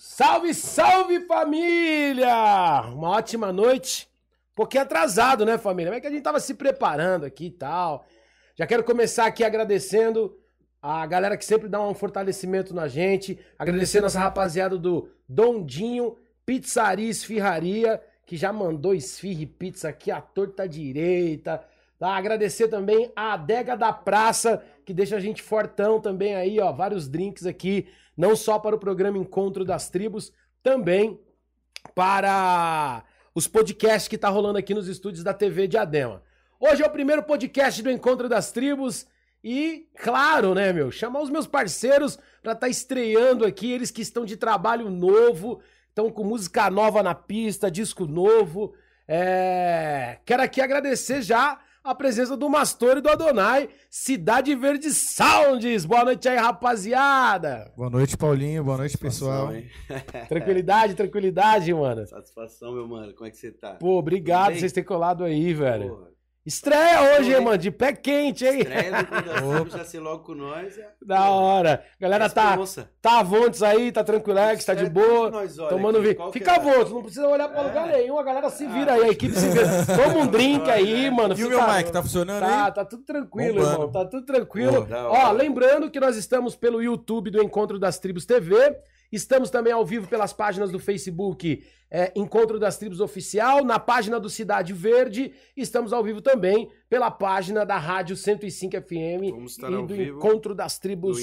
Salve, salve família! Uma ótima noite. Um pouquinho atrasado, né, família? Mas é que a gente tava se preparando aqui e tal. Já quero começar aqui agradecendo a galera que sempre dá um fortalecimento na gente. Agradecendo essa rapaziada do Dondinho Pizzaria Esfirraria, que já mandou esfirra e pizza aqui à torta direita. Tá? Agradecer também a Adega da Praça, que deixa a gente fortão também aí, ó. Vários drinks aqui, não só para o programa Encontro das Tribos, também para os podcasts que tá rolando aqui nos estúdios da TV Diadema. Hoje é o primeiro podcast do Encontro das Tribos e, claro, né, meu, chamar os meus parceiros para estar tá estreando aqui, eles que estão de trabalho novo, estão com música nova na pista, disco novo. É... Quero aqui agradecer já a presença do Mastor e do Adonai, Cidade Verde Sounds. Boa noite aí, rapaziada. Boa noite, Paulinho. Boa noite, pessoal. tranquilidade, tranquilidade, mano. Satisfação, meu mano. Como é que você tá? Pô, obrigado por vocês terem colado aí, velho. Porra. Estreia hoje, hein, mano, de pé quente, hein? Estreia do já ser logo com nós. É... Da hora. Galera tá, tá avontes aí, tá tranquilex, tá de boa. Nós tomando vinho. Fica avontes, não precisa olhar pra é. lugar nenhum, a galera se vira ah, aí, a equipe se vira. Toma um drink aí, mano. E o meu mic, tá funcionando tá, aí? Tá tudo tranquilo, Bombando. irmão, tá tudo tranquilo. Ó, lembrando que nós estamos pelo YouTube do Encontro das Tribos TV. Estamos também ao vivo pelas páginas do Facebook é, Encontro das Tribos Oficial, na página do Cidade Verde. Estamos ao vivo também pela página da Rádio 105 FM e do Encontro das Tribos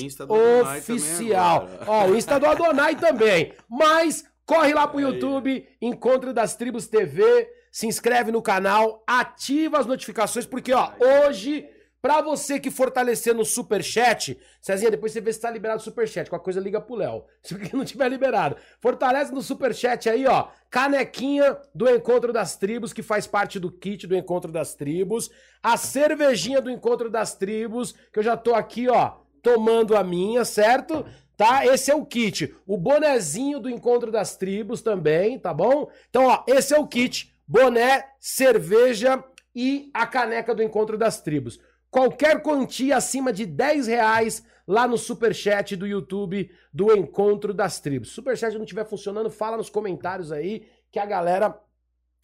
Oficial. Ó, o Insta do Adonai também. Mas corre lá pro YouTube, Encontro das Tribos TV, se inscreve no canal, ativa as notificações, porque ó, hoje Pra você que fortalecer no superchat, Cezinha, depois você vê se tá liberado o superchat. Qualquer coisa liga pro Léo. Se não tiver liberado. Fortalece no superchat aí, ó. Canequinha do Encontro das Tribos, que faz parte do kit do Encontro das Tribos. A cervejinha do Encontro das Tribos, que eu já tô aqui, ó, tomando a minha, certo? Tá? Esse é o kit. O bonezinho do Encontro das Tribos também, tá bom? Então, ó, esse é o kit. Boné, cerveja e a caneca do Encontro das Tribos qualquer quantia acima de 10 reais lá no superchat do YouTube do Encontro das Tribos. Se o superchat não estiver funcionando, fala nos comentários aí que a galera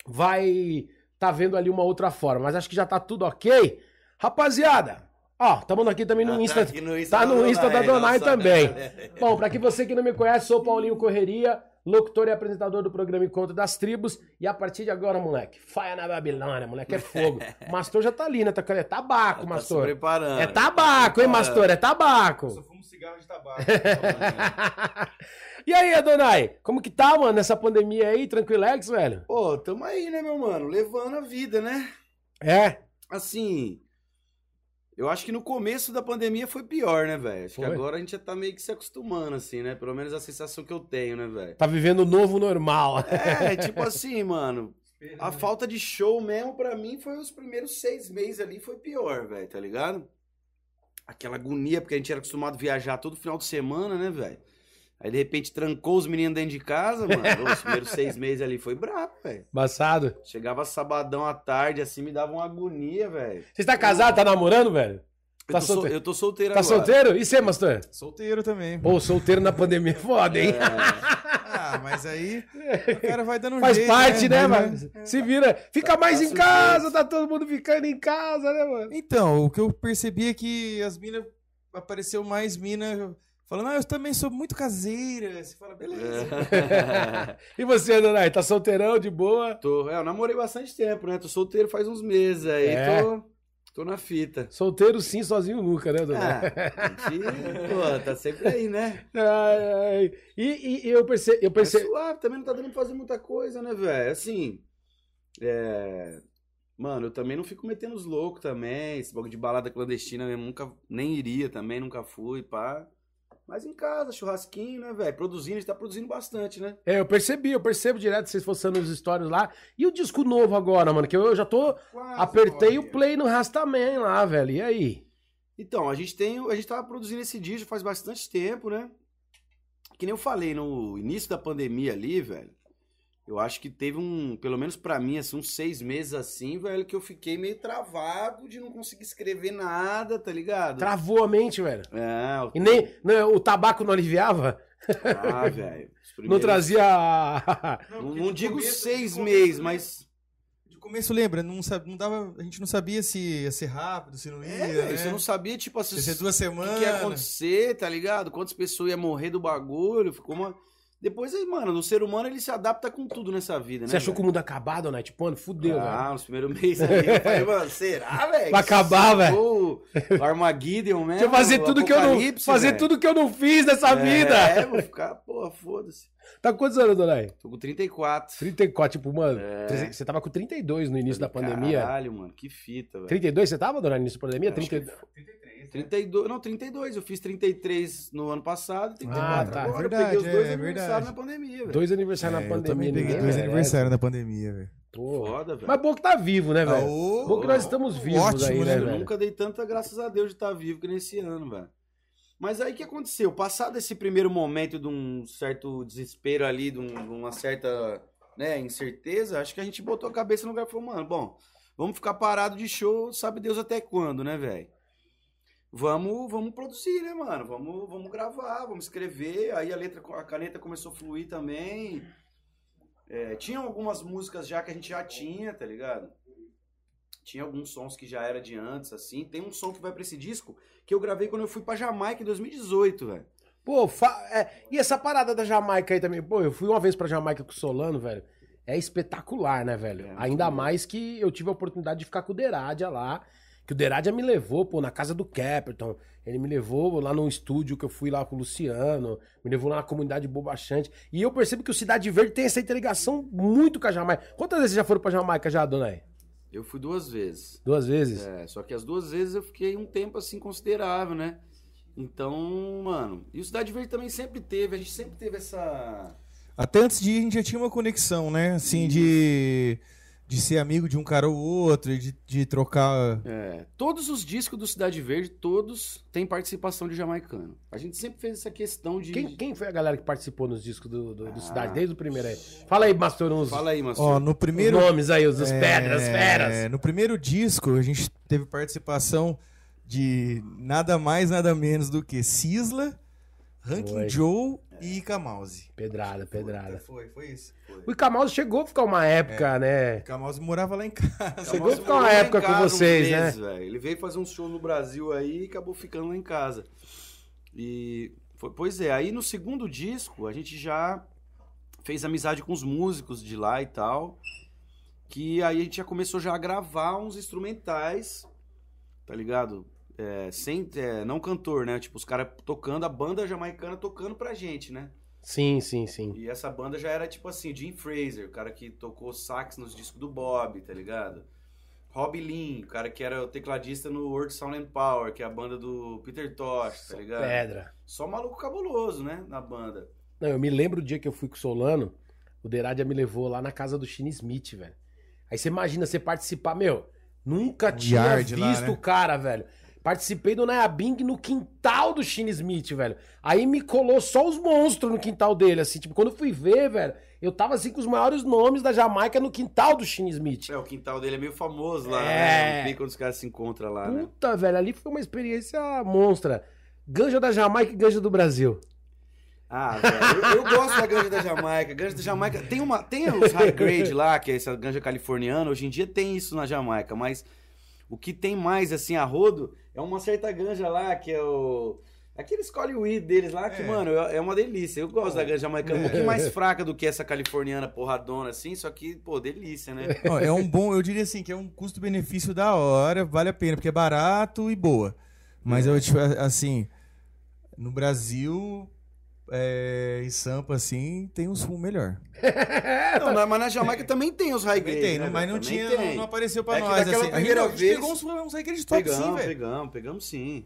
vai tá vendo ali uma outra forma. Mas acho que já tá tudo ok. Rapaziada, ó, estamos aqui também no ah, Insta. Tá, no Insta, tá no Insta da Donai também. Bom, para que você que não me conhece, sou Paulinho Correria locutor e apresentador do programa Encontro das Tribos. E a partir de agora, moleque, faia na Babilônia, moleque, é fogo. O Mastor já tá ali, né? Tá, é tabaco, tá Mastor. Se preparando. É tabaco, tá hein, Mastor? É tabaco. Eu só fumo cigarro de tabaco. e aí, Adonai? Como que tá, mano, nessa pandemia aí? Tranquilex, velho? Pô, tamo aí, né, meu mano? Levando a vida, né? É? Assim, eu acho que no começo da pandemia foi pior, né, velho? Acho foi. que agora a gente já tá meio que se acostumando, assim, né? Pelo menos a sensação que eu tenho, né, velho? Tá vivendo o novo normal. É, tipo assim, mano. A falta de show mesmo, pra mim, foi os primeiros seis meses ali, foi pior, velho, tá ligado? Aquela agonia, porque a gente era acostumado a viajar todo final de semana, né, velho? Aí, de repente, trancou os meninos dentro de casa, mano. Os primeiros seis meses ali foi brabo, velho. Embaçado. Chegava sabadão à tarde, assim, me dava uma agonia, velho. Você tá casado, tá namorando, velho? Eu, tá tô solteiro. eu tô solteiro tá agora. Tá solteiro? E você, Mastor? Solteiro também. Pô, solteiro na pandemia é foda, hein? É. ah, mas aí o cara vai dando um Faz jeito, parte, né, né mano? Se vira. Fica tá, mais tá em casa, tá todo mundo ficando em casa, né, mano? Então, o que eu percebi é que as minas... Apareceu mais mina Falando, ah, eu também sou muito caseira. Você fala, beleza. e você, Donai, tá solteirão, de boa? Tô, é, eu namorei bastante tempo, né? Tô solteiro faz uns meses aí, é. tô, tô na fita. Solteiro sim, sozinho nunca, né, Donai? Ah, pô, tá sempre aí, né? Ai, ai. E, e eu percebo... Eu perce... É suave, também não tá dando pra fazer muita coisa, né, velho? Assim, é... Mano, eu também não fico metendo os loucos também. Esse bagulho de balada clandestina eu nunca nem iria também, nunca fui, pá. Mas em casa, churrasquinho, né, velho? Produzindo, a gente tá produzindo bastante, né? É, eu percebi, eu percebo direto vocês postando os stories lá. E o disco novo agora, mano? Que eu já tô. Quase, apertei o play no Rastaman lá, velho. E aí? Então, a gente tem. A gente tava produzindo esse disco faz bastante tempo, né? Que nem eu falei no início da pandemia ali, velho. Eu acho que teve um, pelo menos para mim, assim, uns seis meses assim, velho, que eu fiquei meio travado de não conseguir escrever nada, tá ligado? Travou a mente, velho. É, o- E nem não, o tabaco não aliviava? Ah, velho. os Não primeiros- trazia. Não, não de digo começo- seis meses, né? mas. De começo, lembra? Não, sabe, não dava, a gente não sabia se ia ser rápido, se não ia. É, né? você não sabia, tipo assim. Se ia ser duas o que, semanas. que ia acontecer, tá ligado? Quantas pessoas iam morrer do bagulho. Ficou uma. Depois, mano, o ser humano ele se adapta com tudo nessa vida, né? Você achou que o mundo acabado, né? Tipo, mano, fudeu, ah, velho. Ah, nos primeiros meses aí. eu falei, mano, será, velho? Pra acabar, velho. O Armageddon, né? Deixa eu fazer, tudo que eu, não, fazer tudo que eu não fiz nessa é, vida. É, vou ficar, porra, foda-se. Tá com quantos anos, Donai? Tô com 34. 34, tipo, mano, é. você tava com 32 no início falei, da pandemia. Caralho, mano, que fita, velho. 32 você tava, Donai, no início da pandemia? 32. 33. 32, né? não, 32. Eu fiz 33 no ano passado, 34 ah, tá, agora. Verdade, eu peguei os dois é, é aniversários na pandemia, velho. Dois aniversários é, na pandemia. Também peguei né, dois é, aniversários na pandemia, velho. Foda, velho. Mas bom que tá vivo, né, velho? Ah, bom que nós estamos vivos Ótimo, aí, né, velho? Eu nunca dei tanta graças a Deus de estar vivo que nesse ano, velho. Mas aí o que aconteceu? Passado esse primeiro momento de um certo desespero ali, de, um, de uma certa né, incerteza, acho que a gente botou a cabeça no lugar e falou, mano, bom, vamos ficar parado de show, sabe Deus até quando, né, velho? Vamos, vamos produzir, né, mano? Vamos, vamos gravar, vamos escrever. Aí a letra, a caneta começou a fluir também. É, tinha algumas músicas já que a gente já tinha, tá ligado? Tinha alguns sons que já era de antes, assim. Tem um som que vai pra esse disco que eu gravei quando eu fui pra Jamaica em 2018, velho. Pô, fa- é, e essa parada da Jamaica aí também. Pô, eu fui uma vez pra Jamaica com o Solano, velho. É espetacular, né, velho? É, Ainda mais que eu tive a oportunidade de ficar com o Deradia lá. Que o Deradia me levou, pô, na casa do Caperton. Ele me levou lá no estúdio que eu fui lá com o Luciano. Me levou lá na comunidade Bobachante. E eu percebo que o Cidade Verde tem essa interligação muito com a Jamaica. Quantas vezes vocês já foram pra Jamaica já, Donai? Eu fui duas vezes. Duas vezes? É, só que as duas vezes eu fiquei um tempo assim considerável, né? Então, mano. E o Cidade Verde também sempre teve, a gente sempre teve essa. Até antes de ir, a gente já tinha uma conexão, né? Assim, de, de ser amigo de um cara ou outro, de, de trocar. É, todos os discos do Cidade Verde, todos têm participação de jamaicano. A gente sempre fez essa questão de. Quem, quem foi a galera que participou nos discos do, do, do Ah. Cidade, desde o primeiro aí? Fala aí, Mastor, uns, Fala aí, Massu. Ó, no os primeiro. nomes aí, os, os É, pedras, feras. No primeiro disco, a gente teve participação de nada mais, nada menos do que Sisla, Ranking Foi. Joe e Ika Mouse. Pedrada, pedrada. Foi, foi isso. O Icamaus chegou a ficar uma época, né? Ika Mouse morava lá em casa. Chegou a ficar uma época com vocês, meses, né? velho. Ele veio fazer um show no Brasil aí e acabou ficando lá em casa. E foi- pois é, aí no segundo disco a gente já fez amizade com os músicos de lá e tal. Que aí a gente já começou já a gravar uns instrumentais, tá ligado? É, sem, é, não cantor, né? Tipo, os caras tocando, a banda jamaicana tocando pra gente, né? Sim, sim, sim. E essa banda já era tipo assim, Jim Fraser, o cara que tocou sax nos discos do Bob, tá ligado? Rob Lin, o cara que era o tecladista no World Sound and Power, que é a banda do Peter Tosh, tá ligado? Pedra. Só maluco cabuloso, né? Na banda. Não, eu me lembro o dia que eu fui com o Solano, o Deradia me levou lá na casa do Shane Smith, velho. Aí você imagina você participar, meu, nunca tinha yard visto lá, né? o cara, velho. Participei do Nayabing no quintal do Shane Smith, velho. Aí me colou só os monstros no quintal dele, assim. Tipo, quando eu fui ver, velho, eu tava assim com os maiores nomes da Jamaica no quintal do Shane Smith. É, o quintal dele é meio famoso lá, É. né? Bem quando os caras se encontram lá, né? Puta, velho, ali foi uma experiência monstra. Ganja da Jamaica e ganja do Brasil. Ah, velho, eu, eu gosto da ganja da Jamaica. Ganja da Jamaica tem uma, tem os high grade lá, que é essa ganja californiana. Hoje em dia tem isso na Jamaica, mas o que tem mais assim a rodo é uma certa ganja lá que é o aquele escolhe weed deles lá que, É. mano, é é uma delícia. Eu gosto da ganja jamaicana, um pouquinho mais fraca do que essa californiana porradona assim, só que, pô, delícia, né? É um bom, eu diria assim, que é um custo-benefício da hora, vale a pena, porque é barato e boa. Mas eu, tipo, assim, no Brasil, é, em Sampa, assim, tem um sumo melhor. Não, na- mas na Jamaica também tem os high grade, tem, né, mas não tinha, não, tem. não apareceu pra É nós, assim. primeira a gente, vez- pegou uns, uns high grade top, sim, Pegamos, velho. pegamos, pegamos sim.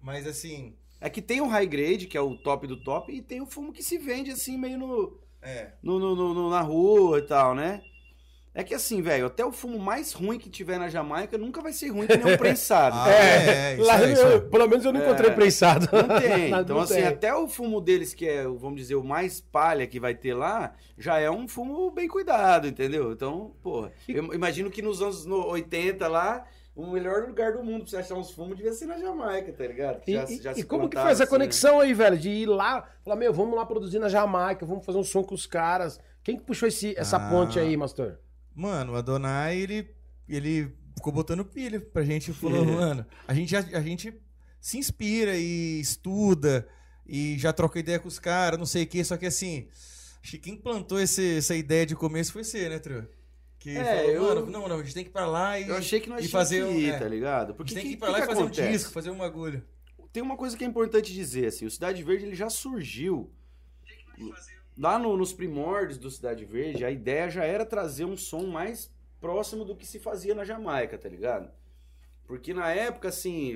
Mas assim, É que tem o high grade, que é o top do top, e tem o fumo que se vende assim, meio no, é... no, no- no- no- na rua e tal, né? É que assim, velho, até o fumo mais ruim que tiver na Jamaica nunca vai ser ruim que nem um prensado. ah, é, é lá, aí, eu, pelo menos eu não encontrei é, prensado. Não tem. Então, não assim, tem. até o fumo deles, que é, vamos dizer, o mais palha que vai ter lá, já é um fumo bem cuidado, entendeu? Então, porra, eu imagino que nos anos 80 lá, o melhor lugar do mundo pra você achar uns fumos devia ser na Jamaica, tá ligado? E, já, já e como que foi essa assim, conexão né? aí, velho? De ir lá, falar, meu, vamos lá produzir na Jamaica, vamos fazer um som com os caras. Quem que puxou esse, essa ah. ponte aí, Mastor? Mano, o Adonai, ele, ele ficou botando pilha pra gente. Falou, mano, a gente, a, a gente se inspira e estuda e já troca ideia com os caras, não sei o que, só que assim, acho que quem plantou esse, essa ideia de começo foi você, né, Tru? Que é, falou, eu... mano, não, não, a gente tem que ir pra lá e. Eu achei que nós fazer que ir, é, tá ligado? Porque a gente tem que, ir pra lá e fazer acontece? um disco, fazer um bagulho. Tem uma coisa que é importante dizer, assim, o Cidade Verde ele já surgiu. Lá no, nos primórdios do Cidade Verde, a ideia já era trazer um som mais próximo do que se fazia na Jamaica, tá ligado? Porque na época, assim,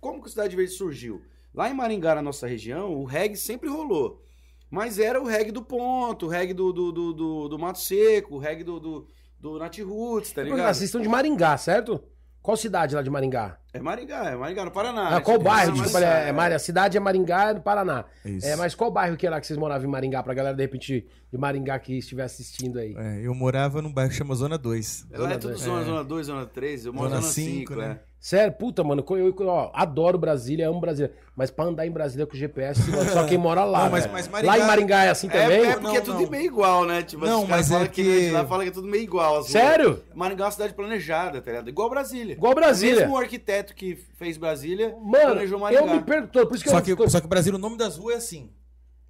como que o Cidade Verde surgiu? Lá em Maringá, na nossa região, o reggae sempre rolou. Mas era o reggae do ponto, o reggae do, do, do, do, do Mato Seco, o reggae do, do, do Nat Roots, tá ligado? Vocês estão de Maringá, certo? Qual cidade lá de Maringá? É Maringá, é Maringá, no Paraná. Ah, qual bairro? Desculpa, é, é, Maringá. A cidade é Maringá, é no Paraná. Isso. É, mas qual bairro que é lá que vocês moravam em Maringá? Pra galera, de repente, de Maringá que estiver assistindo aí. É, eu morava num bairro que chama Zona 2. Lá zona é tudo zona, é. zona 2, zona 3. Eu moro zona 5, né? Sério, puta, mano, eu, eu ó, adoro Brasília, amo Brasília. Mas pra andar em Brasília com GPS, só quem mora lá. Não, mas, mas Maringá... Lá em Maringá é assim é, também? É, porque não, é tudo não. meio igual, né? Tipo, não, mas é que... lá fala que é tudo meio igual. Sério? Maringá é uma cidade planejada, tá ligado? Igual Brasília. Igual Brasília. O mesmo arquiteto que fez Brasília mano, planejou Maringá. eu me pergunto, por isso que só eu... Que, só que o Brasil, o nome das ruas é assim.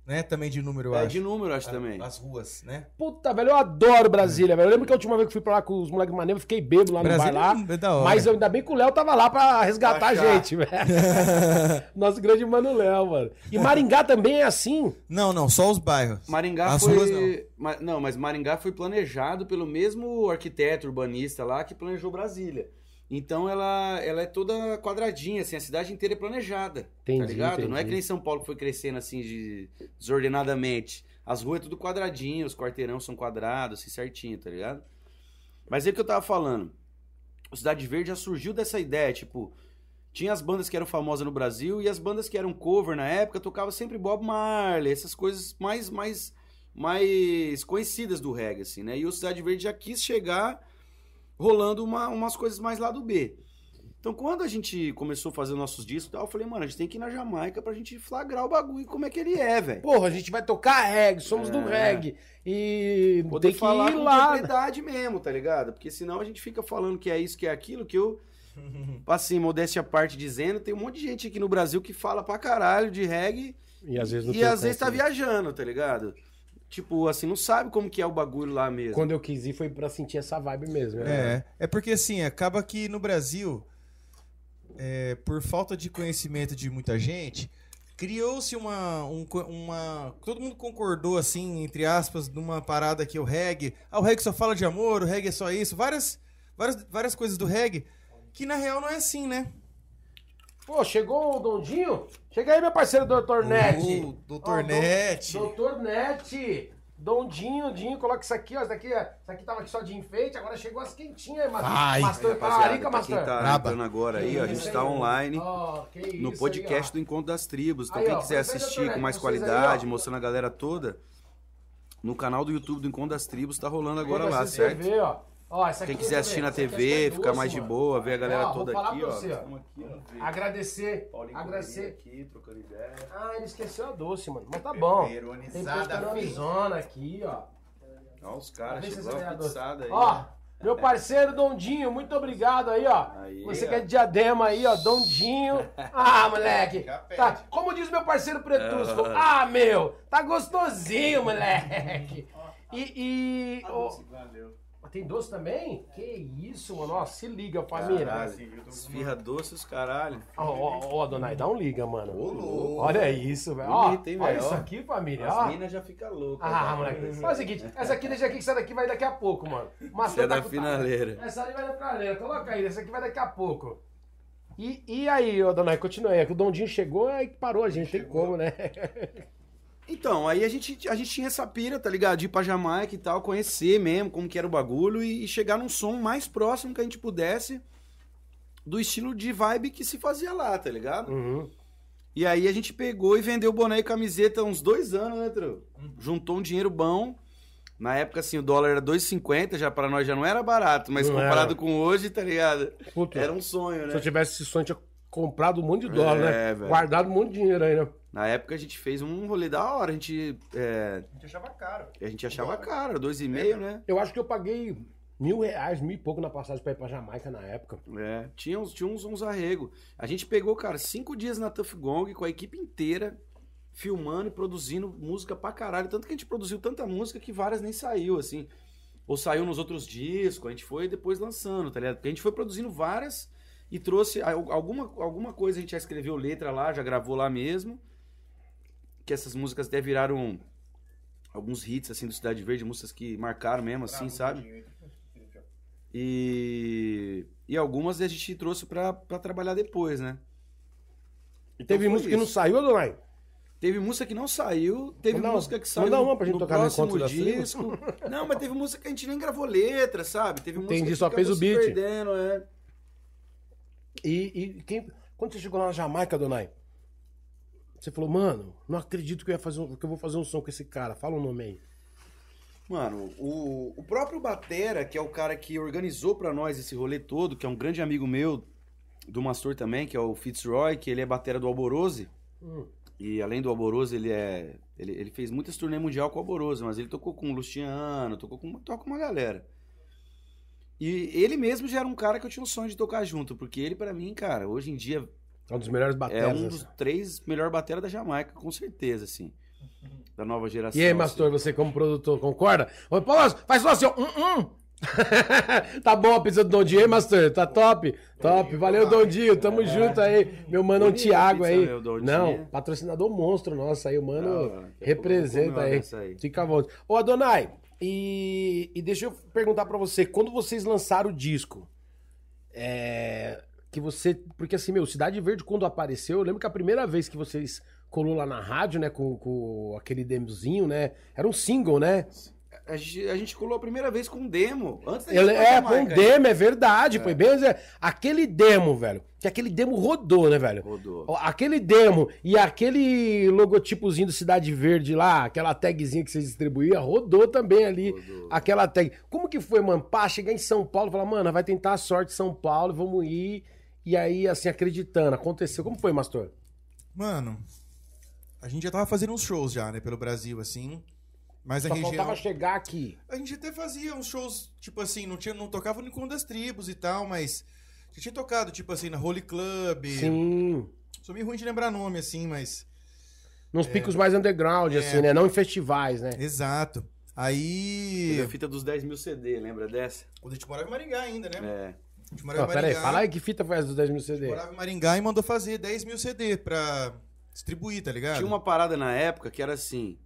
Né? Também de número, eu é, acho. de número, acho a, também. As ruas, né? Puta, velho, eu adoro Brasília, velho. Eu lembro que a última vez que fui pra lá com os moleques maneiros, eu fiquei bêbado lá Brasília no bar lá. É. Mas eu, ainda bem que o Léo tava lá pra resgatar a gente, velho. Nosso grande mano Léo, mano. E Maringá também é assim? Não, não, só os bairros. Maringá As foi... ruas não. não, mas Maringá foi planejado pelo mesmo arquiteto urbanista lá que planejou Brasília. Então ela, ela é toda quadradinha, assim, a cidade inteira é planejada. Tá entendi, tá ligado? Entendi. Não é que nem São Paulo que foi crescendo assim de, desordenadamente. As ruas é tudo quadradinho, os quarteirão são quadrados, assim, certinho, tá ligado? Mas é o que eu tava falando. O Cidade Verde já surgiu dessa ideia, tipo, tinha as bandas que eram famosas no Brasil e as bandas que eram cover na época tocavam sempre Bob Marley, essas coisas mais mais mais conhecidas do reggae assim, né? E o Cidade Verde já quis chegar rolando uma, umas coisas mais lá do B. Então, quando a gente começou a fazer nossos discos, eu falei, mano, a gente tem que ir na Jamaica pra gente flagrar o bagulho como é que ele é, velho. Porra, a gente vai tocar reggae, somos é. do reggae. E Poder tem que falar ir com lá. propriedade mesmo, tá ligado? Porque senão a gente fica falando que é isso, que é aquilo, que eu, assim, modéstia à parte dizendo, tem um monte de gente aqui no Brasil que fala pra caralho de reggae. E às vezes, e às vezes tá viajando, tá ligado? Tipo, assim, não sabe como que é o bagulho lá mesmo. Quando eu quis ir foi pra sentir essa vibe mesmo. Né? É, é porque assim, acaba que no Brasil, é, por falta de conhecimento de muita gente, criou-se uma, um, uma. Todo mundo concordou, assim, entre aspas, numa parada que o reggae. Ah, o reggae só fala de amor, o reggae é só isso. Várias, várias, várias coisas do reggae. Que na real não é assim, né? Pô, chegou o Dondinho? Chega aí, meu parceiro Doutor Net. Uh, Doutor Net. Doutor Net. Dondinho, Dinho, coloca isso aqui, ó. Isso daqui, isso aqui tava aqui só de enfeite, agora chegou as quentinhas, mas Ai, Mastor, Arica, Mastor. Quem tá entrando agora aí, ó, a gente tá online oh, no podcast aí, do Encontro das Tribos. Então, aí, quem ó, quiser assistir com mais qualidade, aí, mostrando a galera toda, no canal do YouTube do Encontro das Tribos, tá rolando agora lá, certo? Ver, ó. Ó, Quem quiser assistir na TV, é ficar mais doce, de boa, ver a galera ó, toda aqui, ó. Você, ó. Aqui, ó. Agradecer. Paulinho agradecer. aqui, trocando ideia. Ah, ele esqueceu a doce, mano. Mas tá bom. Tem peperonizona aqui, ó. Ó, os caras, chegou a pizzada aí. Ó, meu parceiro Dondinho, muito obrigado aí, ó. Aí, Você ó. que é de diadema aí, ó, Dondinho. Ah, moleque. Tá, como diz meu parceiro Pretusco, ah, meu, tá gostosinho, moleque. E. e oh, valeu. Tem doce também? Que isso, mano. Ó, se liga, família. Esfirra doce os caralho. Ó, ó, ó, Donai, dá um liga, mano. Ô, Olha isso, velho. Ó, olha isso aqui, família. As minas já ficam loucas. Ah, moleque. Faz o seguinte, essa aqui deixa aqui, que essa daqui vai daqui a pouco, mano. Mas é da finaleira. Essa ali vai da finaleira. Coloca aí, essa aqui vai daqui a pouco. E, e aí, ô Donai, continua aí. É que o Dondinho chegou e parou a gente, chegou. tem como, né? Então, aí a gente, a gente tinha essa pira, tá ligado? De ir pra Jamaica e tal, conhecer mesmo como que era o bagulho e, e chegar num som mais próximo que a gente pudesse do estilo de vibe que se fazia lá, tá ligado? Uhum. E aí a gente pegou e vendeu boné e camiseta uns dois anos, né, Tro? Juntou um dinheiro bom. Na época, assim, o dólar era 2,50, já para nós já não era barato, mas Não comparado era. com hoje, tá ligado? Puta, Era um sonho, Se eu né? tivesse esse sonho, eu tinha comprado um monte de dólar, É, né? velho. Guardado um monte de dinheiro aí, né? Na época a gente fez um rolê da hora, a gente, é, A gente achava caro. a gente achava caro, 2,5, né? Eu acho que eu paguei mil reais, mil e pouco na passagem pra ir pra Jamaica na época. É, tinha uns, tinha uns, uns arregos. A gente pegou, cara, cinco dias na Tough Gong com a equipe inteira, filmando e produzindo música pra caralho. Tanto que a gente produziu tanta música que várias nem saiu, assim. Ou saiu nos outros discos, a gente foi depois lançando, tá ligado? Porque a gente foi produzindo várias e trouxe al- alguma, alguma coisa, a gente já escreveu letra lá, já gravou lá mesmo. Que essas músicas até viraram alguns hits, assim, do Cidade Verde, músicas que marcaram mesmo, assim, sabe? E, e algumas a gente trouxe pra, pra trabalhar depois, né? E teve foi música que não saiu, Donai? Teve música que não saiu, teve Manda- música que saiu manda uma pra gente no tocar no próximo disco. Não, mas teve música que a gente nem gravou letra, sabe? Teve música Entendi, que só fez o beat. Perdendo, é. E, e quem, quando você chegou lá na Jamaica, Donai, você falou, mano, não acredito que eu, ia fazer um- que eu vou fazer um som com esse cara. Fala o nome aí. Mano, o, o próprio Batera, que é o cara que organizou pra nós esse rolê todo, que é um grande amigo meu, do Mastor também, que é o Fitzroy, que ele é batera do Alborose. Hum. E além do Alborose, ele é. Ele, ele fez muitas turnê mundial com o Alborose, mas ele tocou com o Luciano, tocou com, toca com uma galera. E ele mesmo já era um cara que eu tinha um sonho de tocar junto, porque ele, pra mim, cara, hoje em dia É um dos melhores é bateras. um dos três melhores bateras da Jamaica, com certeza, assim. Da nova geração. E aí, assim. Mastor, você como produtor, concorda? Ô, Paulo, faz só assim, ó. Hum, hum. tá bom a pizza do Dondinho, hein, Mastor? Tá top? Top. Valeu, Dondinho. Tamo junto aí. Meu mano Bonita a Thiago aí. Não, patrocinador monstro nosso aí. O mano vou representa aí. aí. Fica à vontade. Ô, Adonai, e, e deixa eu perguntar pra você. Quando vocês lançaram o disco, é, que você... Porque assim, meu, Cidade Verde quando apareceu, eu lembro que a primeira vez que vocês colou lá na rádio, né, com, com aquele demozinho, né, era um single, né? A gente, a gente colou a primeira vez com um demo. Antes da Ele, gente pra é, foi um demo, é verdade. Foi bem. Aquele demo, velho. Que aquele demo rodou, né, velho? Rodou. Aquele demo e aquele logotipozinho do Cidade Verde lá, aquela tagzinha que vocês distribuíam, rodou também ali. Rodou. Aquela tag. Como que foi, mano? Pá, chegar em São Paulo e falar, mano, vai tentar a sorte em São Paulo, vamos ir. E aí, assim, acreditando. Aconteceu. Como foi, Mastor? Mano, a gente já tava fazendo uns shows já, né, pelo Brasil, assim. Mas a Só região. faltava chegar aqui. A gente até fazia uns shows, tipo assim, não, tinha, não tocava no encontro das tribos e tal, mas. Já tinha tocado, tipo assim, na Holy Club. Sim. Sou meio ruim de lembrar nome, assim, mas. Nos picos mais underground, assim, né? Não em festivais, né? Exato. Teve Aí. a fita dos 10 mil CD, lembra dessa? Quando a gente morava em Maringá ainda, né? É. A gente morava em Maringá. fala aí que fita foi essa dos 10 mil A CD. gente morava em Maringá e mandou fazer 10 mil CD pra distribuir, tá ligado? Tinha uma parada na época que era assim.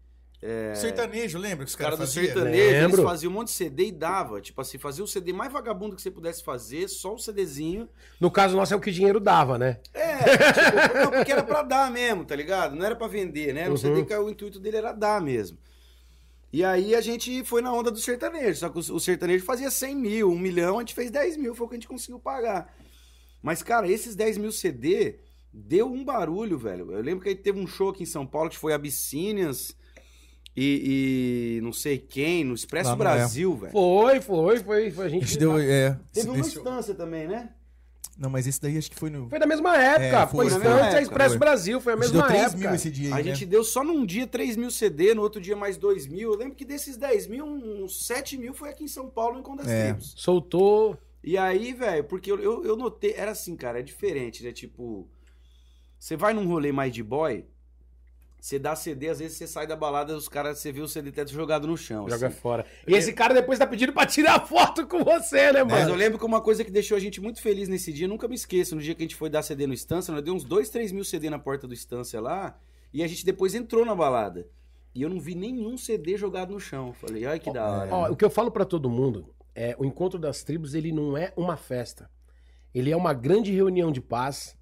É, Sertanejo, lembra que os caras do faziam? sertanejo, Lembro. eles faziam um monte de CD e dava. Tipo assim, fazia o CD mais vagabundo que você pudesse fazer, só o CDzinho. No caso nosso é o que dinheiro dava, né? É, tipo, não, porque era pra dar mesmo, tá ligado? Não era pra vender, né? Era um Uhum. CD que o intuito dele era dar mesmo. E aí a gente foi na onda do sertanejo. Só que o sertanejo fazia 100 mil, 1 milhão, a gente fez 10 mil, foi o que a gente conseguiu pagar. Mas, cara, esses 10 mil CD deu um barulho, velho. Eu lembro que aí teve um show aqui em São Paulo que foi Abyssinians e, e não sei quem, no Expresso Lá é. Brasil, velho. Foi, foi, foi, foi. A A gente gente deu. É, Teve uma instância também, né? Não, mas esse daí acho que foi no. Foi da mesma época. É, foi foi na Estante, mesma a época, Expresso foi. Brasil, foi a A gente mesma deu 3 época. mil esse dia A aí, né? gente deu só num dia 3 mil CD, no outro dia mais 2 mil. Eu lembro que desses 10 mil, uns 7 mil foi aqui em São Paulo, em Condas É. Tribos. Soltou. E aí, velho, porque eu, eu, eu notei, era assim, cara, é diferente, né? Tipo, você vai num rolê mais de boy, você dá CD, às vezes você sai da balada, os caras, você vê o CD teto jogado no chão. Joga assim. fora. E esse cara depois tá pedindo pra tirar foto com você, né, Mas eu mano? lembro que uma coisa que deixou a gente muito feliz nesse dia, nunca me esqueço, no dia que a gente foi dar CD no Estância, nós deu uns 2, 3 mil CD na porta do Estância lá, e a gente depois entrou na balada. E eu não vi nenhum CD jogado no chão. Falei, ai que da hora. Ó, o que eu falo pra todo mundo é o encontro das tribos, ele não é uma festa. Ele é uma grande reunião de paz,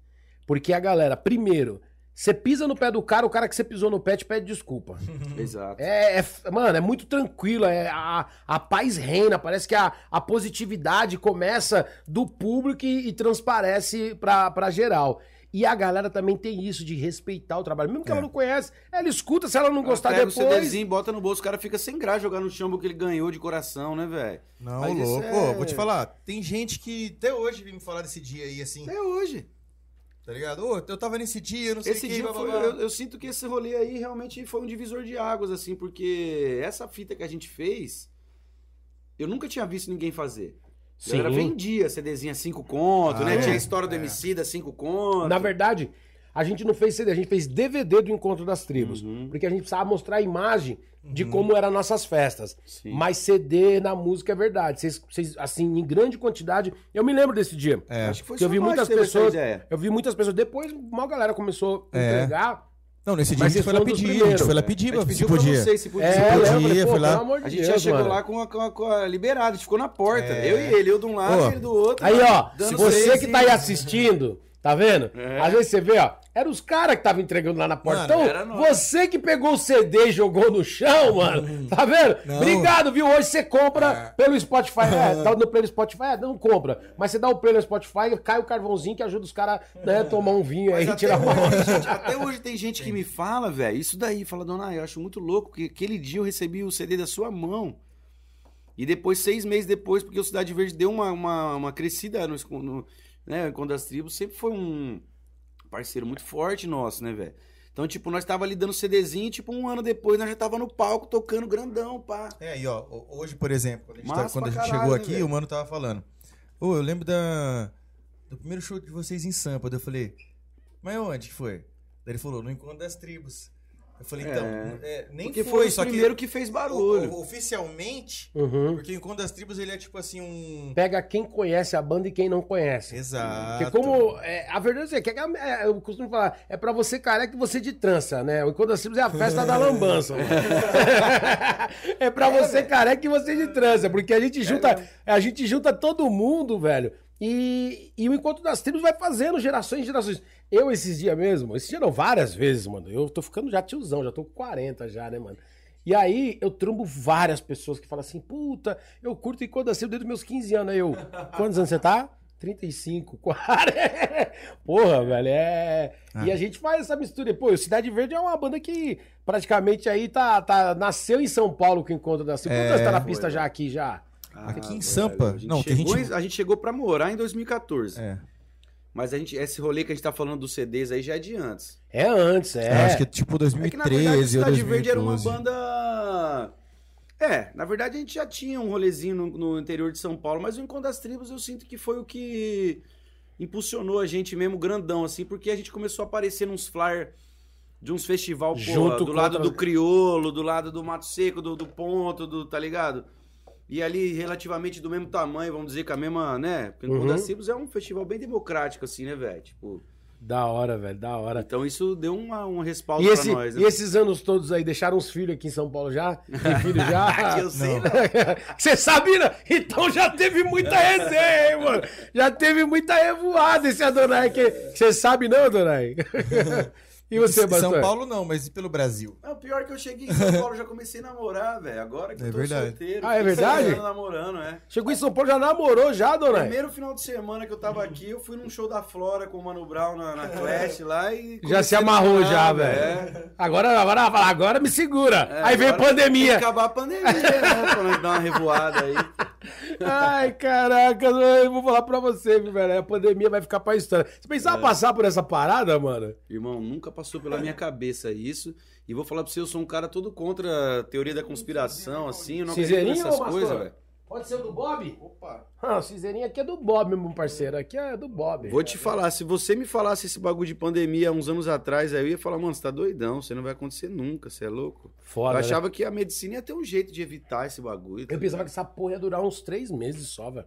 porque a galera, primeiro, Você pisa no pé do cara, o cara que você pisou no pé te pede desculpa. Exato. É, é- mano, é muito tranquilo. É, a, a paz reina. Parece que a, a positividade começa do público e, e transparece pra, pra geral. E a galera também tem isso de respeitar o trabalho. Mesmo que ela não conhece, ela escuta. Se ela não gostar Pega o depois. CDzinho, bota no bolso, o cara fica sem graça jogar no chão porque ele ganhou de coração, né, velho? Não, Mas louco. é- Ô, vou te falar, tem gente que até hoje vem me falar desse dia aí, assim, Até hoje. Tá ligado? Ô, eu tava nesse dia, não sei Esse o que, dia blá, foi, blá, blá. eu, eu sinto que esse rolê aí realmente foi um divisor de águas, assim, porque essa fita que a gente fez, eu nunca tinha visto ninguém fazer. A galera Sim. vendia CDzinha 5 conto, Ah, né? é? Tinha a história do É. MC da 5 conto. Na verdade, a gente não fez CD, a gente fez DVD do Encontro das Tribos. Uhum. Porque a gente precisava mostrar a imagem de como eram nossas festas. Sim. Mas CD na música é verdade. Vocês, vocês, assim, em grande quantidade. Eu me lembro desse dia. É. Acho que foi Porque eu vi muitas que pessoas. Eu vi muitas pessoas. Depois, uma galera começou a É. entregar. Não, nesse dia a gente vocês foi lá pedir, a gente foi lá né? pedir, A gente se pediu pra podia. vocês se podia. É, se eu podia. falei, pô, foi lá. pelo amor de A gente Deus, já chegou mano. lá com a, com, a, com a liberada, a gente ficou na porta. É. Eu e ele, eu de um lado e ele do outro. Aí, ó, dando você seis que tá aí assistindo, tá vendo? É. Às vezes você vê, ó, eram os caras que estavam entregando lá na porta. Mano, então, era você que pegou o CD e jogou no chão, mano, tá vendo? Não. Obrigado, viu? Hoje você compra É. pelo Spotify. É, tá no play do Spotify, é, não compra. Mas você dá o play no Spotify, cai o carvãozinho que ajuda os caras, né, tomar um vinho aí Mas e tirar até, uma. hoje, gente, até hoje tem gente que me fala, velho, isso daí, fala, dona, eu acho muito louco, porque aquele dia eu recebi o CD da sua mão. E depois, seis meses depois, porque o Cidade Verde deu uma, uma, uma crescida no, no, né, quando as tribos sempre foi um parceiro muito forte nosso, né, velho? Então, tipo, nós tava ali dando CDzinho, tipo, um ano depois nós já tava no palco tocando grandão, pá. É, aí, ó, ho- hoje, por exemplo, quando a gente, tá- quando a gente caralho, chegou né, aqui, o mano tava falando. Ô, eu lembro da, do primeiro show de vocês em Sampa. Eu falei, mas onde que foi? Daí ele falou, no Encontro das Tribos. Eu falei, então, é, nem Porque foi, foi, o só primeiro que, que fez o- barulho. o- oficialmente, Uhum. porque o Encontro das Tribos ele é tipo assim um... Pega quem conhece a banda e quem não conhece. Exato. Porque como. é, a verdade é que é, é, eu costumo falar, é pra você careca e você de trança, né? O Encontro das Tribos é a festa da lambança. é pra você careca e você de trança, porque a gente junta, a gente junta todo mundo, velho. E, e o Encontro das Tribos vai fazendo gerações e gerações. Eu, esses dias mesmo, esses dias não, várias vezes, mano. Eu tô ficando já tiozão, já tô com 40 já, né, mano? E aí eu trombo várias pessoas que falam assim, puta, eu curto Encontro das Tribos desde meus 15 anos. Aí eu, quantos anos você tá? 35, 40. Porra, velho, é. E a gente faz essa mistura. Pô, o Cidade Verde é uma banda que praticamente aí tá, tá nasceu em São Paulo com o Encontro das Tribos. É, tá na foi, pista né? já aqui já? Aqui em velho, Sampa? A gente, Não, que a chegou, gente- a gente chegou pra morar em 2014. É. Mas a gente, esse rolê que a gente tá falando dos CDs aí já é de antes. É antes, é. Eu acho que é tipo É que na verdade 2013 ou Cidade Verde era uma 2012. banda. É, na verdade a gente já tinha um rolezinho no, no interior de São Paulo, mas o Encontro das Tribos eu sinto que foi o que impulsionou a gente mesmo grandão, assim, porque a gente começou a aparecer nos flyer de uns festival, porra, do lado outras- do Criolo, do lado do Mato Seco, do, do Ponto, do, tá ligado? E ali relativamente do mesmo tamanho, vamos dizer, com a mesma, né? Porque o Uhum. das Tribos é um festival bem democrático, assim, né, velho? Tipo, Da hora, velho, da hora. então isso deu uma, um respaldo E, esse- pra nós, né? e esses anos todos aí, deixaram os filhos aqui em São Paulo já? Tem filho já? Que eu sei, né? Você sabe, né? Então já teve muita resenha, hein, mano? Já teve muita revoada esse Adonai que Você sabe não, Adonai? E você, São Bastor? Paulo não, mas e pelo Brasil? É, o pior é que eu cheguei em São Paulo, já comecei a namorar, velho. Agora que É eu tô verdade. solteiro. Ah, é fiquei verdade? anos namorando, é. Chegou em São Paulo, já namorou já, Adonai? Primeiro final de semana que eu tava aqui, eu fui num show da Flora com o Mano Brown na, na Clash lá e... Já se comecei a amarrou namorar, já, velho. Agora, agora, agora me segura. É, aí vem agora Tem pandemia. que acabar a pandemia, né? Pra nós dar uma revoada aí. Ai, caraca, eu vou falar pra você, viu, velho. A pandemia vai ficar pra história. Você É. pensava passar por essa parada, mano? Irmão, nunca passou pela minha cabeça isso. E vou falar pra você, eu sou um cara todo contra a teoria da conspiração, assim. Eu não acredito nessas coisas, velho. Pode ser o do Bob? Opa. Ah, o cinzeirinho aqui é do Bob, meu parceiro. Aqui é do Bob. Vou te falar, se você me falasse esse bagulho de pandemia há uns anos atrás, aí eu ia falar, mano, você tá doidão, você não vai acontecer nunca, você é louco. Foda, eu né? achava que a medicina ia ter um jeito de evitar esse bagulho. tá Eu pensava que essa porra ia durar uns três meses só, velho.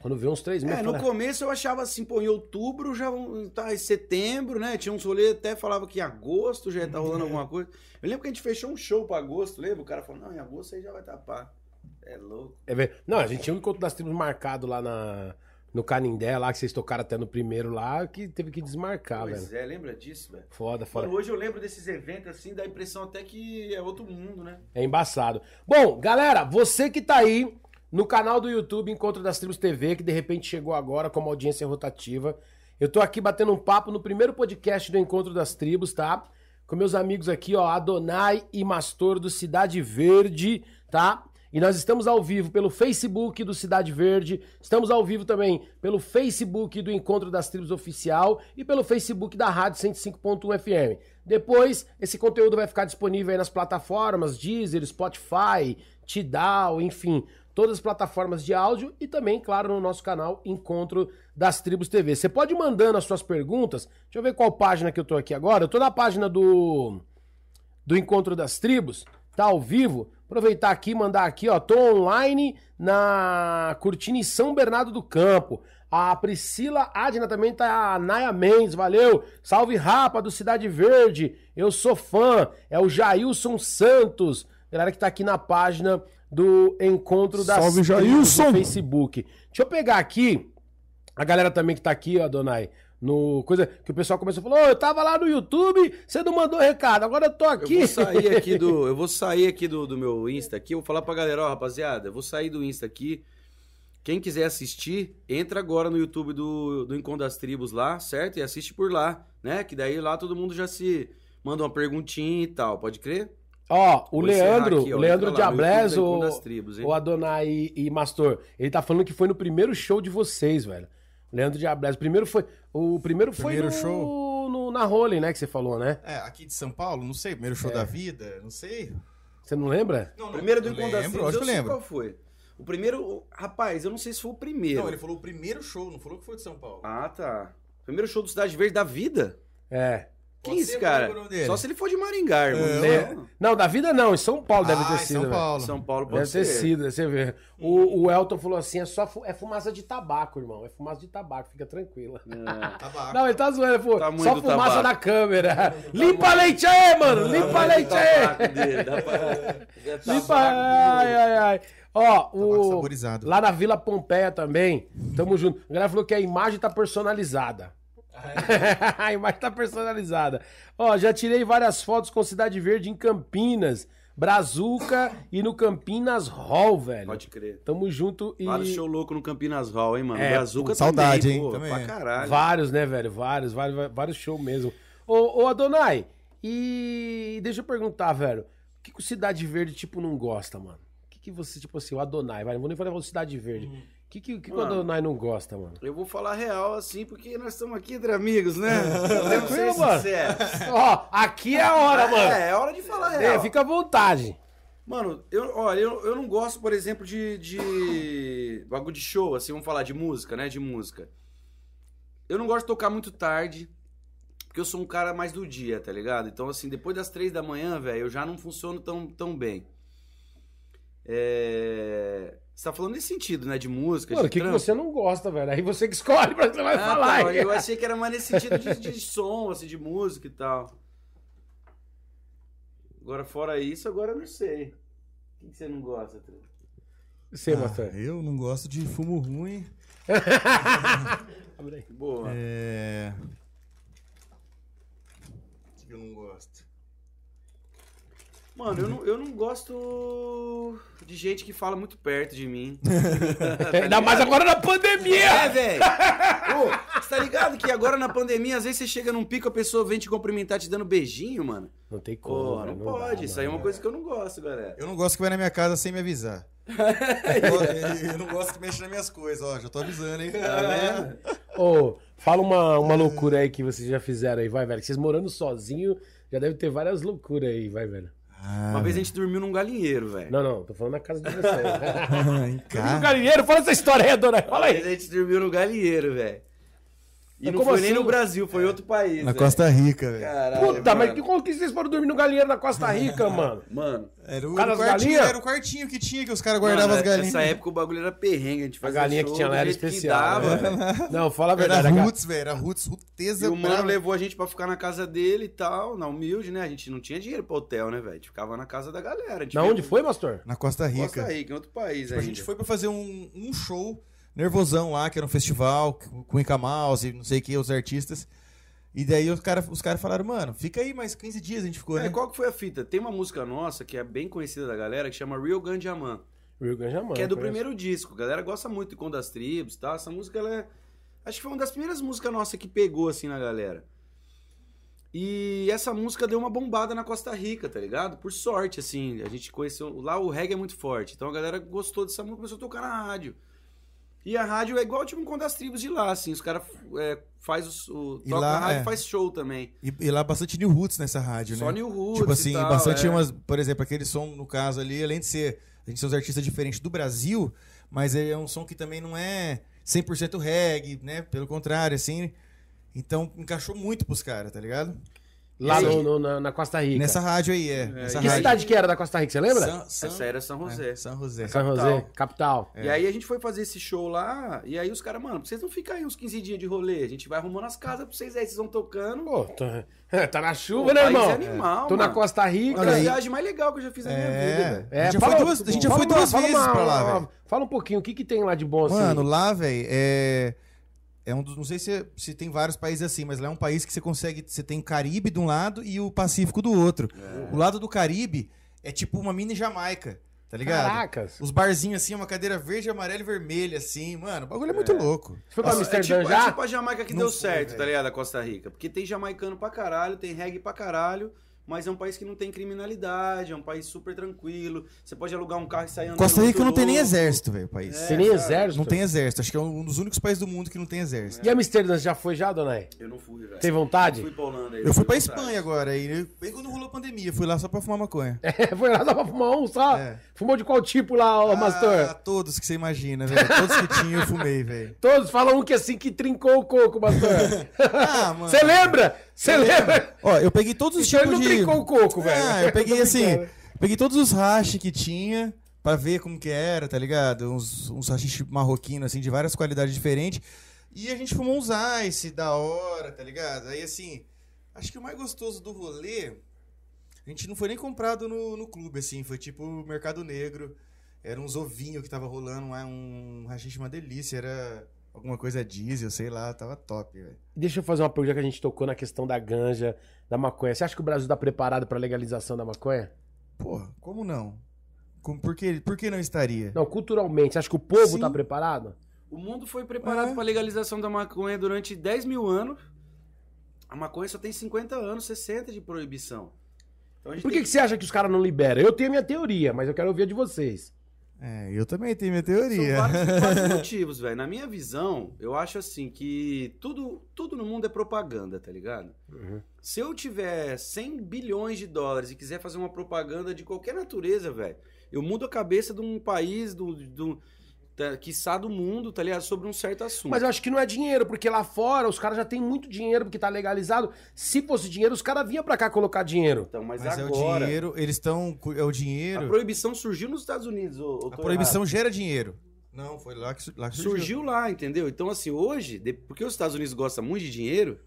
Quando veio uns três meses. É, no falei, começo eu achava assim, pô, em outubro já tá em setembro, né? Tinha uns rolês até falava que em agosto já ia tá rolando alguma coisa. Eu lembro que a gente fechou um show pra agosto, lembra? O cara falou, não, em agosto aí já vai tapar. É louco. É ver- Não, a gente tinha um encontro das tribos marcado lá na, no Canindé lá, que vocês tocaram até no primeiro lá, que teve que desmarcar, pois velho. é, lembra disso, velho? Foda, foda. Mano, hoje eu lembro desses eventos assim, dá a impressão até que é outro mundo, né? É embaçado. Bom, galera, você que tá aí no canal do YouTube Encontro das Tribos TV, que de repente chegou agora como audiência rotativa, eu tô aqui batendo um papo no primeiro podcast do Encontro das Tribos, tá? Com meus amigos aqui, ó, Adonai e Mastor do Cidade Verde, tá? E nós estamos ao vivo pelo Facebook do Cidade Verde, estamos ao vivo também pelo Facebook do Encontro das Tribos Oficial e pelo Facebook da Rádio 105.1 FM. Depois, esse conteúdo vai ficar disponível aí nas plataformas Deezer, Spotify, Tidal, enfim, todas as plataformas de áudio e também, claro, no nosso canal Encontro das Tribos TV. Você pode ir mandando as suas perguntas. Deixa eu ver qual página que eu tô aqui agora. Eu tô na página do do Encontro das Tribos, tá ao vivo. Aproveitar aqui, mandar aqui, ó. Tô online na Curtindo em São Bernardo do Campo. A Priscila Adna também tá. A Naya Mendes, valeu. Salve Rapa do Cidade Verde. Eu sou fã. É o Jailson Santos. Galera que tá aqui na página do Encontro das Salve, Tribos Jailson. no Facebook. Deixa eu pegar aqui. A galera também que tá aqui, ó, Donai. No coisa que o pessoal começou a falar, ô, eu tava lá no YouTube, você não mandou recado, agora eu tô Eu aqui. vou sair aqui do. Eu vou sair aqui do, do meu Insta aqui. Eu vou falar pra galera, ó, rapaziada, eu vou sair do Insta aqui. Quem quiser assistir, entra agora no YouTube do, do Encontro das Tribos lá, certo? E assiste por lá, né? Que daí lá todo mundo já se manda uma perguntinha e tal, pode crer? Ó, o Vou Leandro, aqui, ó, o Leandro Diablés, o, o Adonai e, e Mastor, ele tá falando que foi no primeiro show de vocês, velho. Leandro Diablés, primeiro foi, o primeiro foi Primeiro no, show? no- na Rolling, né, que você falou, né? É, aqui de São Paulo, não sei, primeiro show da vida, não sei. Você não lembra? Não, O primeiro do eu Encontro das lembro, Tribos, acho eu que sei lembro. qual foi. O primeiro, rapaz, eu não sei se foi o primeiro. Não, ele falou o primeiro show, não falou que foi de São Paulo. Ah, tá. Primeiro show do Cidade Verde da vida? É. Pode esse ser, cara? Só se ele for de Maringá, irmão. É, Não, Não, da vida não, em São Paulo deve Ah, ter sido. São. Paulo. São Paulo pode Deve ter ser. sido, deve ser. O, o Elton falou assim: é só fu- é fumaça de tabaco, irmão. É fumaça de tabaco, fica tranquila. É. Não, ele tá zoando, ele falou, Tá só fumaça tabaco. na câmera. Limpa leite aí, mano! Limpa leite aí! Dele, pra- é Limpa. Ai, ai, ai. Ó, o. saborizado. Lá na Vila Pompeia também, tamo junto. A galera falou que a imagem tá personalizada. a imagem tá personalizada. Ó, já tirei várias fotos com Cidade Verde em Campinas, Brazuca e no Campinas Hall, velho. Pode crer. Tamo junto e. Vários show louco no Campinas Hall, hein, mano? É, Brazuca pô, saudade, também, hein? Pô, Também pra é. caralho. Vários, né, velho? Vários, vários, vários shows mesmo. Ô, ô, Adonai, e deixa eu perguntar, velho. O que, que o Cidade Verde, tipo, não gosta, mano? O que, que você, tipo assim, o Adonai, vai, não vou nem falar o Cidade Verde. O que, que, que, Mano. Adonai não gosta, mano? Eu vou falar real assim, porque nós estamos aqui entre amigos, né? Tranquilo, ser mano. sinceros. Ó, aqui é a hora, mano. É, é hora de falar real. É, fica à vontade. Mano, eu, olha, eu, eu não gosto, por exemplo, de, de bagulho de show, assim, vamos falar de música, né? De música. Eu não gosto de tocar muito tarde, porque eu sou um cara mais do dia, tá ligado? Então, assim, depois das três da manhã, velho, eu já não funciono tão, tão bem. É... Você tá falando nesse sentido, né? De música, Mano, de o que, que você não gosta, velho? Aí você que escolhe pra você vai Ah, falar. tá, eu achei que era mais nesse sentido de, de som, assim, de música e tal. Agora, fora isso, agora eu não sei. O que que você não gosta? Você, Master. Ah, eu não gosto de fumo ruim. Abre aí. Boa. É. O que eu não gosto? Mano, eu não, eu não gosto de gente que fala muito perto de mim. Ainda mais agora na pandemia. É, velho! Ô, você tá ligado que agora na pandemia, às vezes você chega num pico, a pessoa vem te cumprimentar te dando beijinho, mano? Não tem como. Velho, não dá, pode. Isso aí é uma coisa que eu não gosto, galera. Eu não gosto que vai na minha casa sem me avisar. eu, eu não gosto que mexa nas minhas coisas, ó. Já tô avisando, hein? Tá vendo? Ô, fala uma, uma loucura aí que vocês já fizeram aí, vai, velho. Vocês morando sozinho, já deve ter várias loucuras aí, vai, velho. Ah, Uma vez a gente dormiu num galinheiro, velho. Não, não, tô falando na casa de vocês. em no galinheiro, fala essa história aí, dona. Fala Uma vez aí. a gente dormiu no galinheiro, velho. E Mas não como foi nem assim? no Brasil, foi em outro país. Na velho. Costa Rica, velho. Caralho, Puta, mas mano. que, como que vocês foram dormir no galinheiro na Costa Rica, mano? Mano, Era o, Cara era o quartinho, era o quartinho que tinha, que os caras guardavam as galinhas. Nessa época o bagulho era perrengue, a gente A fazia galinha que show tinha do lá era que especial. dava, né? Não, fala a Era verdade. a ga- roots, velho. Era roots, E ruteza. o mano levou a gente pra ficar na casa dele e tal, na humilde, né? A gente não tinha dinheiro pro hotel, né, velho? A gente ficava na casa da galera. A Na onde pro foi, Mastor? Na Costa Rica. Costa Rica, em outro país Tipo, a gente foi pra fazer um, um show nervosão lá, que era um festival, com o Inca Mouse, não sei o que, os artistas. E daí os caras os cara falaram, mano, fica aí mais 15 dias, a gente ficou, É, né? qual que foi a fita? Tem uma música nossa que é bem conhecida da galera que chama Real Ganjaman. Rio Grande do que é do conheço. primeiro disco. A galera gosta muito de Conto das Tribos, tá? Essa música, ela é... Acho que foi uma das primeiras músicas nossa que pegou, assim, na galera. E essa música deu uma bombada na Costa Rica, tá ligado? Por sorte, assim, a gente conheceu... Lá o reggae é muito forte, então a galera gostou dessa música e começou a tocar na rádio. E a rádio é igual, tipo, um Conto das Tribos de lá, assim. Os caras é, faz os- o... E Toca lá, na rádio é. e faz show também. E, e lá bastante New Roots nessa rádio, Só né? New Roots Tipo assim, tal, bastante é. umas, por exemplo, aquele som, no caso ali, além de ser, a gente ser uns artistas diferentes do Brasil, mas é um som que também não é 100% reggae, né? Pelo contrário, assim. Então, encaixou muito pros caras, tá ligado? Lá aí- no- no- na, na Costa Rica. Nessa rádio aí, é. nessa Que rádio. cidade que era da Costa Rica, você lembra? San, San, Essa era São José. é, San José. São. José, capital. E aí a gente foi fazer esse show lá, e aí os caras, mano, vocês não ficam aí uns 15 dias de rolê, a gente vai arrumando as casas pra vocês aí, vocês vão tocando. Pô, tá, tá na Pô, chuva, o né, irmão? é animal, Tô na mano. Costa Rica. Uma das aí. viagens mais legais que eu já fiz na minha É. vida, velho. A gente já foi duas- a gente já fala foi duas fala vezes pra lá, velho. Fala um pouquinho, o que que tem lá de bom assim? Mano, lá, velho, é. É um dos. Não sei se, se tem vários países assim, mas lá é um país que você consegue. Você tem o Caribe de um lado e o Pacífico do outro. O lado do Caribe é tipo uma mini Jamaica, tá ligado? Caracas. Os barzinhos assim, uma cadeira verde, amarela e vermelha, assim, mano. O bagulho é muito louco. Você foi pra Nossa, é Amsterdã tipo, já? é tipo a Jamaica que Não deu fui, certo, velho. tá ligado? A Costa Rica. Porque tem jamaicano pra caralho, tem reggae pra caralho, mas é um país que não tem criminalidade, é um país super tranquilo. Você pode alugar um carro e sair andando. Costa Rica não tem nem exército, velho, o país. É, Tem nem exército? Não tem exército. Acho que é um dos únicos países do mundo que não tem exército. E Amsterdã, você já foi já, dona? Eu não fui, velho. Tem vontade? Eu fui pra Holanda. aí, Eu fui pra vontade. Espanha agora, e bem quando rolou a pandemia, fui lá só pra fumar maconha. É, foi lá só pra fumar um só? É. Fumou de qual tipo lá, ô Ah, Mastor? todos que você imagina, velho. Todos que tinha eu fumei, velho. Todos falam um que assim que trincou o coco, Mastor. Ah, mano. Você lembra? Você lembra? Ó, eu peguei todos os Então ele tipos não de... trincou o coco, velho. Ah, eu peguei assim, peguei todos os hash que tinha pra ver como que era, tá ligado? Uns, uns hash marroquinos, assim, de várias qualidades diferentes. E a gente fumou uns ice da hora, tá ligado? Aí, assim, acho que o mais gostoso do rolê, a gente não foi nem comprado no, no clube, assim, foi tipo Mercado Negro. Era uns ovinhos que tava rolando, um, um hashish uma delícia, era alguma coisa diesel, sei lá, tava top, velho. Deixa eu fazer uma pergunta que a gente tocou na questão da ganja, da maconha. Você acha que o Brasil tá preparado pra legalização da maconha? Porra, como não? Como, por, que, por que não estaria? Não, culturalmente. Você acha que o povo Sim. tá preparado? O mundo foi preparado É. pra legalização da maconha durante 10 mil anos. A maconha só tem 50 anos, 60 de proibição. Então a gente Por que, tem que você acha que os caras não liberam? Eu tenho a minha teoria, mas eu quero ouvir a de vocês. É, eu também tenho minha São teoria. vários, vários motivos, velho. Na minha visão, eu acho assim que tudo, tudo no mundo é propaganda, tá ligado? Se eu tiver 100 bilhões de dólares e quiser fazer uma propaganda de qualquer natureza, velho, eu mudo a cabeça de um país, do, do, da, quiçá do mundo, tá ligado? Sobre um certo assunto. Mas eu acho que não é dinheiro, porque lá fora os caras já têm muito dinheiro porque tá legalizado. Se fosse dinheiro, os caras vinham pra cá colocar dinheiro. Então, mas, Mas é o agora... dinheiro, eles estão. É o A dinheiro. proibição surgiu nos Estados Unidos. ô- ô, A proibição gera dinheiro. Não, foi lá que, lá que errado. surgiu lá, entendeu? Então, assim, hoje, porque os Estados Unidos gostam muito de dinheiro,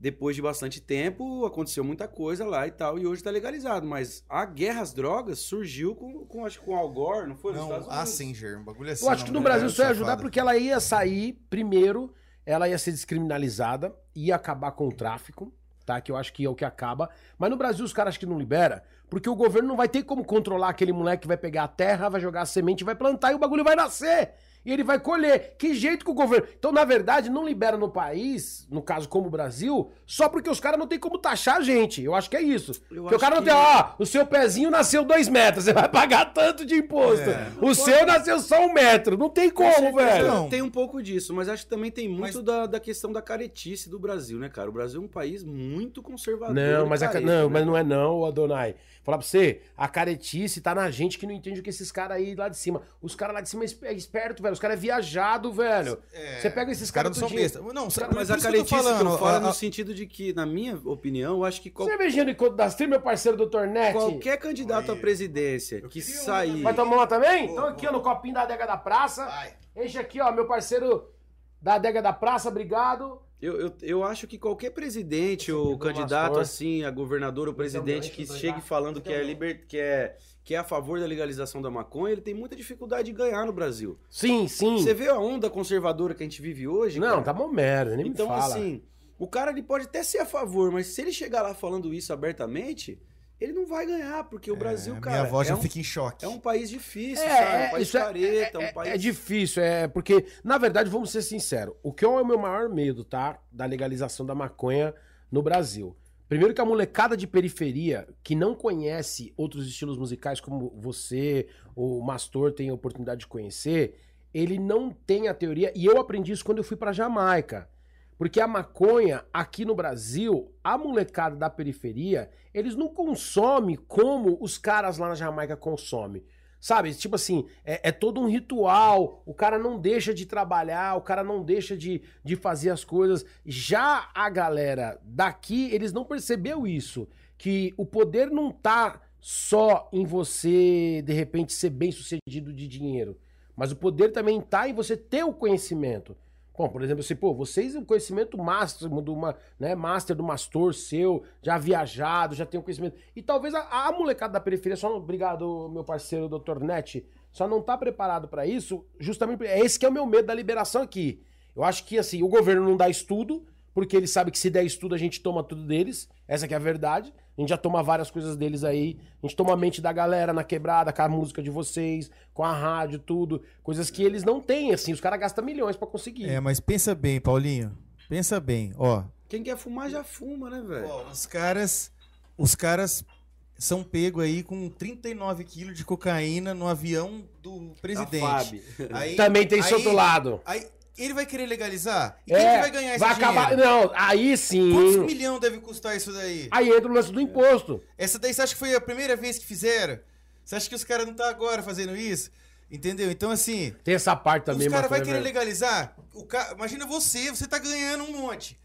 depois de bastante tempo, aconteceu muita coisa lá e tal, e hoje tá legalizado. Mas a guerra às drogas surgiu com, com acho que com Al Gore, não foi? Nos Não, Estados a Unidos. Singer, um bagulho assim. Eu acho que no não, Brasil é, só ia ajudar porque ela ia sair primeiro, ela ia ser descriminalizada, ia acabar com o tráfico, tá? Que eu acho que é o que acaba. Mas no Brasil os caras acho que não libera, porque o governo não vai ter como controlar aquele moleque que vai pegar a terra, vai jogar a semente, vai plantar e o bagulho vai nascer. E ele vai colher. Que jeito que o governo. Então, na verdade, não libera no país, no caso como o Brasil, só porque os caras não tem como taxar a gente. Eu acho que é isso. Eu porque o cara não que- tem, ó, o seu pezinho nasceu dois metros, você vai pagar tanto de imposto. É. O seu nasceu só um metro. Não tem como, velho. Não. Tem um pouco disso, mas acho que também tem muito Mas- da, da questão da caretice do Brasil, né, cara? O Brasil é um país muito conservador. Não, mas, a não, né? mas não é não, Adonai. Falar pra você, a caretice tá na gente que não entende o que esses caras aí lá de cima. Os caras lá de cima é é esperto, velho. Os caras é viajado, velho. É, Você pega esses os caras caras não são besta. Não, sabe, Mas a eu caretice eu falando, falo a- a- no sentido de que, na minha opinião, eu acho que qual- Cervejinha do Encontro das Tribos, meu parceiro Dr. Net. qualquer candidato à presidência que sair... Vai tomar uma também? então aqui, ó, no copinho da adega da praça. Vai. Enche aqui, ó, meu parceiro da adega da praça, obrigado. Eu, eu, eu acho que qualquer presidente ou candidato assim, a governador ou presidente que chegue falando que é, liber, que, é, que é a favor da legalização da maconha, ele tem muita dificuldade de ganhar no Brasil. Sim, sim. Você vê a onda conservadora que a gente vive hoje? Não, cara? tá bom merda, nem então, me fala. Então, assim, o cara ele pode até ser a favor, mas se ele chegar lá falando isso abertamente, ele não vai ganhar, porque o é, Brasil, cara. Minha já é um, fica em choque. É um país difícil, é, sabe? Um país é- careta, é, um país. É difícil, é porque, na verdade, vamos ser sinceros, o que é o meu maior medo, tá? Da legalização da maconha no Brasil. Primeiro que a molecada de periferia, que não conhece outros estilos musicais como você, o Mastor tem a oportunidade de conhecer, ele não tem a teoria, e eu aprendi isso quando eu fui para Jamaica. Porque a maconha, aqui no Brasil, a molecada da periferia, eles não consomem como os caras lá na Jamaica consomem. Sabe? Tipo assim, é, é, todo um ritual. O cara não deixa de trabalhar, o cara não deixa de, de fazer as coisas. Já a galera daqui, eles não percebeu isso. Que o poder não tá só em você, de repente, ser bem sucedido de dinheiro. Mas o poder também tá em você ter o conhecimento. Bom, por exemplo, assim, pô, vocês o conhecimento máximo do uma, né, master do mastor seu, já viajado, já tem o conhecimento. E talvez a, a molecada da periferia, só obrigado, meu parceiro Dr. Net, só não tá preparado para isso, justamente é esse que é o meu medo da liberação aqui. Eu acho que assim, o governo não dá estudo, porque ele sabe que se der estudo a gente toma tudo deles, essa é a verdade. A gente já toma várias coisas deles aí. A gente toma a mente da galera na quebrada, com a música de vocês, com a rádio, tudo. Coisas que eles não têm, assim. Os caras gastam milhões para conseguir. É, mas pensa bem, Paulinho. Pensa bem, ó. Quem quer fumar já fuma, né, velho? Os caras. Os caras são pegos aí com 39 quilos de cocaína no avião do presidente. Aí, Também tem esse outro lado. Aí, ele vai querer legalizar? E quem é, que vai ganhar esse vai acabar, Não, aí sim. Quantos milhões deve custar isso daí? Aí entra o lance do imposto. Essa daí você acha que foi a primeira vez que fizeram? Você acha que os caras não estão tá agora fazendo isso? Entendeu? Então, assim. Tem essa parte também, Os caras vão querer legalizar. O ca... Imagina você, você tá ganhando um monte.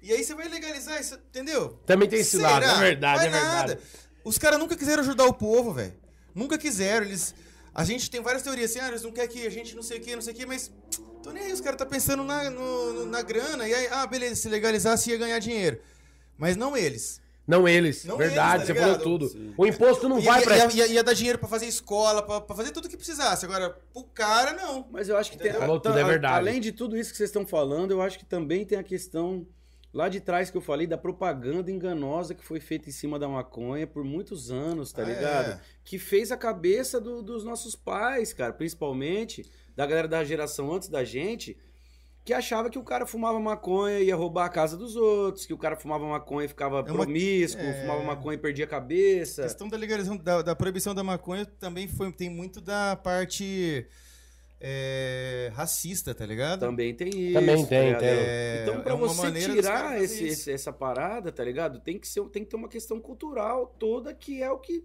E aí você vai legalizar isso, entendeu? Também tem esse Será? lado, é verdade, vai é verdade. Nada. Os caras nunca quiseram ajudar o povo, velho. Nunca quiseram. Eles. A gente tem várias teorias assim, ah, eles não querem que a gente não sei o que, não sei o que, mas Tô nem aí, os caras tá pensando na, no, na grana. E aí, ah, beleza, se legalizasse ia ganhar dinheiro. Mas não eles. Não eles, não verdade, eles, tá você falou tudo. Sim. O imposto não vai pra. Ia, ia, ia, dar dinheiro pra fazer escola, pra, pra fazer tudo que precisasse. Agora, pro cara, não. Mas eu acho que Entendeu? tem. Falou tudo, é verdade. Além de tudo isso que vocês estão falando, eu acho que também tem a questão lá de trás que eu falei da propaganda enganosa que foi feita em cima da maconha por muitos anos, tá ah, ligado? É. Que fez a cabeça do, dos nossos pais, cara, principalmente da galera da geração antes da gente, que achava que o cara fumava maconha e ia roubar a casa dos outros, que o cara fumava maconha e ficava é uma... promíscuo, é... fumava maconha e perdia a cabeça. A questão da legalização, da, da proibição da maconha também foi, tem muito da parte é, racista, tá ligado? Também tem isso. Também tem, tá tem. É, então, pra é você tirar esse, esse, essa parada, tá ligado? Tem que, ser, tem que ter uma questão cultural toda que é o que.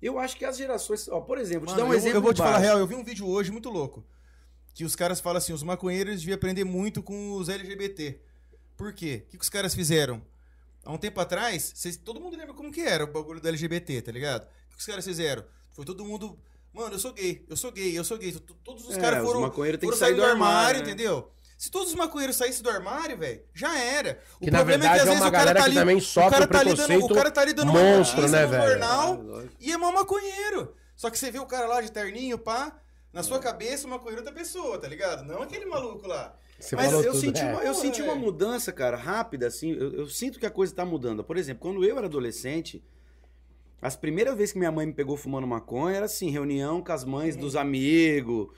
Eu acho que as gerações. Ó, por exemplo, Mano, te dar um eu, exemplo. Eu vou te falar real, eu vi um vídeo hoje muito louco que os caras falam assim, os maconheiros deviam aprender muito com os LGBT. Por quê? O que, que os caras fizeram? Há um tempo atrás, vocês, todo mundo lembra como que era o bagulho do LGBT, tá ligado? O que, que os caras fizeram? Foi todo mundo... Mano, eu sou gay, eu sou gay, eu sou gay. Todos os é, caras foram, os foram que sair do armário, armário né? entendeu? Se todos os maconheiros saíssem do armário, velho, já era. O que problema é que às é vezes o cara tá ali, também sofre o cara tá ali dando, o cara tá ali dando monstro, uma né, no jornal é, e é mal maconheiro. Só que você vê o cara lá de terninho, pá, na sua cabeça, uma coisa é outra pessoa, tá ligado? Não aquele maluco lá. Você Mas eu, tudo, senti, é. uma, eu senti uma mudança, cara, rápida, assim. Eu, eu, sinto que a coisa tá mudando. Por exemplo, quando eu era adolescente, as primeiras vezes que minha mãe me pegou fumando maconha era assim, reunião com as mães dos amigos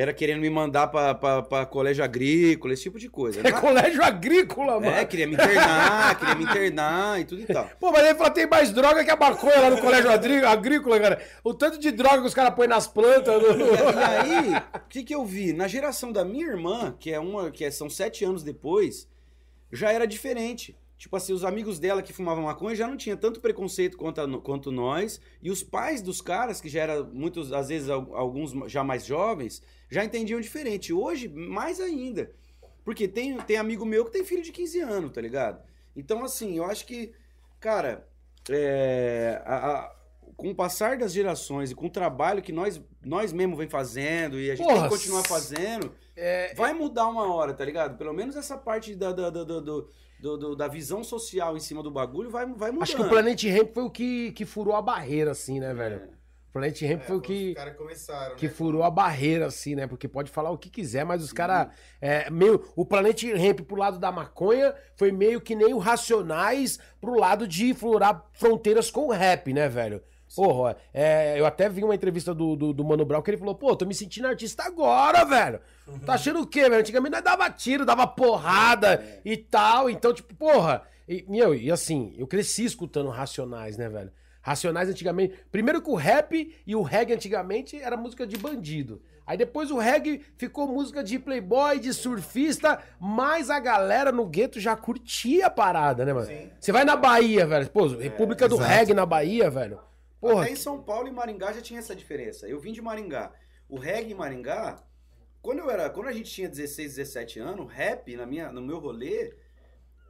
era querendo me mandar pra, pra, pra colégio agrícola, esse tipo de coisa. É colégio agrícola, mano. É, queria me internar, queria me internar e tudo e tal. Pô, mas ele falou tem mais droga que a maconha lá no colégio agrícola, cara. O tanto de droga que os caras põem nas plantas. No... E, e, aí, o que, que eu vi? Na geração da minha irmã, que é uma, que é, são sete anos depois, já era diferente. Tipo assim, os amigos dela que fumavam maconha já não tinha tanto preconceito quanto, a, quanto nós. E os pais dos caras, que já eram muitos, às vezes, alguns já mais jovens, já entendiam diferente. Hoje, mais ainda. Porque tem, tem amigo meu que tem filho de 15 anos, tá ligado? Então, assim, eu acho que, cara, é, a, a, com o passar das gerações e com o trabalho que nós, nós mesmo vem fazendo e a gente Porra, tem que continuar fazendo, é, vai mudar uma hora, tá ligado? Pelo menos essa parte da, da, da, do, do, do, da visão social em cima do bagulho vai, vai mudar. Acho que o Planet Ramp foi o que, que furou a barreira, assim, né, velho? É. O Planet Ramp é, foi o que, que né? furou a barreira, assim, né? Porque pode falar o que quiser, mas os caras. É, meio, o Planet Ramp pro lado da maconha foi meio que nem o Racionais pro lado de furar fronteiras com o rap, né, velho? Porra, é, eu até vi uma entrevista do, do, do, Mano Brown que ele falou, pô, tô me sentindo artista agora, velho. Uhum. Tá achando o quê, velho? Antigamente nós dava tiro, dava porrada é. e tal. Então, tipo, porra. E, meu, e assim, eu cresci escutando Racionais, né, velho? Racionais antigamente. Primeiro que o rap e o reggae antigamente era música de bandido. Aí depois o reggae ficou música de playboy, de surfista, mas a galera no gueto já curtia a parada, né, mano? Você vai na Bahia, velho. Pô, República é, do exato. Reggae na Bahia, velho. Porra. Até em São Paulo e Maringá já tinha essa diferença. Eu vim de Maringá. O reggae em Maringá, quando eu era, quando a gente tinha 16, 17 anos, rap na minha, no meu rolê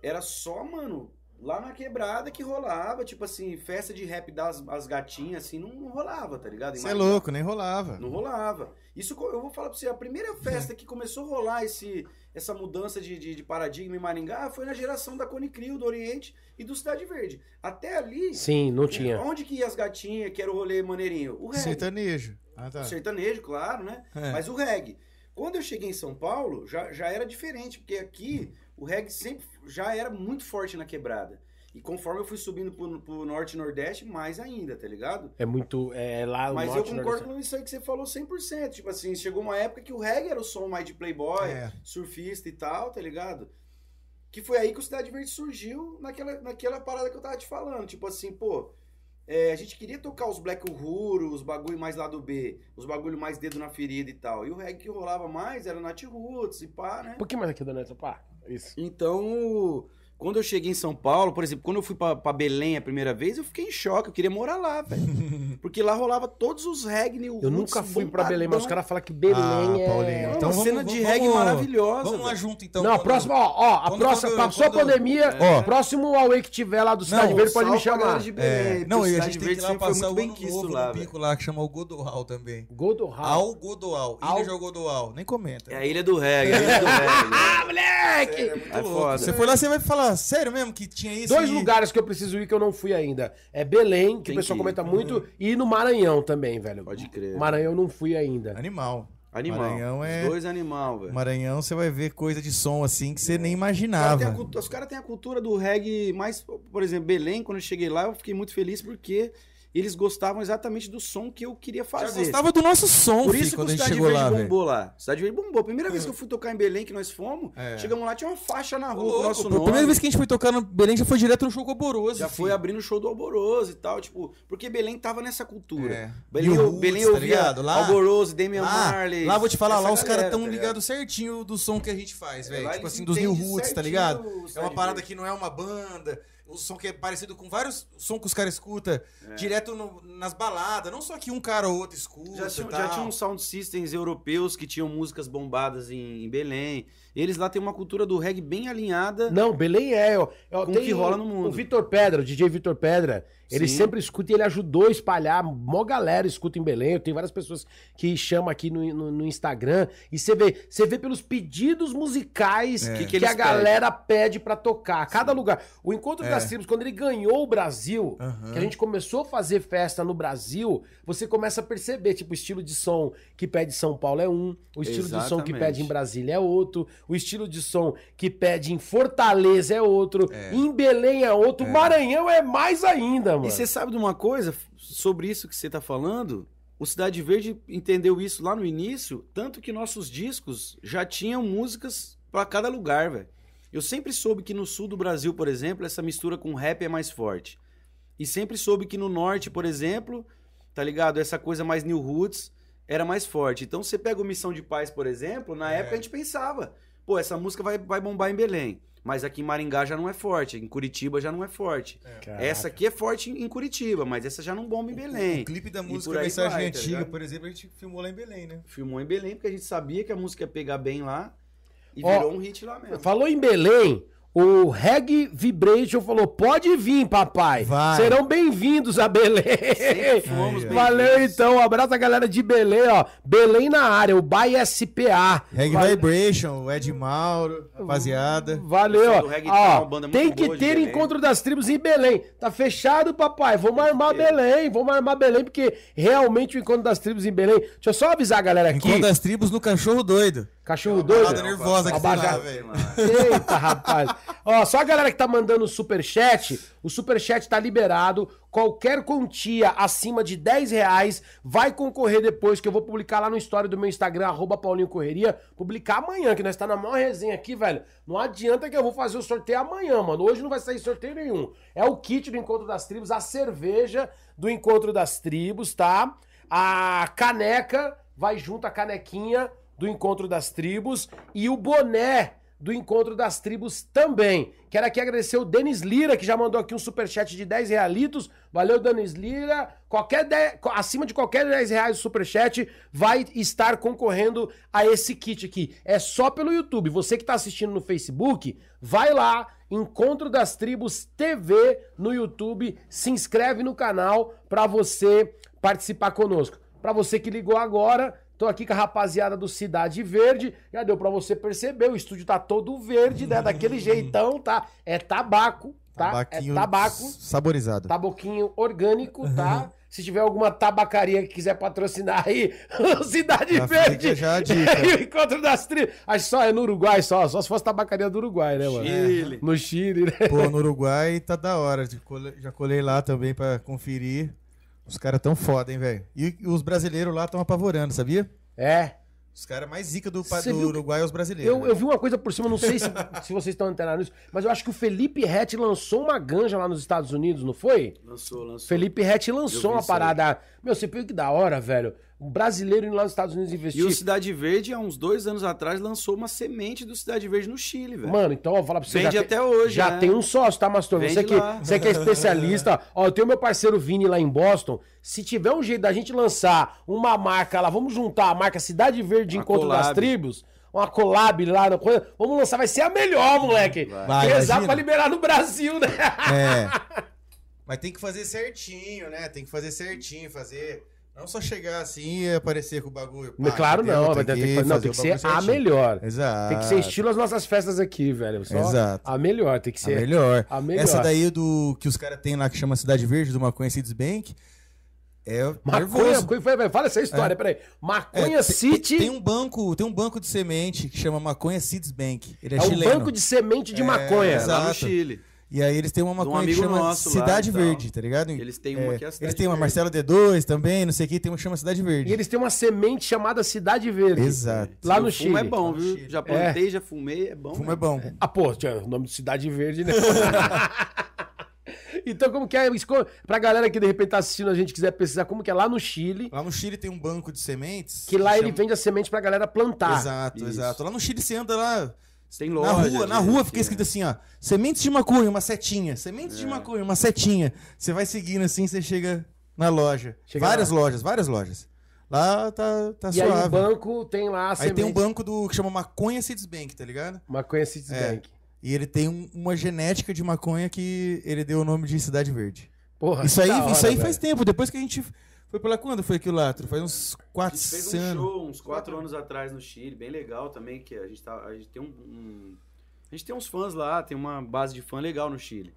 era só, mano, lá na quebrada que rolava, tipo assim, festa de rap das as gatinhas, assim, não, não rolava, tá ligado? Você é louco, nem rolava. Não rolava. Isso eu vou falar pra você, a primeira festa que começou a rolar esse, essa mudança de, de, de, paradigma em Maringá foi na geração da Cone Crio, do Oriente e do Cidade Verde. Até ali. Sim, não tinha. Onde que ia as gatinhas, que era o rolê maneirinho? O reggae. Sertanejo. Ah, tá. O sertanejo, claro, né? É. Mas o reggae. Quando eu cheguei em São Paulo, já, já era diferente, porque aqui o reggae sempre já era muito forte na quebrada. E conforme eu fui subindo pro, pro norte e nordeste, mais ainda, tá ligado? É muito. É lá Mas norte, eu concordo com isso aí que você falou 100%. Tipo assim, chegou uma época que o reggae era o som mais de playboy, é. surfista e tal, tá ligado? Que foi aí que o Cidade Verde surgiu naquela, naquela parada que eu tava te falando. Tipo assim, pô, é, a gente queria tocar os Black Uhuru, os bagulho mais lá do B, os bagulho mais dedo na ferida e tal. E o reggae que rolava mais era Nat Roots e pá, né? Um pouquinho mais aqui da Neta, pá. Isso. Então, quando eu cheguei em São Paulo, por exemplo, quando eu fui para Belém a primeira vez, eu fiquei em choque, eu queria morar lá, velho. Porque lá rolava todos os reggae, Eu nunca fui para Belém, mas os caras falam que Belém ah, é Paulinho. Então, uma cena de reggae maravilhosa. Vamos lá junto então. Não, a próxima, ó, ó, a quando, próxima, quando, passou quando, a pandemia, é. ó, próximo Huawei que tiver lá do Cidade não, Verde pode me chamar. De Belém, é. Não, e a gente tem que ir lá passar o bem novo lá, no pico lá que chama o Godoal também. Godoal. Al Godoal. Ilha de Godoal. Nem comenta. É a ilha do reggae, a ilha do reggae. Ah, moleque! É foda. Você foi lá, você vai falar, sério mesmo que tinha isso. Dois e... lugares que eu preciso ir que eu não fui ainda. É Belém, que Tem o pessoal que comenta muito, e no Maranhão também, velho. Pode crer. Maranhão eu não fui ainda. Animal. Animal. Maranhão é. Os dois animal, velho. Maranhão você vai ver coisa de som assim que você é. nem imaginava. Os caras cara têm a cultura do reggae mais. Por exemplo, Belém, quando eu cheguei lá, eu fiquei muito feliz porque eles gostavam exatamente do som que eu queria fazer. Já gostava do nosso som, Por isso que o Cidade Verde lá, bombou véio. lá. Cidade Verde bombou. Primeira vez que eu fui tocar em Belém, que nós fomos, é. chegamos lá, tinha uma faixa na rua com o nosso nome. A primeira vez que a gente foi tocar no Belém, já foi direto no show com o Alboroso. Já filho. foi abrindo o show do Alboroso e tal, tipo, porque Belém tava nessa cultura. É. Belém, eu, Roots, Belém tá ligado? Lá, Alboroso, Damian lá, Marley. Lá vou te falar, lá os caras tão tá ligados certinho do som que a gente faz, velho. Tipo assim, dos New Roots, tá ligado? É uma parada que não é uma banda o som que é parecido com vários som que os caras escutam é. direto no, nas baladas, não só que um cara ou outro escuta. Já, tinha, já tinha uns sound systems europeus que tinham músicas bombadas em, em, Belém. Eles lá têm uma cultura do reggae bem alinhada. Não, Belém é. Eu, eu com o que rola no mundo. O Vitor Pedra, o DJ Vitor Pedra, ele Sim. sempre escuta e ele ajudou a espalhar. Mó galera escuta em Belém. Eu tenho várias pessoas que chamam aqui no, no, no Instagram. E você vê, você vê pelos pedidos musicais é. que, que, que a galera pede para tocar. Cada Sim. lugar. O Encontro é. das Tribos, quando ele ganhou o Brasil, uhum. que a gente começou a fazer festa no Brasil, você começa a perceber, tipo, o estilo de som que pede São Paulo é um, o estilo Exatamente. de som que pede em Brasília é outro, o estilo de som que pede em Fortaleza é outro, é. em Belém é outro, é. Maranhão é mais ainda, mano. E você sabe de uma coisa sobre isso que você tá falando? O Cidade Verde entendeu isso lá no início, tanto que nossos discos já tinham músicas para cada lugar, velho. Eu sempre soube que no sul do Brasil, por exemplo, essa mistura com rap é mais forte. E sempre soube que no norte, por exemplo, tá ligado? Essa coisa mais new roots era mais forte. Então você pega o Missão de Paz, por exemplo, na é. época a gente pensava, pô, essa música vai, vai bombar em Belém. Mas aqui em Maringá já não é forte, em Curitiba já não é forte. É. Essa aqui é forte em Curitiba, mas essa já não bomba em Belém. O, o clipe da música Mensagem vai, tá Antiga, tá por exemplo, a gente filmou lá em Belém, né? Filmou em Belém, porque a gente sabia que a música ia pegar bem lá e Ó, virou um hit lá mesmo. Falou em Belém, O Reg Vibration falou: pode vir, papai. Vai. Serão bem-vindos a Belém. fomos Aí, ó. Valeu então, um abraço a galera de Belém, ó. Belém na área, o Bay SPA. Reg Vibration, o Ed Mauro, rapaziada. Valeu, ó. ó tem que ter encontro das tribos em Belém. Tá fechado, papai. Vamos armar. Belém, vamos armar Belém, porque realmente o encontro das tribos em Belém. Deixa eu só avisar a galera aqui. Encontro das tribos no cachorro doido. Cachorro doido. nervosa que tem Abaixar- lá, velho. Eita, rapaz. Ó, só a galera que tá mandando o superchat, o superchat tá liberado. Qualquer quantia acima de 10 reais vai concorrer depois, que eu vou publicar lá no story do meu Instagram, arroba Paulinho Correria. Publicar amanhã, que nós tá na maior resenha aqui, velho. Não adianta que eu vou fazer o sorteio amanhã, mano. Hoje não vai sair sorteio nenhum. É o kit do Encontro das Tribos, a cerveja do Encontro das Tribos, tá? A caneca vai junto a canequinha do Encontro das Tribos e o boné do Encontro das Tribos também. Quero aqui agradecer o Denis Lira, que já mandou aqui um superchat de 10 realitos. Valeu, Denis Lira. Qualquer 10 co- acima de qualquer 10 reais o superchat vai estar concorrendo a esse kit aqui. É só pelo YouTube. Você que está assistindo no Facebook, vai lá, Encontro das Tribos TV no YouTube, se inscreve no canal para você participar conosco. Para você que ligou agora, tô aqui com a rapaziada do Cidade Verde. Já deu para você perceber, o estúdio tá todo verde, né? Daquele jeitão, tá? É tabaco, tá? Tabaquinho É tabaco, saborizado. taboquinho orgânico, tá? Se tiver alguma tabacaria que quiser patrocinar aí, Cidade Já Verde. fica já a dica. E o encontro das tribos. Acho que só é no Uruguai, só. Só se fosse tabacaria do Uruguai, né, mano? Chile. No Chile, né? Pô, no Uruguai tá da hora. Já colei, já colei lá também pra conferir. Os caras tão foda, hein, velho. E os brasileiros lá tão apavorando, sabia? É. Os caras mais zica do, do Uruguai é os brasileiros. Eu, eu vi uma coisa por cima, não sei se, se vocês estão antenados nisso, mas eu acho que o Felipe Rett lançou uma ganja lá nos Estados Unidos, não foi? Lançou, lançou. Felipe Rett lançou uma isso aí. parada. Meu, você viu que da hora, velho? Um brasileiro indo lá nos Estados Unidos E investir. o Cidade Verde, há uns dois anos atrás, lançou uma semente do Cidade Verde no Chile, velho. Mano, então, eu vou falar pra você. Vende já até hoje, Já né? tem um sócio, tá, Mastor? Você que, lá. você que é especialista. ó, eu tenho meu parceiro Vini lá em Boston. Se tiver um jeito da gente lançar uma marca lá, vamos juntar a marca Cidade Verde Uma Encontro das collab. Tribos. Uma collab lá, na coisa. Vamos lançar, vai ser a melhor, moleque. Vai, Pesar imagina. pra liberar no Brasil, né? É. Mas tem que fazer certinho, né? Tem que fazer certinho, fazer. Não só chegar assim e aparecer com o bagulho. pá, claro não, mas tem, aqui, que, não, fazer tem que ser bagulho a certinho. melhor. Exato. Tem que ser estilo as nossas festas aqui, velho. Só Exato. A melhor, tem que A ser. melhor. a melhor. Essa daí do que os caras têm lá que chama Cidade Verde, do Maconha Seeds Bank. É Maconha, vai, fala essa história, peraí. É, Maconha tem- City Tem um banco, tem um banco de semente que chama Maconha Seeds Bank. Ele é, é um chileno. banco de semente de É, maconha. É, lá no. Chile. E aí eles têm uma um maconha que amigo chama nosso lá Cidade tal. Verde, tá ligado? Eles têm uma É, que é a Cidade Eles têm uma. Marcelo D2 também, não sei o que, tem uma que chama Cidade Verde. E eles têm uma semente chamada Cidade Verde. Exato. Lá no o fumo Chile. é bom, viu? Chile. Já plantei, já fumei, é bom. Fumo né? é bom. Ah, pô, tinha o nome de Cidade Verde, né? então, como que é? Pra galera que de repente tá assistindo a gente quiser pesquisar, como que é lá no Chile, Lá no Chile tem um banco de sementes. que lá ele chama- vende a semente pra galera plantar. Exato, Isso. exato. Lá no Chile você anda lá Tem na loja. rua, na de- rua fica escrito assim, ó, sementes de maconha, uma setinha. Sementes de É. maconha, uma setinha. Você vai seguindo assim, você chega na loja. Chega várias lá. lojas, várias lojas. Lá tá, tá E aí o suave. banco tem lá a Aí semente. tem um banco do que chama Maconha Seeds Bank, tá ligado? Maconha City É. Bank. E ele tem um- uma genética de maconha que ele deu o nome de Cidade Verde. Porra, Isso aí, hora, isso aí velho. faz tempo, depois que a gente foi pela quando foi aquilo lá? Faz uns A quatro gente fez um anos. show uns quatro anos atrás no Chile, bem legal também, que a gente, tá, a gente tem um, um- A gente tem uns fãs lá, tem uma base de fã legal no Chile.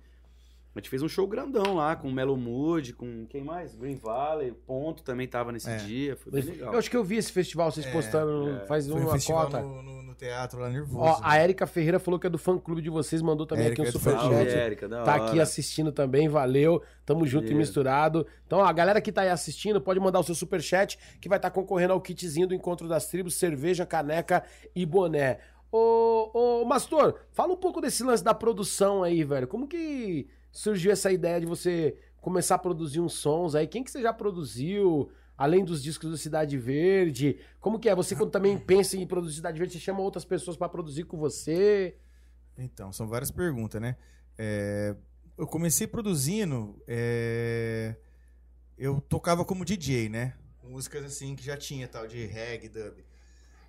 A gente fez um show grandão lá, com Melo Mood, com quem mais? Green Valley, Ponto também tava nesse É. dia, foi bem legal. Eu acho que eu vi esse festival, vocês É, postando é. faz Foi um uma cota. no, no- no teatro lá nervoso. Ó, a né? Érica Ferreira falou que é do fã clube de vocês, mandou também Érica aqui um é superchat. Tá aqui assistindo também, valeu. Tamo junto e misturado. Então, ó, a galera que tá aí assistindo, pode mandar o seu superchat, que vai estar concorrendo ao kitzinho do Encontro das Tribos, cerveja, caneca e boné. Ô, ô, Mastor, fala um pouco desse lance da produção aí, velho. Como que surgiu essa ideia de você começar a produzir uns sons aí? Quem que você já produziu? Além dos discos do Cidade Verde, como que é? Você quando também pensa em produzir Cidade Verde, você chama outras pessoas pra produzir com você? Então, são várias perguntas, né? É, eu comecei produzindo. é, eu tocava como DJ, né? Músicas assim que já tinha, tal, de reggae, dub.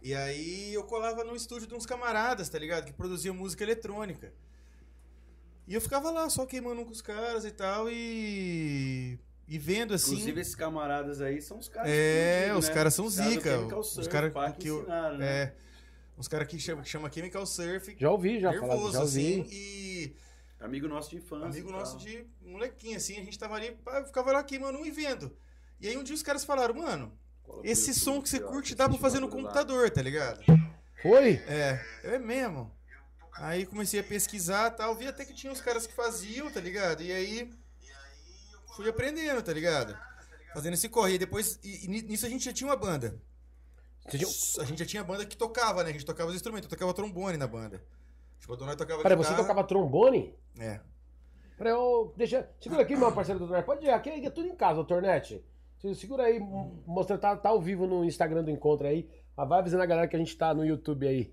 E aí eu colava no estúdio de uns camaradas, tá ligado? Que produziam música eletrônica. E eu ficava lá, só queimando com os caras e tal, e. E vendo assim. Inclusive, esses camaradas aí são os caras. É, fudidos, os né? caras são Os caras do zica. Os caras que eu. ensinaram, né? É. Os caras que chama, chama Chemical Surf. Já ouvi, já falado, nervoso, já ouvi. assim. E. Amigo nosso de infância. Amigo e nosso tal. de molequinho, assim, a gente tava ali, ficava lá queimando um e vendo. E aí um dia os caras falaram, mano, Cola esse som que você curte dá pra tipo fazer no bagulho lá. computador, tá ligado? Foi? É, é mesmo. Aí comecei a pesquisar e tal, vi até que tinha uns caras que faziam, tá ligado? E aí fui aprendendo, tá ligado? Fazendo esse corre. E depois, e, e nisso a gente já tinha uma banda. A gente já tinha banda que tocava, né? A gente tocava os instrumentos, eu tocava trombone na banda. Tipo, a dona tocava Peraí, você tocava trombone? É. Peraí, ô, deixa. Segura aqui, meu parceiro do Tornete. Pode ir, aqui é tudo em casa, o Segura aí, mostra, tá, tá ao vivo no Instagram do encontro aí. Vai avisando a galera que a gente tá no YouTube aí.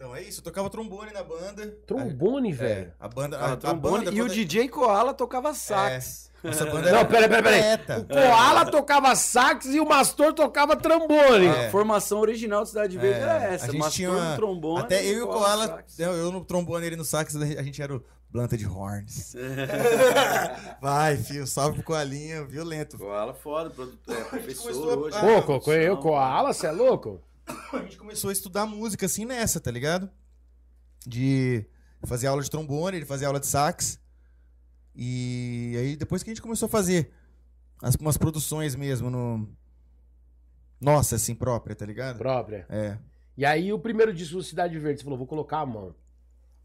Então é isso, eu tocava trombone na banda. Trombone, É, velho. a banda. Ah, A, a trombone, banda e o DJ Koala tocava sax. Nossa banda Não, era pera, pera, pera. completa. O Koala tocava sax e o Mastor tocava trombone. A formação original de Cidade Verde É, era a essa. gente Mastor tinha uma- no trombone. Até eu e o Koala, eu, eu no trombone, ele no sax, a gente era o Blanta de Horns. Vai, filho, salve pro Koalinha, violento. Koala foda, produtor, é, professor começou a- hoje. Ah, Pô, eu, Koala, você é louco? A gente começou a estudar música assim nessa, tá ligado? De fazer aula de trombone, de fazer aula de sax. E aí depois que a gente começou a fazer as, umas produções mesmo no. Nossa, assim, própria, tá ligado? Própria. É. E aí o primeiro disco do Cidade Verde, você falou, vou colocar a mão.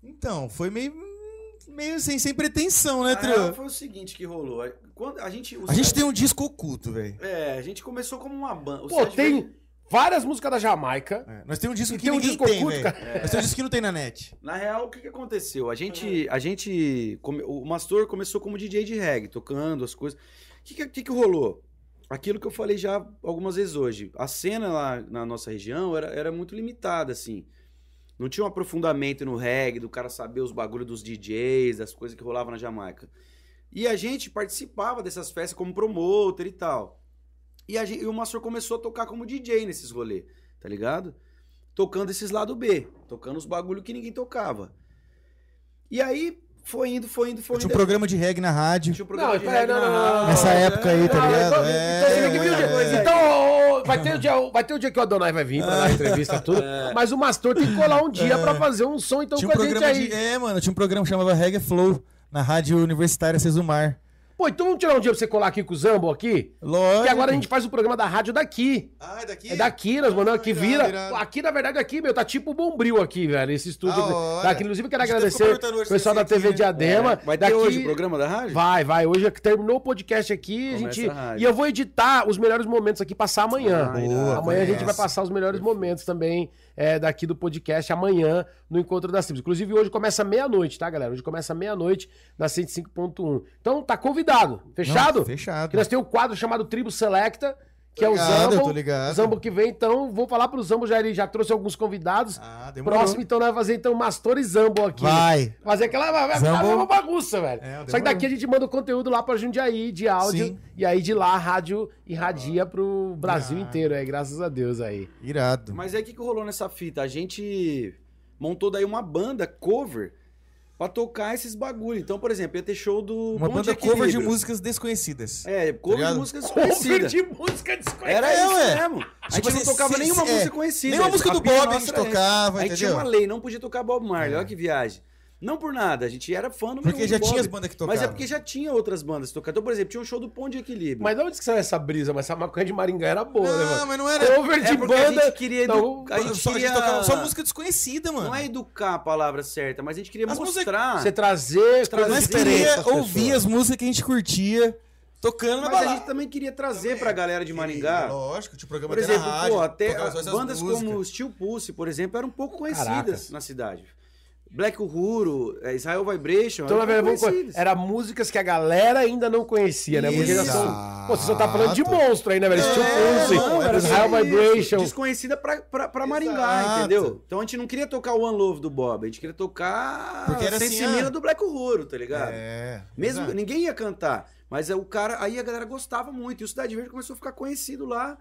Então, foi meio. meio sem, sem pretensão, né, real, Trio? foi o seguinte que rolou. Quando a gente, A gente tem um disco oculto, velho. É, a gente começou como uma banda. Pô, tem Verde- várias músicas da Jamaica. É, Nós temos um disco que tem um disco tem, oculto, cara. Nós temos um disco que não tem na net. Na real, o que, que aconteceu? A gente. A gente. come- O Mastor começou como DJ de reggae, tocando as coisas. O que, que, que, que rolou? Aquilo que eu falei já algumas vezes hoje. A cena lá na nossa região era, era muito limitada, assim. Não tinha um aprofundamento no reggae, do cara saber os bagulhos dos DJs, das coisas que rolavam na Jamaica. E a gente participava dessas festas como promoter e tal. E, a gente, e o Mastor começou a tocar como DJ nesses rolês, tá ligado? Tocando esses lado B, tocando os bagulho que ninguém tocava. E aí foi indo, foi indo, foi Tinha indo. um programa de reggae na rádio. Tinha um programa Não, de pera, reggae não, na não, rádio. Nessa época aí, tá ligado? então- É, então, é, é. então, vai, ter o dia, vai ter o dia que o Adonai vai vir pra dar entrevista e tudo. Mas o Mastor tem que colar um dia pra fazer um som, então Tinha um com a gente programa aí. de. É, mano, tinha um programa que chamava Reggae Flow na Rádio Universitária Cesumar. Pô, então vamos tirar um dia pra você colar aqui com o Zambo aqui? Lógico. Que agora a gente faz o programa da rádio daqui. Ah, é daqui? É daqui, nós mandamos aqui, irado, vira. irado. Aqui, na verdade, aqui, meu, tá tipo Bombril aqui, velho. Esse estúdio hora. daqui. Inclusive, quero A agradecer o pessoal da aqui, TV né? Diadema. É, vai ter Daqui- hoje o programa da rádio? Vai, vai. Hoje é que terminou o podcast aqui, a Começa gente. a rádio. E eu vou editar os melhores momentos aqui, passar amanhã. Ah, irado. amanhã a gente vai passar os melhores momentos também é, daqui do podcast, amanhã, no Encontro das Tribos. Inclusive, hoje começa meia-noite, tá, galera? Hoje começa meia-noite na 105.1. Então, tá convidado. Fechado? Não, fechado. Que nós temos um quadro chamado Tribo Selecta, que Tô é o ligado, Zambo. tô ligado. Zambo que vem, então, vou falar pro Zambo, já, ele já trouxe alguns convidados. Ah, demorou. Próximo, então, nós vamos fazer então Mastor e Zambo aqui. Vai. Fazer aquela. Zambo. bagunça, velho. É, Só que daqui a gente manda o conteúdo lá pra Jundiaí de áudio. Sim. E aí de lá a rádio irradia pro Brasil Ah. inteiro, aí, graças a Deus aí. Irado. Mas aí o que, que rolou nessa fita? A gente montou daí uma banda cover pra tocar esses bagulho. Então, por exemplo, ia ter show do. Uma Ponto banda cover de músicas desconhecidas. É, cover ligado? de músicas Cover desconhecidas. de música desconhecida. Era É, isso ué. mesmo. A gente Tipo não assim, tocava se- nenhuma se- é, música conhecida. nenhuma música do Bob a gente essa. tocava, A gente tinha entendeu? uma lei, não podia tocar Bob Marley. Olha que viagem. Não por nada, a gente era fã do Porque já Bob. tinha as bandas que Mas é tocavam. porque já tinha outras bandas tocando. Então, por exemplo, tinha um show do Pão de Equilíbrio. Mas de onde que saiu essa brisa? Mas essa maconha de Maringá era boa, né, Não, mano? mas não era. Cover de É porque a banda. gente queria Não, edu- a gente só, queria- tocava só música desconhecida, mano. Não é educar a palavra certa, mas a gente queria As mostrar. Você trazer Trazer Nós queria ouvir as músicas que a gente curtia tocando na Mas a balada. gente também queria trazer pra galera de Maringá. Lógico, tinha programa Por exemplo, rádio, pô, até bandas músicas. como Steel Pulse, por exemplo, eram pouco conhecidas Caraca. na cidade. Black Uhuru, eh, Israel Vibration, Então, na verdade, era músicas que a galera ainda não conhecia, né? Porque já são. Pô, você só tá falando de monstro aí, né, velho? Steel É, Pulse, era Israel isso, Vibration. Desconhecida pra, pra, pra Maringá, Exato. entendeu? Então a gente não queria tocar o One Love do Bob, a gente queria tocar Porque era assim, Sensimina ah, do Black Uhuru, tá ligado? É. Mesmo ninguém ia cantar, mas é o cara, aí a galera gostava muito. E o Cidade Verde começou a ficar conhecido lá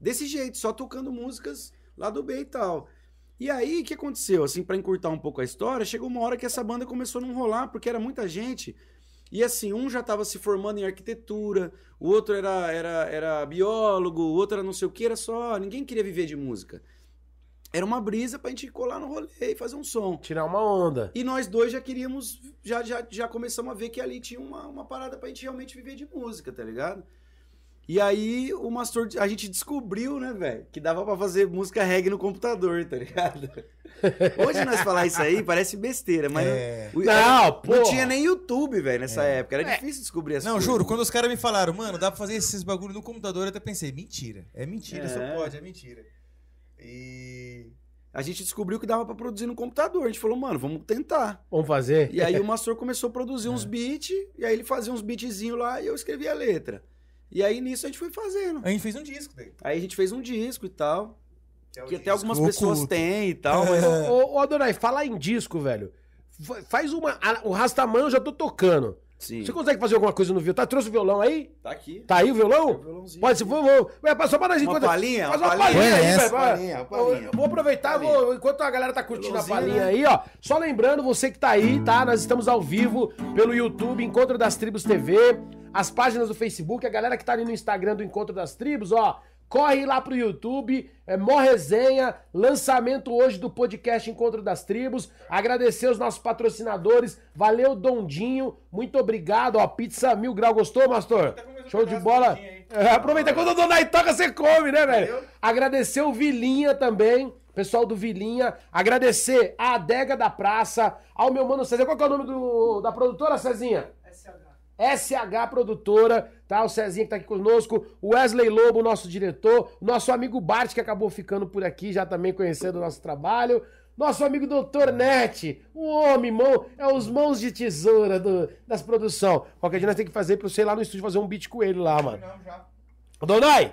desse jeito, só tocando músicas lá do B e tal. E aí, o que aconteceu? Assim, para encurtar um pouco a história, chegou uma hora que essa banda começou a não rolar, porque era muita gente. E assim, um já estava se formando em arquitetura, o outro era, era, era biólogo, o outro era não sei o que, era só. Ninguém queria viver de música. Era uma brisa pra gente colar no rolê e fazer um som. Tirar uma onda. E nós dois já queríamos, já, já, já começamos a ver que ali tinha uma, uma parada pra gente realmente viver de música, tá ligado? E aí o Mastor, a gente descobriu, né, velho, que dava para fazer música reggae no computador, tá ligado? Hoje nós falar isso aí parece besteira, mas é. não, não, não tinha nem YouTube, velho, nessa é. época. Era é. difícil descobrir as Não, coisas. juro, quando os caras me falaram, mano, dá pra fazer esses bagulho no computador, eu até pensei, mentira. É mentira, só é. pode, é mentira. E a gente descobriu que dava para produzir no computador. A gente falou, mano, vamos tentar. Vamos fazer? E aí o Mastor começou a produzir uns é. beats, e aí ele fazia uns beatzinhos lá e eu escrevia a letra. E aí nisso a gente foi fazendo. A gente fez um disco daí. Aí a gente fez um disco e tal. Que, é que até algumas pessoas têm e tal. Mas... Ô, ô Adonai, fala em disco, velho. Faz uma. O Rastaman eu já tô tocando. Sim. Você consegue fazer alguma coisa no violão? Tá, trouxe o violão aí? Tá aqui. Tá aí o violão? Pode ser, vou, vou. Ué, só pra nós enquanto. Uma palhinha? Faz uma palhinha, aí, velho. Palhinha, palhinha. Vou aproveitar, vou, enquanto a galera tá curtindo a palhinha né? aí, ó. Só lembrando, você que tá aí, tá? Nós estamos ao vivo pelo YouTube, Encontro das Tribos TV, as páginas do Facebook, a galera que tá ali no Instagram do Encontro das Tribos, ó. Corre lá pro YouTube, é mó resenha, lançamento hoje do podcast Encontro das Tribos. Agradecer os nossos patrocinadores. Valeu, Dondinho. Muito obrigado. Ó, pizza mil grau. Gostou, Mastor? Show de bola. É, aproveita quando o Donai toca, você come, né, velho? Agradecer o Vilinha também. Pessoal do Vilinha, agradecer a Adega da Praça, ao meu mano Cezinha. Qual que é o nome do, da produtora, Cezinha? SH Produtora, tá? O Cezinha que tá aqui conosco, o Wesley Lobo, nosso diretor, nosso amigo Bart, que acabou ficando por aqui, já também conhecendo o nosso trabalho. Nosso amigo Doutor Net, o homem, mão, é os mãos de tesoura do, das produção. Qualquer dia nós temos que fazer pra ir lá no estúdio fazer um beat com ele lá, mano. Não, já. Donai,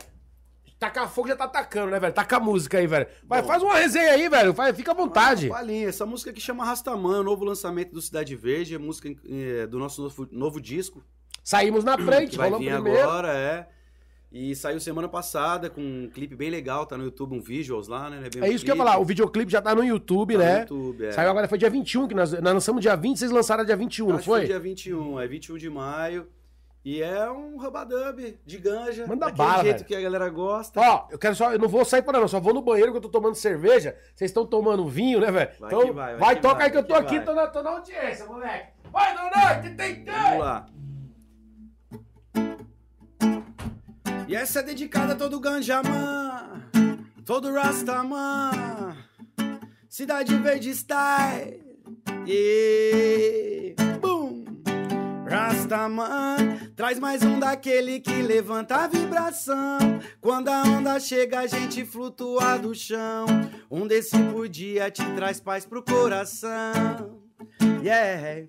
Tacar fogo já tá atacando, né, velho? Taca a música aí, velho. Vai, faz uma resenha aí, velho. Vai, fica à vontade. Ah, essa música aqui chama Rastaman, novo lançamento do Cidade Verde, é música é, do nosso novo, novo, disco. Saímos na frente, que vai vir primeiro. agora, é. E saiu semana passada com um clipe bem legal, tá no YouTube, um visuals lá, né? É isso que eu ia falar, o videoclipe já tá no YouTube, tá né? No YouTube, é. Saiu agora, foi dia 21, que nós, nós lançamos dia 20, vocês lançaram dia 21, Acho não foi? Foi dia 21, é 21 de maio. E é um rabadub de ganja. Manda bala, jeito velho. que a galera gosta. Ó, eu quero só. Eu não vou sair para não, só vou no banheiro que eu tô tomando cerveja. Vocês estão tomando vinho, né, velho? Então, vai, vai, vai toca aí que eu tô aqui, tô na, tô na audiência, moleque. Vai, Dona, que tem que Vamos lá. E essa é dedicada a todo ganjaman, todo rastaman, cidade verde style. Yeah. Rastaman traz mais um daquele que levanta a vibração. Quando a onda chega, a gente flutua do chão. Um desse por dia te traz paz pro coração. Yeah.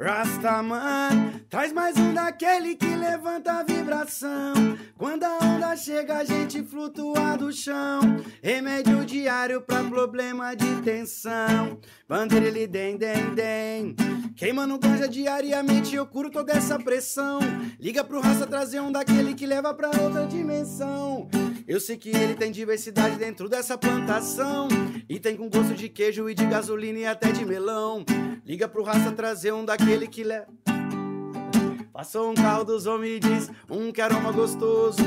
Rastaman traz mais um daquele que levanta a vibração. Quando a onda chega, a gente flutua do chão. Remédio diário pra problema de tensão. Bandeira den den den. Queimando ganja diariamente, eu curo toda essa pressão. Liga pro raça trazer um daquele que leva pra outra dimensão. Eu sei que ele tem diversidade dentro dessa plantação. E tem com gosto de queijo e de gasolina e até de melão. Liga pro raça trazer um daquele que leva. Passou um carro dos homens e diz: Um que aroma gostoso.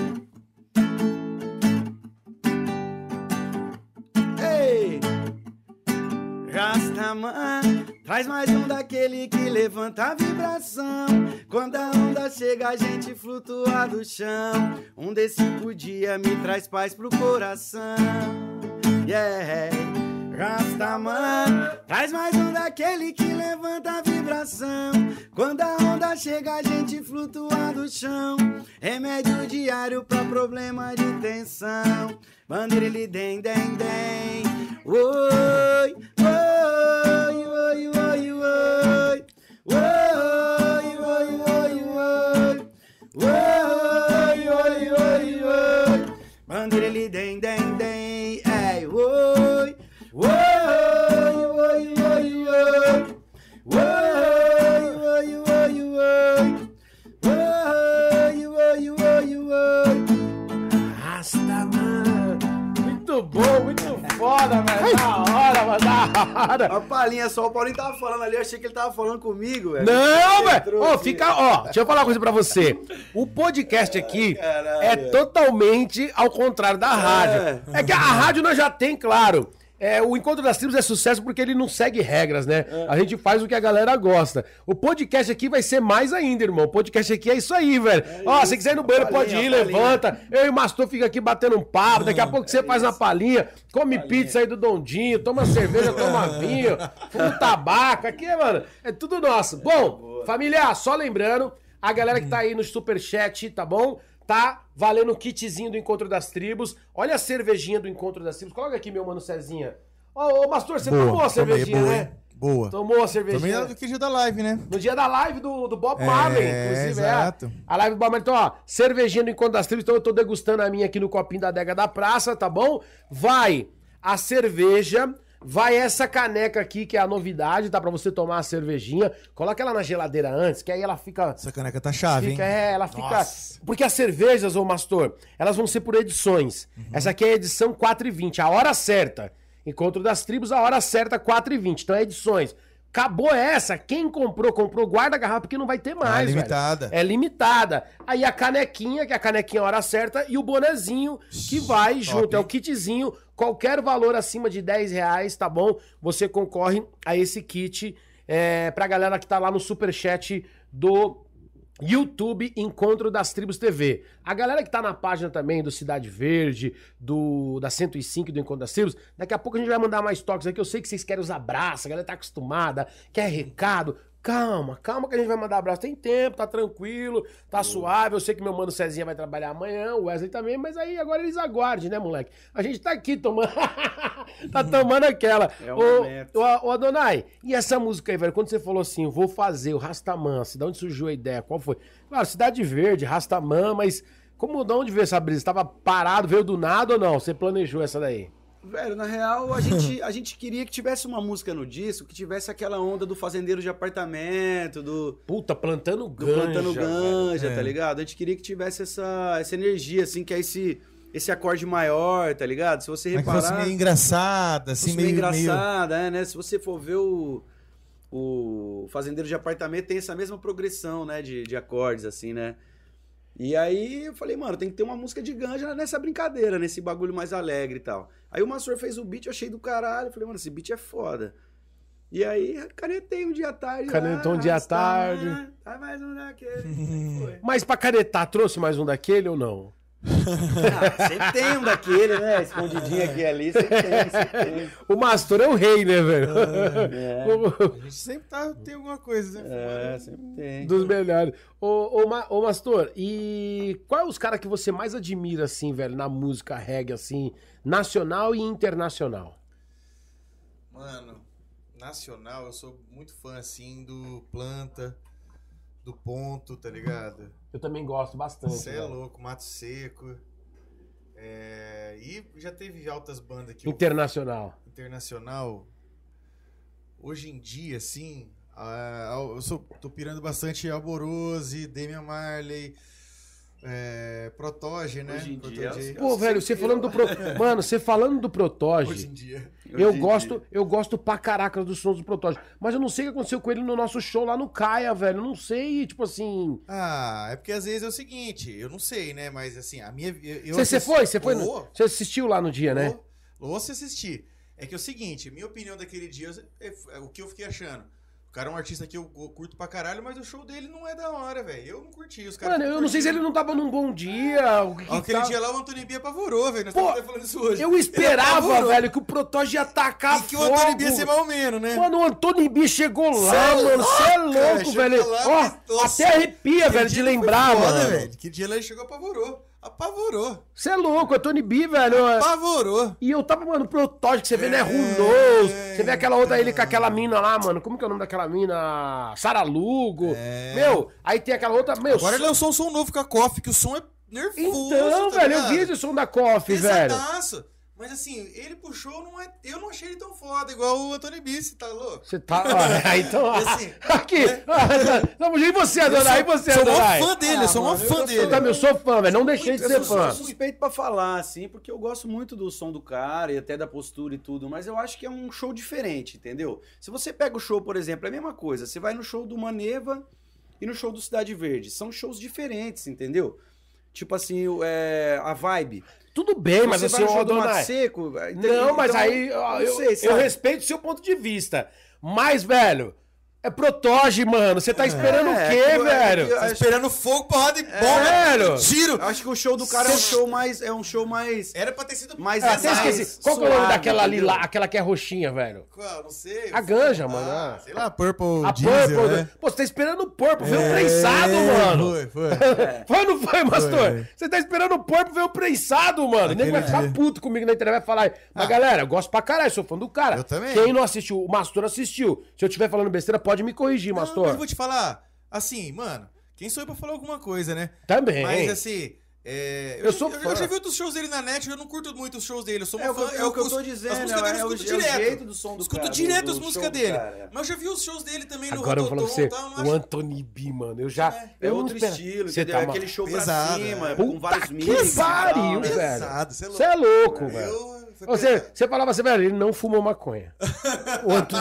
Rastaman Traz mais um daquele que levanta a vibração. Quando a onda chega, a gente flutua do chão. Um desse por dia me traz paz pro coração. Yeah. Rastaman, traz mais um daquele que levanta a vibração. Quando a onda chega, a gente flutua do chão. Remédio diário pra problema de tensão. Bandeira dem, dem, dem. Oi, oi, oi, oi. Oi, oi, oi, oi. Oi, oi, oi, oi. Bandeira ele dem, Da hora. A palhinha só, o Paulinho tava falando ali, eu achei que ele tava falando comigo, velho. Não, velho. Ó, fica, ó, deixa eu falar uma coisa pra você. O podcast aqui Caralho. é totalmente ao contrário da rádio. É que a rádio nós já tem, claro. É, o Encontro das Tribos é sucesso porque ele não segue regras, né? A gente faz o que a galera gosta. O podcast aqui vai ser mais ainda, irmão. O podcast aqui é isso aí, velho. Ó, se quiser ir no banheiro, pode ir, levanta. Eu e o Mastor fica aqui batendo um papo. Daqui a pouco você faz na palhinha, come pizza aí do Dondinho, toma cerveja, toma vinho, fuma tabaco. Aqui, mano, é tudo nosso. Bom, família, só lembrando, a galera que tá aí no superchat, tá bom? Tá valendo o kitzinho do Encontro das Tribos. Olha a cervejinha do Encontro das Tribos. Coloca aqui, meu mano Cezinha. Ô, ô Mastor, você tomou a tomei, cervejinha, boa, né? Boa. Tomou a Tomei cervejinha. na do que dia da live, né? No dia da live do, do Bob É, Marley, inclusive. exato. É. A live do Bob Marley. Então, ó, cervejinha do Encontro das Tribos. Então, eu tô degustando a minha aqui no copinho da adega da praça, tá bom? Vai a cerveja, vai essa caneca aqui, que é a novidade, tá? Pra você tomar a cervejinha. Coloca ela na geladeira antes, que aí ela fica... Essa caneca tá chave, Fica, hein? é, ela fica. Nossa. Porque as cervejas, ô Mastor, elas vão ser por edições. Uhum. Essa aqui é a edição 4 e 20, a hora certa. Encontro das tribos, a hora certa, 4 e 20. Então é edições. Acabou essa. Quem comprou, comprou, guarda a garrafa porque não vai ter mais. velho. limitada. É limitada. Aí a canequinha, que é a canequinha a hora certa, e o bonezinho que vai junto. É o kitzinho. Qualquer valor acima de 10 reais, tá bom? Você concorre a esse kit é, pra galera que tá lá no superchat do YouTube Encontro das Tribos TV. A galera que tá na página também do Cidade Verde, do da 105 do Encontro das Tribos, daqui a pouco a gente vai mandar mais toques aqui. Eu sei que vocês querem os abraços, a galera tá acostumada, quer recado. Calma, calma que a gente vai mandar abraço. Tem tempo, tá tranquilo, tá suave. Eu sei que meu mano Cezinha vai trabalhar amanhã, o Wesley também, mas aí agora eles aguardem, né, moleque? A gente tá aqui tomando. tá tomando aquela. É o Ô. Ô, Adonai, e essa música aí, velho? Quando você falou assim, vou fazer o Rastamansa, de onde surgiu a ideia? Qual foi? Claro, Cidade Verde, Rastaman, mas como, de onde veio essa brisa? Tava parado, veio do nada ou não? Você planejou essa daí? Velho, na real, a gente, a gente queria que tivesse uma música no disco que tivesse aquela onda do fazendeiro de apartamento, do, Puta, plantando do ganja. plantando ganja, É. tá ligado? A gente queria que tivesse essa, essa energia, assim, que é esse, esse acorde maior, tá ligado? Se você Mas que reparar... fosse meio engraçada, assim, meio, meio meio... engraçada, é, né? Se você for ver o, o fazendeiro de apartamento, tem essa mesma progressão, né? De, de acordes, assim, né? E aí eu falei, mano, tem que ter uma música de ganja nessa brincadeira, nesse bagulho mais alegre e tal. Aí o Massor fez o beat, eu achei do caralho. Falei, mano, esse beat é foda. E aí canetei um dia à tarde. Canetou um dia à tarde. Tá mais um daquele. Mas pra canetar, trouxe mais um daquele ou não? Ah, sempre tem um daquele, né? Escondidinho aqui e ali, sempre tem, sempre tem. O Mastor é o rei, né, velho? É. A gente sempre tá, tem alguma coisa, né? É, sempre tem. Dos melhores. Ô, ô, Ma- ô, Mastor, e qual é os caras que você mais admira, assim, velho, na música reggae, assim, nacional e internacional? Mano, nacional, eu sou muito fã, assim, do Planta, do Ponto, tá ligado? Eu também gosto bastante. Você é louco, Mato Seco. É, E já teve altas bandas que eu- Internacional. internacional. Hoje em dia, assim, ah, eu sou, tô pirando bastante Alborose, Damian Marley, é, Protoge, né? Hoje em dia, Protoge. Pô, velho, você falando do Pro... Mano, você falando do Hoje Protoge, em dia. eu Hoje em gosto, dia. eu gosto pra caraca dos sons do Protoge. Mas eu não sei o que aconteceu com ele no nosso show lá no Caia, velho. Eu não sei, tipo assim. Ah, é porque às vezes é o seguinte, eu não sei, né? Mas assim, a minha. Você assisti- foi? Você foi? no- Você assistiu lá no dia, né? ô, Ou se assistir. É que é o seguinte, minha opinião daquele dia, é, é o que eu fiquei achando. O cara é um artista que eu curto pra caralho, mas o show dele não é da hora, velho. Eu não curti. Os caras Mano, eu não sei se ele não tava num bom dia. O que que Aquele tá- dia lá o Antônio Bia apavorou, velho. Nós Pô, estamos até falando isso hoje. Eu esperava, velho, que o Protoge ia tacar E que o fogo. Antônio Bia ia ser mal menos, né? Mano, o Antônio Bia chegou lá, é mano. Você é louco, cara, velho. lá, Ó, mas, nossa, até arrepia, velho, de lembrar, foda, mano. velho. Que dia lá ele chegou apavorou. Apavorou. Você é louco, o Antônio Bia, velho. é- Apavorou. E eu tava, mano, que você vê, né? É. Runoso. Você vê aquela outra ele com aquela mina lá, mano. Como que é o nome daquela mina? Sara Lugo. É. Meu, aí tem aquela outra. Meu, Agora ele lançou um som novo com a Coffee, que o som é nervoso. Então, tá velho, eu ligado? vi esse som da Coffee, velho. Mas assim, ele puxou, não é, eu não achei ele tão foda, igual o Antônio Bissi, tá louco? Você tá. Olha, então. assim, aqui. É... e você, Adonai? E você, Adonai? Sou mó fã dele, ah, eu sou mó fã eu dele. Eu também sou fã, velho. Não deixei de ser fã. Eu sou suspeito pra falar, assim, porque eu gosto muito do som do cara e até da postura e tudo, mas eu acho que é um show diferente, entendeu? Se você pega o show, por exemplo, é a mesma coisa. Você vai no show do Maneva e no show do Cidade Verde. São shows diferentes, entendeu? Tipo assim, é, a vibe. Tudo bem, mas assim, o Adonai... Seco, não, mas então, aí eu, eu respeito o seu ponto de vista. Mas, velho, é protoge, mano. Você tá esperando é, o quê, é, velho? Tá esperando fogo, porrada e bomba. É, velho. Tiro. Eu acho que o show do cara Cê... é um show mais. É um show mais. Era pra ter sido mais. Ah, até esqueci. Qual que é o nome daquela ali lá, aquela que é roxinha, velho? Qual? Não sei. A ganja, mano. Ah, sei lá, Purple. A Diesel, Purple. Né? Pô, você tá esperando o Purple, ver o é, prensado, mano. Foi, foi. foi ou não foi, Mastor? Você tá esperando o Purple ver o prensado, mano. Nem vai ficar puto comigo na internet, vai falar. Mas, ah. galera, eu gosto pra caralho, sou fã do cara. Eu também. Quem não assistiu, o Mastor assistiu. Se eu estiver falando besteira, pode me corrigir, Mastor pastor? eu vou te falar, assim, mano, quem sou eu pra falar alguma coisa, né? Também. Mas assim, é, eu, eu, sou eu, eu, já vi outros shows dele na net, eu não curto muito os shows dele. Eu sou uma é, fã. É o que eu tô dizendo, as músicas dele eu escuto é, direto. É o jeito do som do escuto cara, direto do, as músicas dele. Cara, Mas eu já vi os shows dele também Agora no Agora eu vou falar pra você, o Anthony B, mano. Eu já. É, é outro estilo, você tá é aquele show pesado, pra cima, com vários mix. Que pariu, velho. Você é louco, velho. Você, você falava assim, velho, ele não fumou maconha. Outro...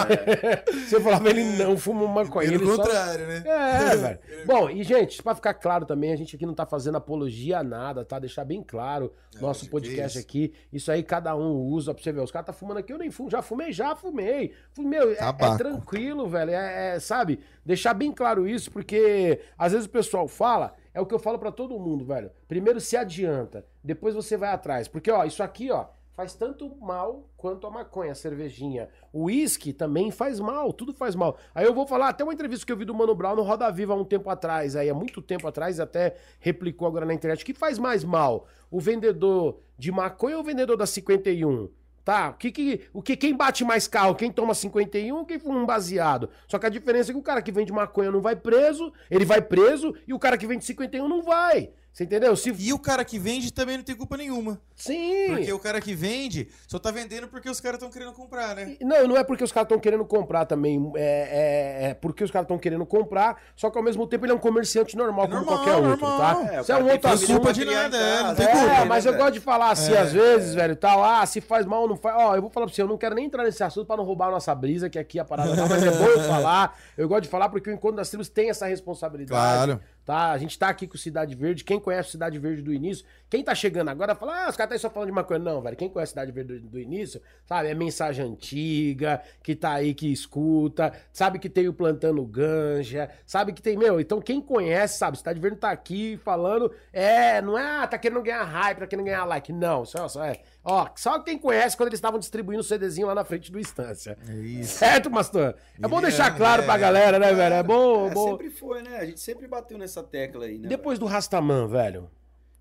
você falava, ele não fumou maconha. Pelo contrário, só... né? É, velho. Bom, e gente, pra ficar claro também, a gente aqui não tá fazendo apologia a nada, tá? Deixar bem claro, é, nosso podcast isso. aqui. Isso aí cada um usa pra você ver. Os caras tá fumando aqui, eu nem fumo. Já fumei, já fumei. Meu, é, é tranquilo, velho. É, é, sabe? Deixar bem claro isso, porque às vezes o pessoal fala, é o que eu falo para todo mundo, velho. Primeiro se adianta, depois você vai atrás. Porque, ó, isso aqui, ó, faz tanto mal quanto a maconha, a cervejinha. O uísque também faz mal, tudo faz mal. Aí eu vou falar até uma entrevista que eu vi do Mano Brown no Roda Viva há um tempo atrás, aí há muito tempo atrás, até replicou agora na internet. O que faz mais mal? O vendedor de maconha ou o vendedor da 51? Tá? O que, que, o que quem bate mais carro? Quem toma 51 ou quem fuma um baseado? Só que a diferença é que o cara que vende maconha não vai preso, ele vai preso, e o cara que vende 51 não vai. Você entendeu? Se... E o cara que vende também não tem culpa nenhuma. Sim. Porque o cara que vende só tá vendendo porque os caras estão querendo comprar, né? Não, não é porque os caras estão querendo comprar também. É, é, é porque os caras estão querendo comprar, só que ao mesmo tempo ele é um comerciante normal, é como normal, qualquer outro, tá? É, Você é um outro assunto. Culpa de nada, é, não tem culpa. É, mas eu gosto de falar assim, é. às vezes, velho, tal, ah, se faz mal ou não faz. Ó, eu vou falar pra você, eu não quero nem entrar nesse assunto pra não roubar a nossa brisa, que aqui a parada tá, mas é bom eu falar. Eu gosto de falar porque o Encontro das Tribos tem essa responsabilidade. Claro. Tá? A gente tá aqui com Cidade Verde. Quem conhece Cidade Verde do início, quem tá chegando agora fala, ah, os caras tá só falando de maconha. Não, velho. Quem conhece Cidade Verde do, do, início, sabe? É mensagem antiga, que tá aí, que escuta, sabe que tem o plantando ganja, sabe que tem, meu. Então quem conhece, sabe? Cidade Verde tá aqui falando, é, não é, ah, tá querendo ganhar hype, tá querendo ganhar like. Não, só, só é. Ó, só quem conhece quando eles estavam distribuindo o CDzinho lá na frente do Instância. É isso. Certo, Mastor? É bom deixar claro é, pra galera, né, velho? É bom, é, bom. Sempre foi, né? A gente sempre bateu nessa tecla aí, né? Depois velho? do Rastaman, velho.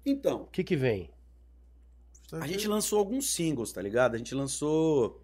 Então. O que que vem? A gente lançou alguns singles, tá ligado? A gente lançou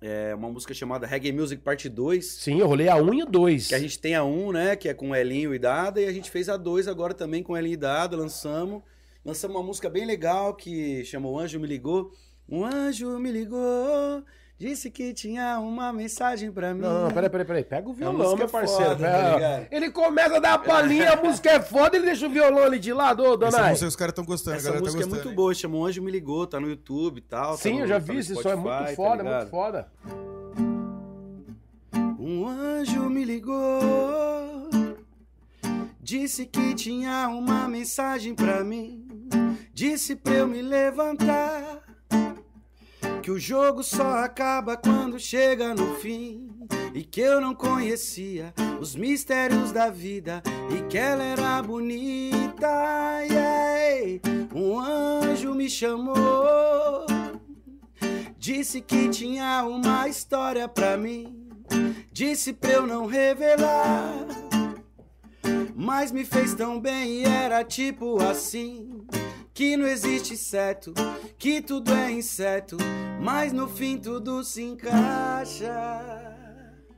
é, uma música chamada Reggae Music Parte 2. Sim, eu rolei a 1 e a 2. Que a gente tem a 1, né? Que é com Elinho e Dada. E a gente fez a 2 agora também com Elinho e Dada. Lançamos. Lançamos uma música bem legal que chamou Anjo Me Ligou. Um anjo me ligou, disse que tinha uma mensagem pra mim. Não, não, peraí, peraí, peraí. Pega o violão, meu parceiro. Foda, tá ele começa a dar a palhinha, a música é foda, ele deixa o violão ali de lado, ô, dona Essa música os caras estão gostando, Essa tá música tá é muito boa, chama Um Anjo Me Ligou, tá no YouTube e tal. Sim, tá eu já vi isso, isso é muito foda, tá é muito foda. Um anjo me ligou, disse que tinha uma mensagem pra mim, disse pra eu me levantar que o jogo só acaba quando chega no fim. E que eu não conhecia os mistérios da vida. E que ela era bonita. Yeah. Um anjo me chamou. Disse que tinha uma história pra mim. Disse pra eu não revelar. Mas me fez tão bem e era tipo assim que não existe certo, que tudo é incerto, mas no fim tudo se encaixa.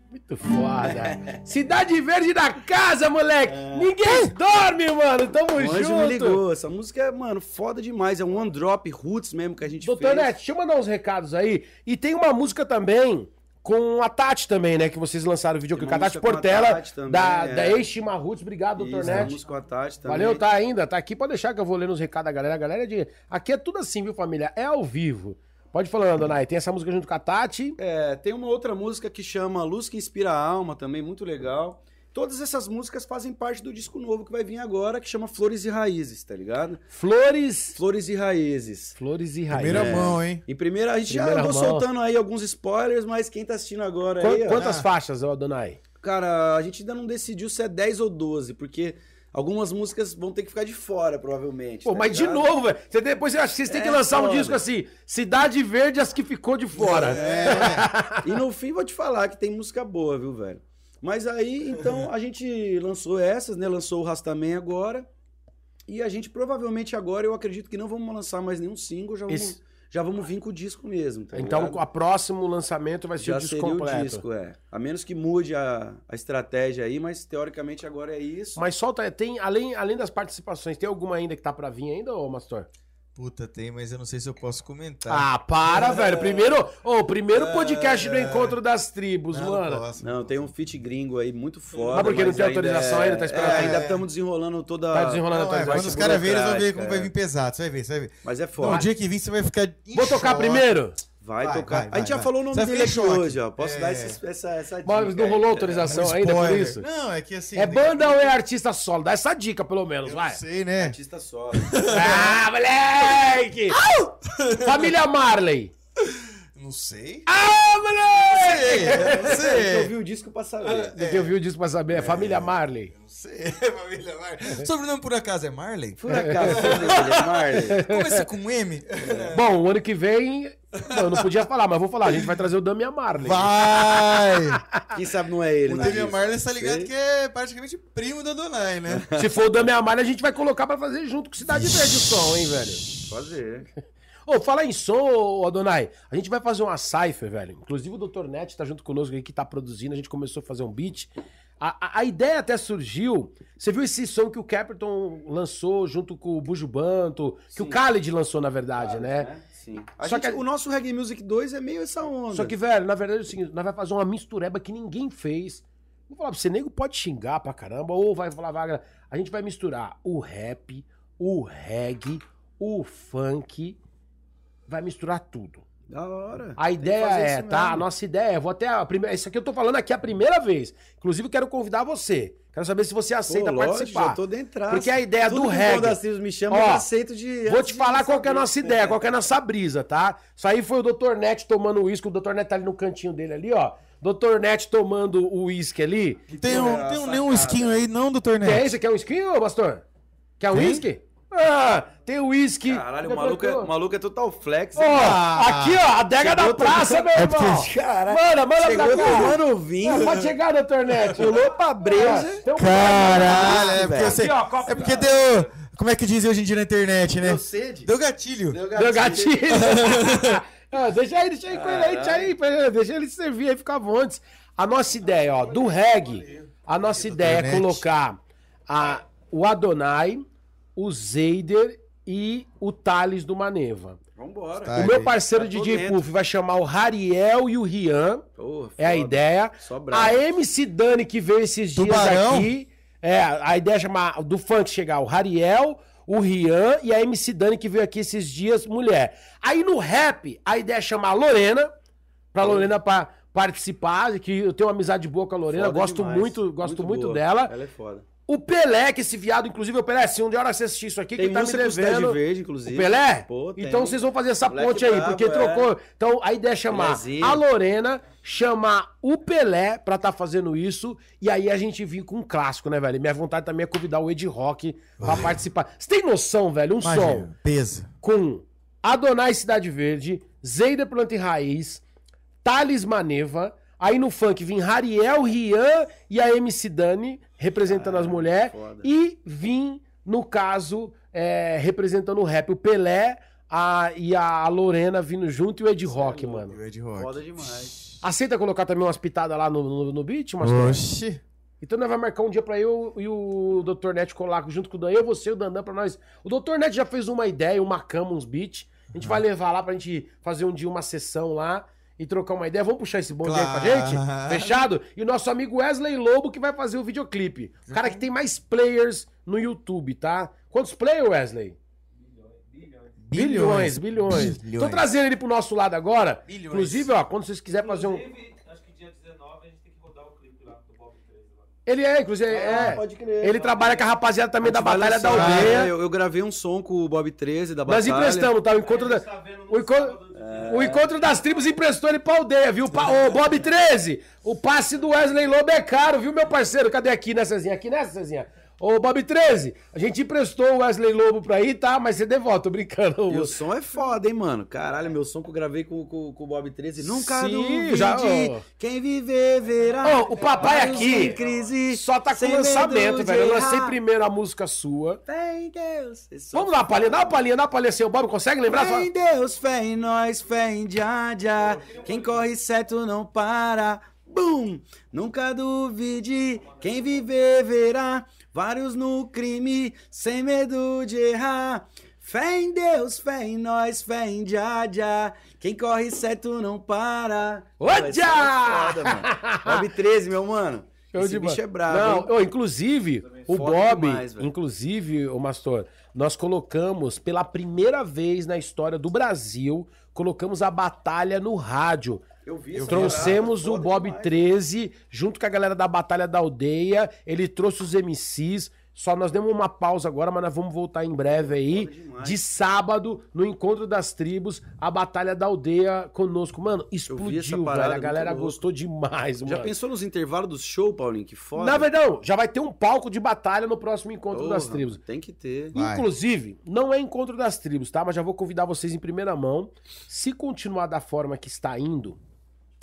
Muito foda. Cidade Verde da casa, moleque. É. Ninguém dorme, mano. Tamo o junto. me ligou. Essa música é, mano, foda demais. É um one drop roots mesmo que a gente Doutor fez. Doutor Net, deixa eu mandar uns recados aí. E tem uma música também com a Tati também, né? Que vocês lançaram o vídeo aqui com a Tati Portela, a Tati também, da, é. da Estima Roots. Obrigado, doutor Net. com a Tati também. Valeu, tá ainda. Tá aqui, pode deixar que eu vou ler nos recados da galera. A galera é de... Aqui é tudo assim, viu, família? É ao vivo. Pode falar, Donai. Tem essa música junto com a Tati. É, tem uma outra música que chama Luz que Inspira a Alma, também muito legal. Todas essas músicas fazem parte do disco novo que vai vir agora, que chama Flores e Raízes, tá ligado? Flores. Flores e Raízes. Flores e Raízes. Primeira é. mão, hein? Em primeira, a gente primeira já andou soltando aí alguns spoilers, mas quem tá assistindo agora Qu aí. Quantas ó, faixas, ó, Donai? Cara, a gente ainda não decidiu se é 10 ou 12, porque algumas músicas vão ter que ficar de fora, provavelmente. Pô, tá mas ligado? de novo, velho. Você depois acha que vocês têm é, que lançar foda. um disco assim: Cidade Verde, as que ficou de fora. É. e no fim, vou te falar que tem música boa, viu, velho? Mas aí, então, a gente lançou essas, né? Lançou o Rastaman agora. E a gente provavelmente agora, eu acredito que não vamos lançar mais nenhum single, já vamos. Esse já vamos vir com o disco mesmo. Tá então, o próximo lançamento vai ser já o disco seria completo. o disco, é. A menos que mude a, a estratégia aí, mas teoricamente agora é isso. Mas solta, tem, além, além das participações, tem alguma ainda que tá para vir ainda, ô Mastor? Puta, tem, mas eu não sei se eu posso comentar. Ah, para, velho. Primeiro, oh, primeiro podcast do Encontro das Tribos, não, mano. Não, posso, não, tem um feat gringo aí muito foda. Ah, porque não tem autorização é... ainda, tá esperando. É, ainda estamos desenrolando toda. Tá desenrolando não, a Quando os caras verem, eles vão ver como vai vir pesado. Você vai ver, você vai ver. Mas é foda. No dia que vir, você vai ficar. Vou tocar primeiro? Vai, vai tocar. Vai, vai, a gente já falou o nome dele aqui hoje, ó. Posso é... dar essa, essa, essa dica. Mas não rolou autorização é, ainda por isso? Não, é que assim. É banda ou é artista solo? Dá essa dica, pelo menos, eu vai. Não sei, né? Artista solo. ah, moleque! Família Marley. Não sei. Ah, moleque! Não sei. Tem que ouvir o disco pra saber. Tem que ouvir o disco pra saber. É Família Marley. Não sei, Família Marley. Sobrenome por acaso é Marley? Por acaso, é Marley. Começa com M? Bom, o ano que vem não, eu não podia falar, mas vou falar. A gente vai trazer o Damian Marley. Vai! Quem sabe não é ele, O né? Damian Marley tá ligado Sei. que é praticamente primo do Donai, né? Se for o Damian Marley, a gente vai colocar pra fazer junto com Cidade Verde o som, hein, velho? Fazer. Ô, fala em som, ô, Adonai. A gente vai fazer uma cipher, velho. Inclusive o Dr. Net tá junto conosco aí, que tá produzindo. A gente começou a fazer um beat. A, a, ideia até surgiu. Você viu esse som que o Caperton lançou junto com o Bujo Banto, que Sim. o Khaled lançou, na verdade, claro, né? né? Sim. A Só gente, que o nosso Reggae Music 2 é meio essa onda. Só que, velho, na verdade é o seguinte: nós vamos fazer uma mistureba que ninguém fez. Vou falar pra você, nego pode xingar pra caramba, ou vai falar vaga. A gente vai misturar o rap, o reggae, o funk, vai misturar tudo. Da hora. A ideia é, tá? A nossa ideia, vou até. A primeira, isso aqui eu tô falando aqui a primeira vez. Inclusive, quero convidar você. Quero saber se você aceita Pô, lógico, participar. Já tô dentro. Porque a ideia Tudo do reggae. me chama, ó, eu aceito de. Vou te falar qual é a nossa ideia, qual é a nossa brisa, tá? Isso aí foi o Dr. Net tomando uísque. O Dr. Net tá ali no cantinho dele ali, ó. Dr. Net tomando o uísque ali. Tem um, tem um, nem um esquinho aí, não, Dr. Net? Tem, você quer um esquinho, pastor? Quer um uísque? Ah, tem uísque. Caralho, o maluco, é, o maluco é total flex. Ó, ah, aqui, ó, a adega da praça, meu irmão. Caralho. Manda, manda Chegou pra cá. tomando vinho. pode chegar, doutor Neto. Pulou pra breja. Caralho, é porque, você, é porque deu... Como é que diz hoje em dia na internet, né? Deu sede. Deu gatilho. Deu gatilho. Deu gatilho. ah, deixa aí, deixa aí com ele aí, deixa aí. Deixa ele servir aí, ficar vontade. A nossa ideia, ó, do reggae, a nossa ideia é colocar a, o Adonai o Zeider e o Thales do Maneva. Vambora. Tá o meu parceiro tá DJ Puff vai chamar o Rariel e o Rian. Oh, é a ideia. A MC Dani, que veio esses dias Tubarão. aqui. É, a ideia é chamar do funk chegar o Rariel, o Rian e a MC Dani, que veio aqui esses dias, mulher. Aí no rap, a ideia é chamar a Lorena, pra Lorena pra participar, que eu tenho uma amizade boa com a Lorena, foda gosto demais. muito, gosto muito, muito dela. Ela é foda. O Pelé, que esse viado, inclusive, o Pelé, se um dia hora você assistir isso aqui, tem que tá me devendo. Verde, inclusive. O Pelé? Pô, então vocês vão fazer essa ponte aí, porque é. trocou. Então a ideia é chamar a Lorena, chamar o Pelé pra estar tá fazendo isso, e aí a gente vir com um clássico, né, velho? Minha vontade também é convidar o Ed Rock pra participar. Você tem noção, velho? Um Imagina, som. Peso. Com Adonai Cidade Verde, Zeida Planta e Raiz, Thales Maneva. Aí no funk vim Rariel, Rian e a MC Dani representando ah, as mulheres. E vim, no caso, é, representando o rap, o Pelé a, e a Lorena vindo junto e o Ed Rock, é mano. O Ed Rock. Foda demais. Aceita colocar também umas pitadas lá no, no, no beat, Mastor? Oxi. Então nós vamos marcar um dia pra eu e o Dr. Net colar junto com o Dan. Eu, você e o Dandan pra nós. O Dr. Net já fez uma ideia, uma cama, uns beats. A gente vai levar lá pra gente fazer um dia uma sessão lá e trocar uma ideia. Vamos puxar esse bonde aí pra Claro. gente? Fechado? E o nosso amigo Wesley Lobo que vai fazer o videoclipe. O cara que tem mais players no YouTube, tá? Quantos players, Wesley? Bilhões, bilhões. Bilhões. Tô trazendo ele pro nosso lado agora. Bilhões. Inclusive, ó, quando vocês quiserem fazer um. Inclusive, acho que dia 19 a gente tem que rodar o clipe lá do Bob 13 lá. Ele é, inclusive, é. Ah, pode crer. Ele trabalha com a rapaziada também da Batalha da Aldeia. é, Eu, eu gravei um som com o Bob 13 da Nós Batalha. emprestamos, tá? O encontro, da, tá o, encontro, o encontro das tribos emprestou ele pra aldeia, viu? Pa, ô, Bob 13, o passe do Wesley Lobo é caro, viu, meu parceiro? Cadê aqui, né, Cezinha? Aqui, né, Cezinha? Ô, Bob 13, a gente emprestou o Wesley Lobo pra ir, tá? Mas você devolve, tô brincando. O som é foda, hein, mano? Caralho, meu som que eu gravei com, com, com o Bob 13. Nunca Sim, duvide, já, quem viver verá. Ô, o papai Vários aqui crise, só tá com lançamento, velho. Eu lancei primeiro a música sua. Fé em Deus. Vamos dar uma palhinha, dá uma palhinha, dá uma palhinha assim. O Bob consegue lembrar? Fé em Deus, fé em nós, fé em Jah. Quem corre certo não para. Bum! Nunca duvide, quem viver verá. Vários no crime, sem medo de errar. Fé em Deus, fé em nós, fé em Jah. Quem corre certo não para. Jah! é. Bob 13, meu mano. Show Esse bicho é brabo, Não, ô, inclusive, o Bob, demais, inclusive, o Mastor, nós colocamos pela primeira vez na história do Brasil, colocamos a batalha no rádio. Eu vi essa Trouxemos parada, o Bob demais. 13, junto com a galera da Batalha da Aldeia. Ele trouxe os MCs. Só nós demos uma pausa agora, mas nós vamos voltar em breve aí. De sábado, no Encontro das Tribos, a Batalha da Aldeia conosco. Mano, explodiu, parada, velho. A galera muito louco. gostou demais, Já mano. pensou nos intervalos do show, Paulinho? Que foda. Na verdade, não, já vai ter um palco de batalha no próximo Encontro das Tribos. Tem que ter. Vai. Inclusive, não é Encontro das Tribos, tá? Mas já vou convidar vocês em primeira mão. Se continuar da forma que está indo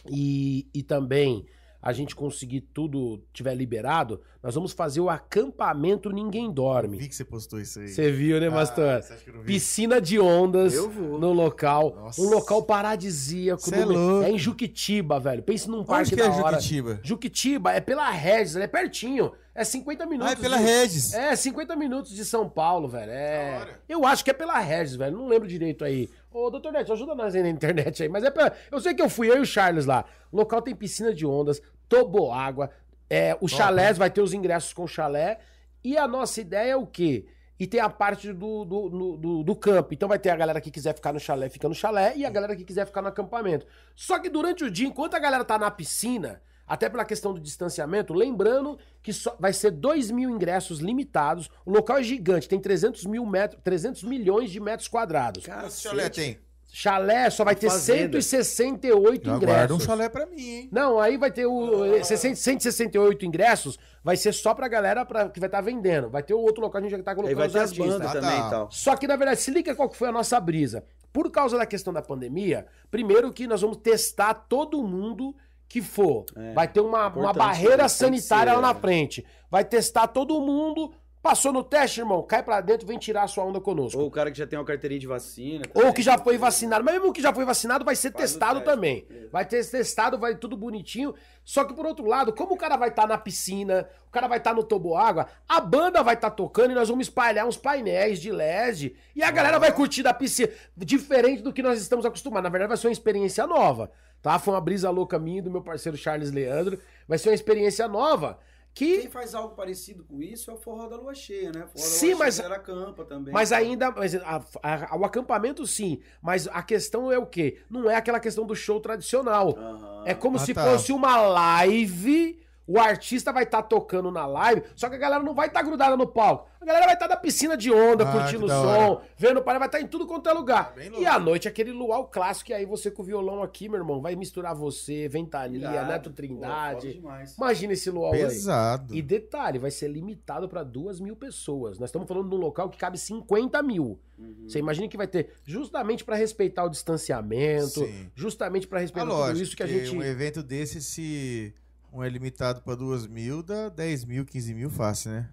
e, e também a gente conseguir tudo tiver liberado, nós vamos fazer o acampamento Ninguém Dorme. Vi que você postou isso aí. Você viu, né, Ah, Mastor? você acha que eu não vi? Piscina de ondas Eu vou. no local. Nossa. Um local paradisíaco. É louco. é em Juquitiba, velho. Pense num parque Onde que é da hora. Juquitiba? Juquitiba é pela Regis, é pertinho. É 50 minutos. Ah, é pela de- Regis. É, 50 minutos de São Paulo, velho. É. Eu acho que é pela Regis, velho. Não lembro direito aí. Ô, doutor Neto, ajuda nós aí na internet aí. Mas é pela. Eu sei que eu fui, eu e o Charles lá. O local tem piscina de ondas, toboágua. É, o chalés vai ter os ingressos com chalé. E a nossa ideia é o quê? E tem a parte do, do, do, do- do campo. Então vai ter a galera que quiser ficar no chalé, fica no chalé, e a galera que quiser ficar no acampamento. Só que durante o dia, enquanto a galera tá na piscina, até pela questão do distanciamento, lembrando que só vai ser 2 mil ingressos limitados. O local é gigante, tem 300 mil metros, 300 milhões de metros quadrados. Quantos chalé tem? Chalé só vai ter Fazenda. 168 Já ingressos. guarda um chalé pra mim, hein? Não, aí vai ter o eh, 60 168 ingressos, vai ser só pra galera pra, que vai estar vendendo. Vai ter o outro local que a gente já tá Aí colocando vai os ter as bandas Ah, também tá. e tal. Só que, na verdade, se liga qual que foi a nossa brisa. Por causa da questão da pandemia, primeiro que nós vamos testar todo mundo que for. É, vai ter uma, uma barreira sanitária ser, lá na é. frente. Vai testar todo mundo. Passou no teste, irmão, cai pra dentro, vem tirar a sua onda conosco. Ou o cara que já tem uma carteirinha de vacina. Ou que já foi vacinado. Mas mesmo que já foi vacinado, vai ser Faz testado também. Vai ter testado, vai tudo bonitinho. Só que por outro lado, como o cara vai estar na piscina, o cara vai estar no toboágua, a banda vai estar tocando e nós vamos espalhar uns painéis de LED. E a galera vai curtir da piscina. Diferente do que nós estamos acostumados. Na verdade, vai ser uma experiência nova. Tá? Foi uma brisa louca minha e do meu parceiro Charles Leandro. Vai ser uma experiência nova. Que Quem faz algo parecido com isso é o Forró da Lua Cheia, né? Forró da Sim, Lua mas- Cheia era campa também. Mas ainda, mas a- a- o acampamento sim, mas a questão é o quê? Não é aquela questão do show tradicional. Aham. É como Ah, se tá. fosse uma live, o artista vai estar tocando na live, só que a galera não vai estar grudada no palco. A galera vai estar na piscina de onda, Ah, curtindo o som, hora. vendo o pai, vai estar em tudo quanto é lugar. louco. E à noite aquele luau clássico, e aí você com o violão aqui, meu irmão, vai misturar você, Ventania, Irado. Neto Pô, Trindade. demais. Imagina esse luau aí. Pesado. E detalhe, vai ser limitado para duas mil pessoas. Nós estamos falando de um local que cabe 50 mil. Uhum. Você imagina que vai ter justamente para respeitar o distanciamento, Sim. justamente para Ah, respeitar tudo lógico, isso que a gente. um evento desse, se Um é limitado pra 2 mil, dá 10 mil, 15 mil fácil, né?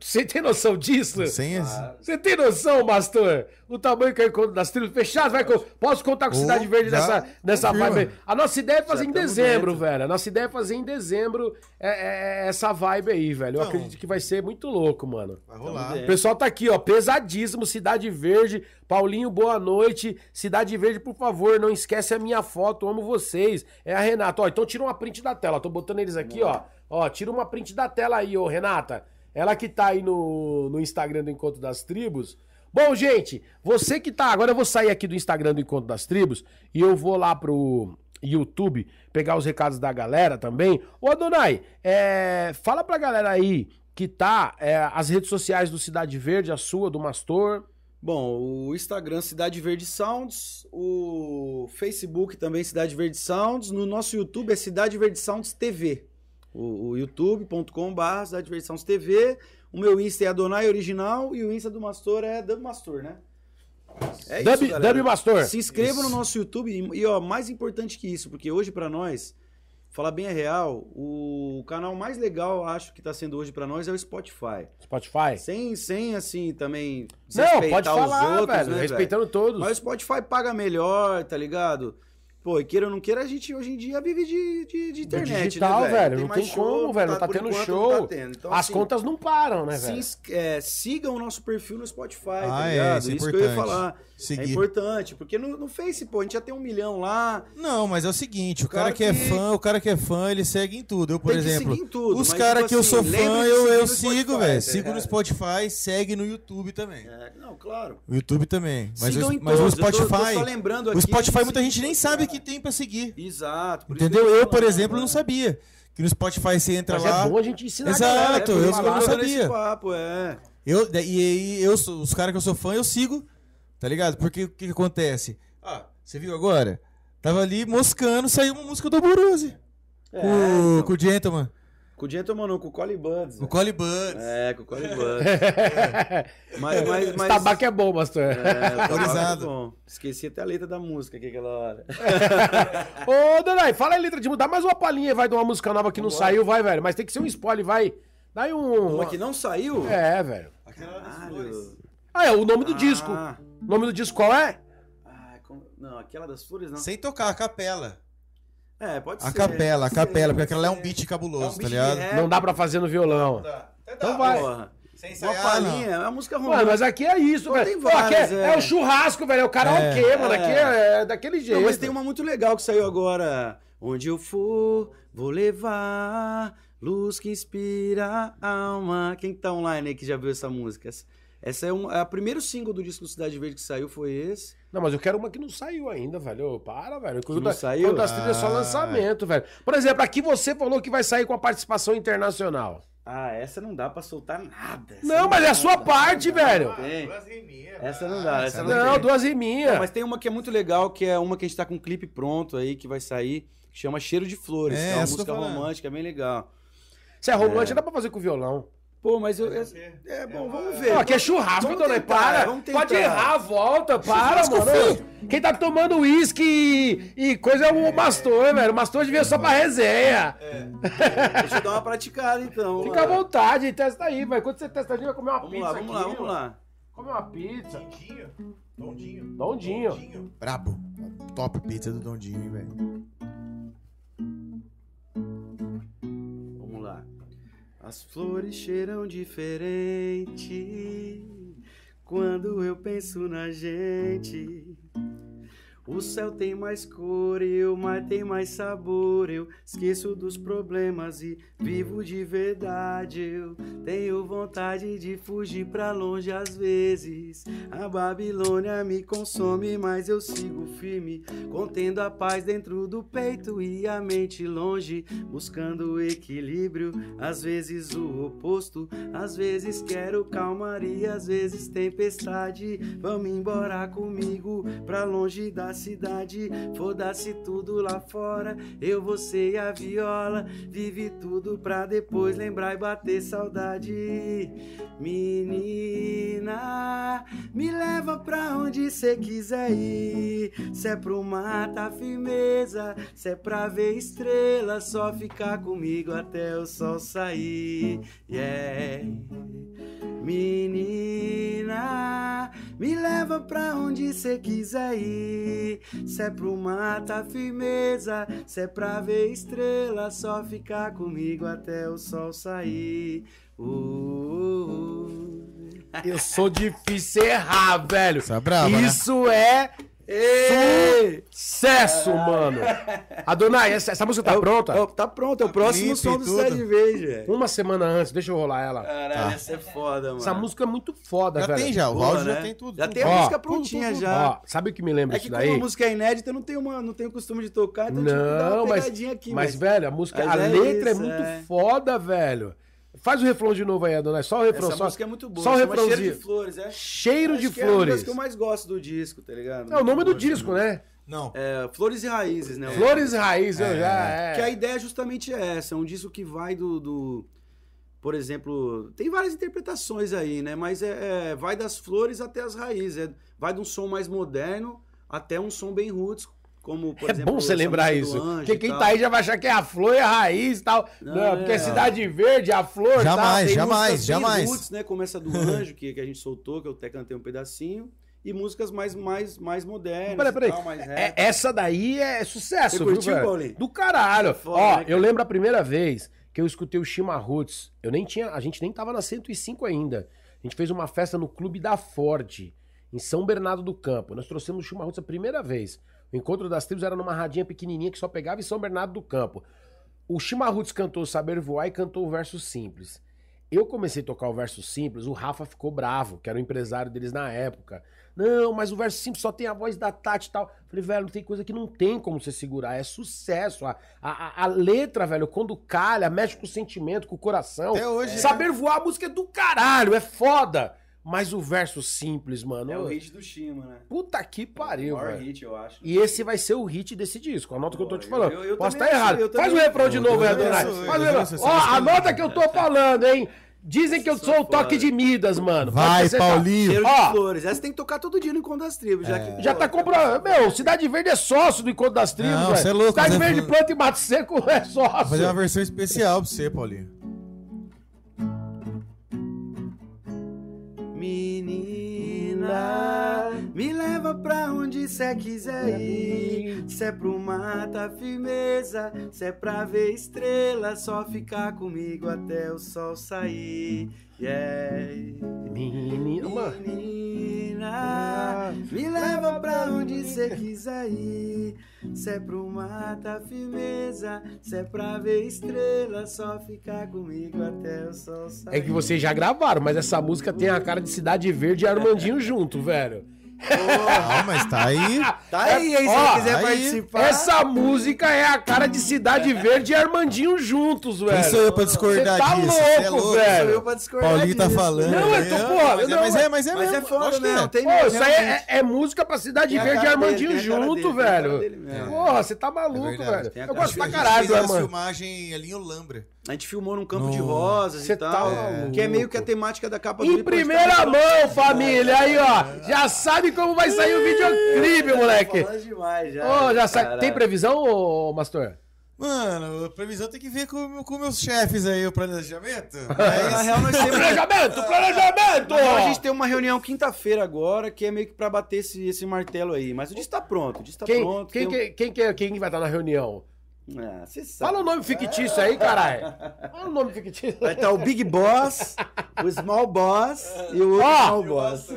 Você tem noção disso? Sem Você tem noção, Mastor? O tamanho que é o encontro das tribos fechado? Vai, posso contar com Cidade Verde já nessa, nessa vibe aí? A nossa ideia é fazer em dezembro, dentro. velho. A nossa ideia é fazer em dezembro é, é- é essa vibe aí, velho. Eu Então. acredito que vai ser muito louco, mano. Vai rolar. O pessoal tá aqui, ó, pesadíssimo, Cidade Verde. Paulinho, boa noite. Cidade Verde, por favor, não esquece a minha foto, amo vocês. É a Renata, ó, então tira uma print da tela. Tô botando eles aqui, ó. Ó, tira uma print da tela aí, ô Renata. Ela que tá aí no, no Instagram do Encontro das Tribos. Bom, gente, você que tá. Agora eu vou sair aqui do Instagram do Encontro das Tribos e eu vou lá pro YouTube pegar os recados da galera também. Ô, Adonai, é, fala pra galera aí que tá é, as redes sociais do Cidade Verde, a sua, do Mastor. Bom, o Instagram Cidade Verde Sounds, o Facebook também Cidade Verde Sounds, no nosso YouTube é Cidade Verde Sounds TV. O, o youtube.com.br Cidade Verde Sounds TV. O meu Insta é Adonai Original e o Insta do Mastor é Dub Mastor, né? É Dub, galera. Dub Mastor. Se inscreva no Isso. nosso YouTube e, e, ó, mais importante que isso, porque hoje pra nós, falar bem a real, o canal mais legal, acho que tá sendo hoje pra nós é o Spotify. Spotify. Sem, sem assim, também Não, pode falar, os outros, velho. né, respeitando todos. Mas o Spotify paga melhor, tá ligado? Pô, e queira ou não queira, a gente hoje em dia vive de, de, de internet, digital, né, velho. Não mais tem como, velho. Não tá tendo enquanto show. não tá tendo. Então, As assim, contas não param, né, se velho? ins- é, sigam o nosso perfil no Spotify, Ah, tá é, ligado? isso é que eu ia falar. É Seguir. importante, porque no, no Face, pô, a gente já tem um milhão lá. Não, mas é o seguinte, o cara Cara que é que- fã, o cara que é fã, ele segue em tudo. Eu, por Tem exemplo, em tudo, os caras tipo que eu assim, sou lembre fã, eu, eu sigo, velho. tá Sigo no? Spotify, segue no YouTube também. É, não, claro. O YouTube também. Mas, Sigam o, em mas o todos, eu tô- tô Spotify. só lembrando o aqui, Spotify muita gente nem sabe. Que tem pra seguir. Exato. Entendeu? Eu, por falando, exemplo, né? não sabia. Que no Spotify você entra Mas lá. é bom a gente ensinar Exato, a galera. eu- eu não sabia. Papo, é. Eu, e aí, eu, sou- os caras que eu sou fã, eu sigo, tá ligado? Porque o que, que acontece? Ah, você viu agora? Tava ali moscando, saiu uma música do Boruzzi. É, com, então. com o Gentleman. Com o Gentleman não, com o Collie Buds. Com o velho. Collie Buds. É, com o Collie Buds. mas, mas, mas... tabaco é bom, Mastor. É, o tabaco é Autorizado. bom. Esqueci até a letra da música aqui aquela hora. Ô, Donai, fala aí, letra de mudar mais uma palhinha, vai, de uma música nova que não saiu, vai, velho. Mas tem que ser um spoiler, vai. Dá aí um... Uma que não saiu? É, velho. Caralho. Ah, é o nome do disco. Ah. O nome do disco qual é? Como- Não, aquela das flores não. Sem tocar, a capela. É, pode A ser. capela, a capela, porque aquela é um beat cabuloso, É um tá beat ligado? de rap. Não dá pra fazer no violão. Então vai. Porra. Sem Uma ensaiar, palhinha, não. é uma música Mano, romântica. mas aqui é isso, Pô, velho. tem Pô, aqui é, várias, é. é o churrasco, velho. É o karaokê, É. mano. Aqui é, daquele jeito. Não, mas tem uma muito legal que saiu agora. Onde eu for, vou levar luz que inspira a alma. Quem que tá online aí que já viu essa música? Essa é, um, é o primeiro single do disco Cidade Verde que saiu, foi esse. Não, mas eu quero uma que não saiu ainda, velho. Ô, Para, velho. Quando não da- saiu? Quando das trilhas é só Ah. lançamento, velho. Por exemplo, aqui você falou que vai sair com a participação internacional. Ah, essa não dá pra soltar nada. Essa Não, mas é a sua dá, parte, velho. não tem. riminhas. Essa não dá, essa não Não, tem. duas riminhas. Mas tem uma que é muito legal, que é uma que a gente tá com um clipe pronto aí, que vai sair, que chama Cheiro de Flores. É, que é uma música romântica, bem legal. Se é romântico, dá pra fazer com violão. Pô, mas eu. É, é bom, vamos ver. Não, aqui é churrasco, Vamos dona. tentar, Para. vamos. Pode errar, volta. Para, Churrasco mano. Quem tá tomando uísque e, coisa é o Mastor, velho. O Mastor devia só pra resenha. Deixa eu dar uma praticada então. Fica à vontade, testa aí, vai. Quando você testa, a gente vai comer uma Vamos pizza lá, vamos lá, aqui, vamos mano. lá. Comer uma pizza. Dondinho. Dondinho. Brabo. Top pizza do Dondinho, hein, velho. As flores cheiram diferente quando eu penso na gente. O céu tem mais cor e o mar tem mais sabor. Eu esqueço dos problemas e vivo de verdade. Eu tenho vontade de fugir pra longe às vezes. A Babilônia me consome, mas eu sigo firme, contendo a paz dentro do peito e a mente longe, buscando o equilíbrio. Às vezes o oposto, às vezes quero calmaria, às vezes tempestade. Vamos embora comigo pra longe da cidade. Foda-se tudo lá fora, eu, você e a viola. Vive tudo pra depois lembrar e bater saudade. Menina, me leva pra onde cê quiser ir. Se é pro mar, tá firmeza. Se é pra ver estrela, só ficar comigo até o sol sair. Yeah. Menina, me leva pra onde cê quiser ir. Se é pro mar, tá firmeza. Se é pra ver estrela, só ficar comigo até o sol sair. Uh, Eu sou difícil errar, velho. Isso é né? Isso é Ei! sucesso, mano. Adonai, essa, essa música tá É o- pronta? é o- tá é o próximo som do tudo. Cidade Verde, velho. Uma semana antes, deixa eu rolar ela. Caralho, essa é foda, mano. Essa música é muito foda, Já velho. tem já, o áudio né? já tem tudo. Já tudo. tem a Ó, música tudo, prontinha tudo. já. Ó, sabe o que me lembra É isso que daí? como a música é inédita, eu não tenho, uma, não tenho costume de tocar, então tipo, dá Não, uma mas, pegadinha aqui. mas, velho, a música, mas a é letra isso, é muito é. foda, velho. Faz o refrão de novo aí, Adonai. Só o refrão. Essa só, música é muito boa. Só o chama Cheiro refrãozinho. de Flores, é? Cheiro Acho de que É uma das flores. que eu mais gosto do disco, tá ligado? É o nome do disco, né? Não. É, Flores e Raízes, né? Flores e Raiz, eu É. já. É. Que a ideia é justamente essa, é um disco que vai do, do- por exemplo, tem várias interpretações aí, né? Mas é, é- vai das flores até as raízes, é- vai de um som mais moderno até um som bem roots, como por É exemplo. bom você lembrar isso. Porque quem tal. tá aí já vai achar que é a flor e a raiz e tal. Não, Não, porque é é. Cidade Verde, a flor. Jamais. Tá? Tem jamais, músicas jamais. Roots, né? Como essa do Anjo, que, que a gente soltou, que eu até cantei um pedacinho. E músicas mais, mais, mais modernas. Peraí, e peraí. tal, mais É, essa daí é sucesso, Você viu, curtiu, velho? Paulinho? Do caralho. Foda, Ó, né, eu cara? lembro a primeira vez que eu escutei o Shima Roots. Eu nem tinha, a gente nem tava na 105 ainda. A gente fez uma festa no Clube da Ford, em São Bernardo do Campo. Nós trouxemos o Shima Roots a primeira vez. O encontro das tribos era numa radinha pequenininha que só pegava em São Bernardo do Campo. O Shima Roots cantou Saber Voar e cantou o verso simples. Eu comecei a tocar o verso simples, o Rafa ficou bravo, que era o empresário deles na época. Não, mas o verso simples só tem a voz da Tati e tal. Falei, velho, tem coisa que não tem como você segurar, é sucesso. A, a, a- letra, velho, quando calha, mexe com o sentimento, com o coração. Até hoje, Saber voar, a música é do caralho, é foda. Mas o verso simples, mano. É o hit do Shima, né? Puta que o pariu, maior velho. hit, eu acho. E esse vai ser o hit desse disco. Anota o que eu tô te falando. eu- eu Posso estar acho, errado. eu Faz o refrão de novo, Adonai. Faz o refrão. Ó, anota que eu tô falando, hein? Dizem que eu sou é o toque de Midas, mano. Vai. Paulinho. Cheiro Ó. de flores. Essa tem que tocar todo dia no Encontro das Tribos. Já, que, Já tá comprando. Meu, Cidade Verde é sócio do Encontro das Tribos, Não, velho. é louco, Cidade Zé Verde, Planta e Mato Seco é Vou fazer uma sócio. versão especial pra você, Paulinho. Menina, me leva pra onde cê quiser ir. Se é pro mar, tá firmeza. Se é pra ver estrela, só ficar comigo até o sol sair. Yeah. Menina. Menina, me leva pra onde cê quiser ir. Se é pro mar, tá firmeza. Se é pra ver estrela, só ficar comigo até o sol sair. É que vocês já gravaram, mas essa música tem a cara de Cidade Verde e Armandinho junto, velho. Ah, mas tá aí. Tá aí, hein? Se Ó, você quiser aí, participar. Essa música é a cara de Cidade Verde e Armandinho juntos, velho. Quem sou eu pra discordar Cê tá disso? louco, Cê é louco. velho. Sou eu pra discordar Paulinho tá disso. falando. Não, eu tô, aí, porra, Mas, não, é, mas é, mas é Mas é mesmo. foda, lógico que né? é. Tem Pô, isso aí é, é música pra Cidade Tem Verde e Armandinho dele, junto, dele, velho. dele mesmo. Porra, você tá maluco, É velho. Eu gosto pra caralho do fez a Armando. filmagem ali em Olambra. A gente filmou num campo de rosas Cê e tá tal. maluco. que é meio que a temática da capa do Em primeira tá mão, família. Aí, ó. Já sabe como vai sair o videoclipe, moleque. demais já. Ô, já sabe. Tem previsão, ô, Mastor? Mano, a previsão tem que ver com, com meus chefes aí, o planejamento. Na Mas, real, nós temos... Planejamento, planejamento! Na real, a gente tem uma reunião quinta-feira agora, que é meio que pra bater esse, esse martelo aí. Mas o disco tá pronto, o disco tá Quem, pronto. quem, tem um- quem, quem, que- quem vai estar na reunião? Ah. Fala o nome fictício aí, caralho. Fala o nome fictício. Vai estar o Big Boss, o Small Boss e o Ó. Small Boss.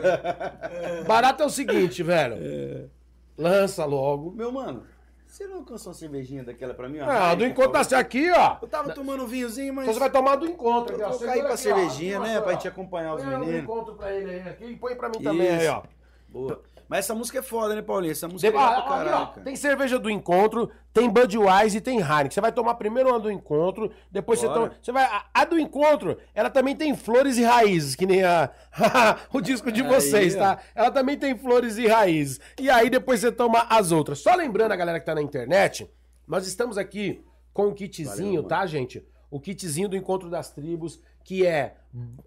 Barato é o seguinte, velho. Lança logo. Meu mano, você não alcançou uma cervejinha daquela pra mim? ó? Ah, do encontro tá aqui, ó. Eu tava tomando um vinhozinho, mas... Então você vai tomar do encontro ó. Eu vou cair pra aqui, ó. cervejinha, Aqui, né? ó, Pra ó. gente acompanhar os Põe um meninos. encontro pra ele aí aqui e põe pra mim também aí, Isso. ó. Boa. Mas essa música é foda, né, Paulinho? Essa música De- é ah, caralho, tem cerveja do encontro, tem Budweiser e tem Heineken. Você vai tomar primeiro uma do encontro, depois você Bora. toma. Você vai. A, a do encontro, ela também tem flores e raízes, que nem a, o disco de Aí, vocês, ó. tá? Ela também tem flores e raízes. E aí depois você toma as outras. Só lembrando a galera que tá na internet, nós estamos aqui com o kitzinho, Valeu, tá, gente? O kitzinho do Encontro das Tribos, que é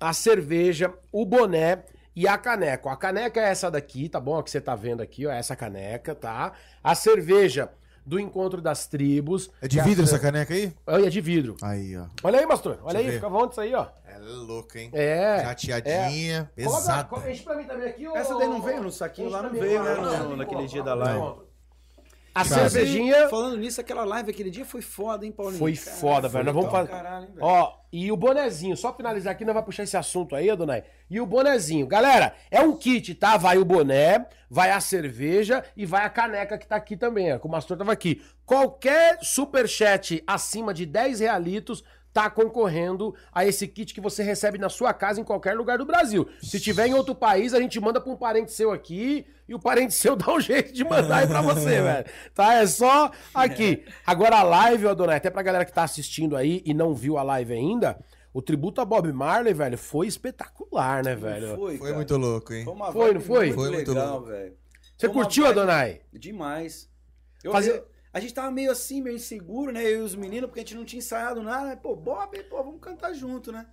a cerveja, o boné e a caneca. A caneca é essa daqui, tá bom? Ó, que você tá vendo aqui, ó, essa caneca, tá? A cerveja do Encontro das Tribos. É de vidro a- essa caneca aí? É de vidro. Aí, ó. Olha aí, Mastor. Olha eu aí, ver. fica bom disso aí, ó. Ela é louca, hein? É. Chateadinha, Coloca, pesada. coloca, enche pra mim também aqui, ó. Essa daí não veio no saquinho Enche lá, não mim, veio, né, Não, no- naquele dia da live. ó. A Chave. cervejinha Falando nisso, aquela live aquele dia foi foda, hein, Paulinho? foi Caralho, foda, velho. Nós vamos fazer. Ó, e o bonezinho, só finalizar aqui, nós vamos puxar esse assunto aí, Adonai. E o bonezinho. Galera, é um kit, tá? Vai o boné, vai a cerveja e vai a caneca que tá aqui também, ó, que o Mastor tava aqui. Qualquer superchat acima de 10 realitos tá concorrendo a esse kit que você recebe na sua casa em qualquer lugar do Brasil. Se tiver em outro país, a gente manda pra um parente seu aqui e o parente seu dá um jeito de mandar aí pra você, velho. Tá? É só aqui. Agora a live, ó, Adonai, até pra galera que tá assistindo aí e não viu a live ainda, o tributo a Bob Marley, velho, foi espetacular, né, velho? Foi, Foi cara. muito louco, hein? uma Foi, não foi? Muito Foi muito legal, louco. velho. Você Foi curtiu, Adonai? Demais. Eu, Fazer- eu- a gente tava meio assim, meio inseguro, né? Eu e os meninos, porque a gente não tinha ensaiado nada. né? Pô, Bob, pô, vamos cantar junto, né?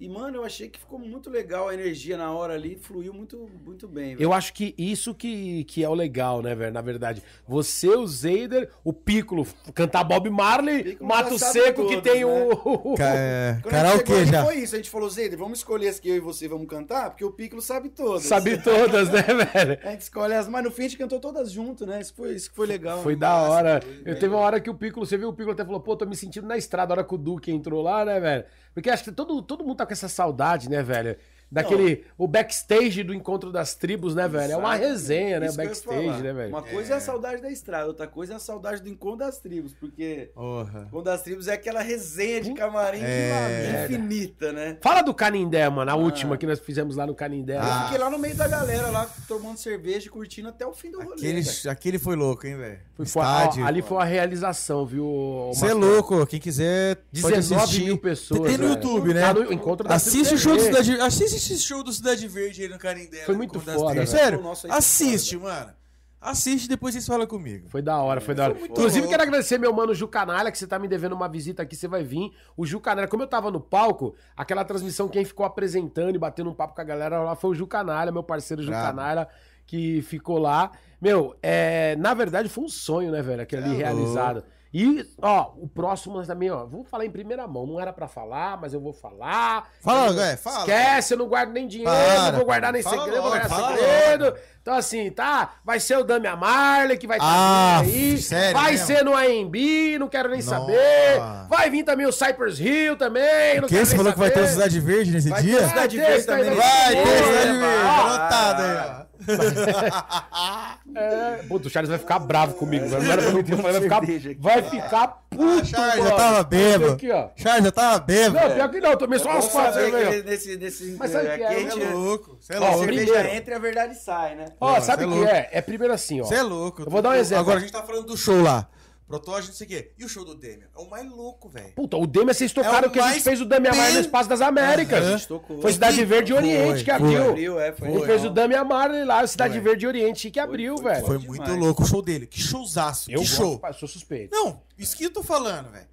E, mano, eu achei que ficou muito legal a energia na hora ali, fluiu muito, muito bem. velho. Eu acho que isso que, que é o legal, né, velho? Na verdade, você, o Zeider, o Piccolo, cantar Bob Marley, Piccolo Mato Seco, que todos, tem né? o. Ca- é, Quando a gente chegou Karaokê ali, já. Foi isso, a gente falou, Zayder, vamos escolher as que eu e você vamos cantar, porque o Piccolo sabe todas. Sabe todas, né, velho? A gente escolhe as, mas no fim a gente cantou todas junto, né? Isso foi, isso que foi legal. Foi da hora. foi Eu teve uma hora que o Piccolo, você viu o Piccolo até falou, pô, tô me sentindo na estrada, a hora que o Duque entrou lá, né, velho? Porque acho que todo, todo mundo tá com essa saudade, né, velho? Daquele. O backstage do encontro das tribos, né, velho? É uma Exato. resenha, né? O Isso eu backstage, né, velho? Uma coisa é. a saudade da estrada, outra coisa é a saudade do encontro das tribos, porque Porra. o encontro das tribos é aquela resenha de camarim É. infinita, né? Fala do Canindé, mano, a última que nós fizemos lá no Canindé. Eu Ah. fiquei lá no meio da galera, lá tomando cerveja e curtindo até o fim do rolê. Aquele, velho. aquele foi louco, hein, velho? Estádio. ali foi uma realização, viu? Você é louco, quem quiser pode 19 assistir. mil pessoas, Tem no velho. YouTube, né? Tá no Encontro da Assiste o Tribos. Cidade Assiste esse show do Cidade Verde aí no Carindé. Foi no muito foda, velho. Sério, O nosso aí foi assiste, mano. Assiste e depois vocês falam comigo. Foi da hora, foi da hora. muito Inclusive, louco. quero agradecer meu mano Ju Canalha, que você tá me devendo uma visita aqui, você vai vir. O Ju Canalha, como eu tava no palco, aquela transmissão, quem ficou apresentando e batendo um papo com a galera lá foi o Ju Canalha, meu parceiro Ju Brabo. Canalha, que ficou lá. Meu, é, na verdade foi um sonho, né, velho? Aquele ali É realizado. E, ó, o próximo também, ó, vou falar em primeira mão. Não era pra falar, mas eu vou falar. Fala, velho, fala. Esquece, eu não guardo nem dinheiro, Para, não vou guardar nem segredo, eu vou logo, guardar segredo. Então, assim, tá? Vai ser o Dami Marley que vai estar Ah, aí. sério vai mesmo? ser no AMB, não quero nem Nossa. saber. Vai vir também o Cypress Hill também, Porque quero você falou que vai ter o saber. Cidade Verde nesse Vai dia? ter Cidade Vai ter Verde Cidade também. Verde. Vai ter Cidade. Verde, Ah. anotado aí, ó. É, puto, o Charles vai ficar bravo comigo. Não era pra mentir, vai ficar, vai ficar puto, Charles, mano. eu tava bêbado. Aqui, ó. Charles, eu tava bêbado. Não, pior que não, eu tomei só umas Vamos quatro que nesse, nesse, Mas sabe o que aqui é? a Você gente- é louco. Você é a Ó, louco. cerveja primeiro. entra e a verdade sai, né? Ó, Não, sabe cê o é que louco. é? É primeiro assim, ó. Você é louco. Eu vou dar um exemplo. Agora a gente tá falando do show lá. Protógeno, não sei o quê. E o show do Demian? É o mais louco, velho. Puta, o Demian, vocês tocaram É o que a gente fez o Damian Marley no Espaço das Américas. Gente tocou. Foi Cidade Verde e Foi, Oriente que foi. abriu. Abriu, é, foi. A gente fez o Damian Marley lá, Cidade Foi. Verde e Oriente que abriu, foi velho. Foi demais. muito louco o show dele. Que showzaço. Eu que gosto, show. sou suspeito. Não, isso que eu tô falando, velho.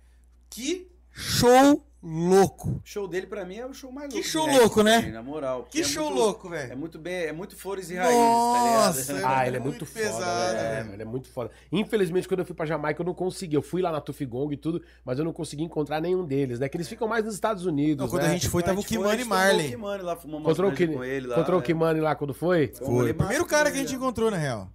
Que show louco. O show dele pra mim é o show mais Que louco. show né? louco, né? Na moral. Que é show muito- louco, É velho. muito bem, é muito flores e raízes, Nossa, tá ligado? Ah, é ele é muito muito, foda, pesado, né? velho. Ele é muito foda. Infelizmente, quando eu fui pra Jamaica, eu não consegui. Eu fui lá na Tufigong e tudo, mas eu não consegui encontrar nenhum deles, né? Que eles ficam mais nos Estados Unidos, Não, quando né? a gente foi, tava o Kimani Marley. O Kimani lá, fumamos Encontrou o, com ele lá. encontrou o é. Kimani lá quando foi? Foi O primeiro cara que a né? gente encontrou, na real.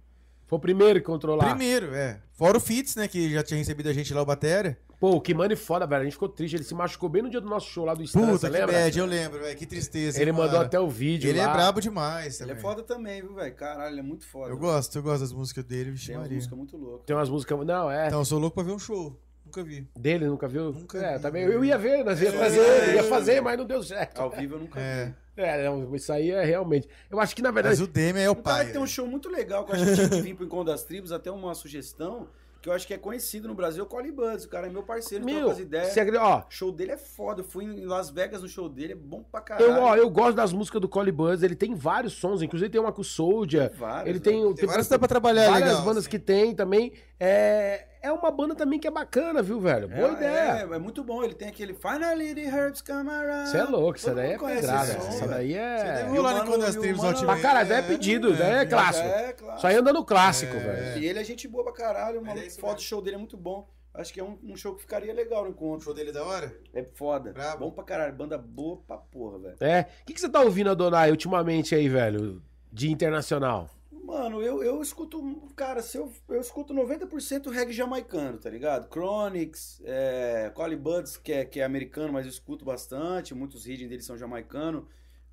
Foi o primeiro que encontrou lá. Primeiro, é. Fora o Fitz, né? Que já tinha recebido a gente lá, o Batéria. Pô, o Kimani foda, velho. A gente ficou triste. Ele se machucou bem no dia do nosso show lá do Estância, Puta, que lembra? bad, eu lembro, velho. Que tristeza. Ele hein, mandou mano. até o vídeo Ele lá. é brabo demais Ele também. é foda também, viu, velho? Caralho, ele é muito foda. Eu gosto, eu gosto das músicas dele, vixe Tem uma Maria. música muito louca. Tem umas músicas... Não, é. Então, eu sou louco pra ver um show. Nunca vi. Dele, nunca viu? Nunca é, vi. também. Eu ia ver, nós ia É, fazer, é, ia é. fazer, mas não deu certo. Ao vivo eu nunca É. vi. É, não, isso aí é realmente. Eu acho que, na verdade. Mas o Demi é o cara pai. tem um show muito legal, que eu acho que tinha que vir pro Encontro das Tribos, até uma sugestão, que eu acho que é conhecido no Brasil, é o Collie Buds. O cara é meu parceiro, Meu, troca as ideias. acredita- ó, O show dele é foda. Eu fui em Las Vegas no show dele, é bom pra eu, caralho. ó, eu gosto das músicas do Collie Buzz, ele tem vários sons, inclusive tem uma com o Soldier. Tem vários, ele né? tem, Tem várias que dá pra trabalhar várias legal, bandas assim. que tem também. É, é uma banda também que é bacana, viu, velho? Boa é, ideia. É, é muito bom. Ele tem aquele Finally the Herbs Come Around. Você é louco, isso daí é pedrada. som, Isso daí Você é. deve E o rolar no mano- Encontro das e o Tribos. Pra caralho, daí é pedido, daí é clássico. É, claro. Só aí anda no clássico, É. velho. E ele é gente boa pra caralho, é isso Foto, o show dele é muito bom. Acho que é um, um show que ficaria legal no O encontro. show dele é da hora? É foda. Brabo. Bom pra caralho. Banda boa pra porra, velho. É. O que, que você tá ouvindo, Adonai, ultimamente aí, velho? De internacional? Mano, eu, eu escuto, cara, se eu, eu escuto 90% reggae jamaicano, tá ligado? Chronix, é, Collie Buds, que é, que é americano, mas eu escuto bastante, muitos hidden deles são jamaicanos.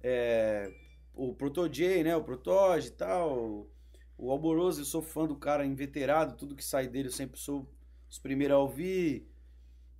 É, o Proto J, né, o Protoge e tal. O Alboroso, eu sou fã do cara inveterado, tudo que sai dele eu sempre sou os primeiros a ouvir.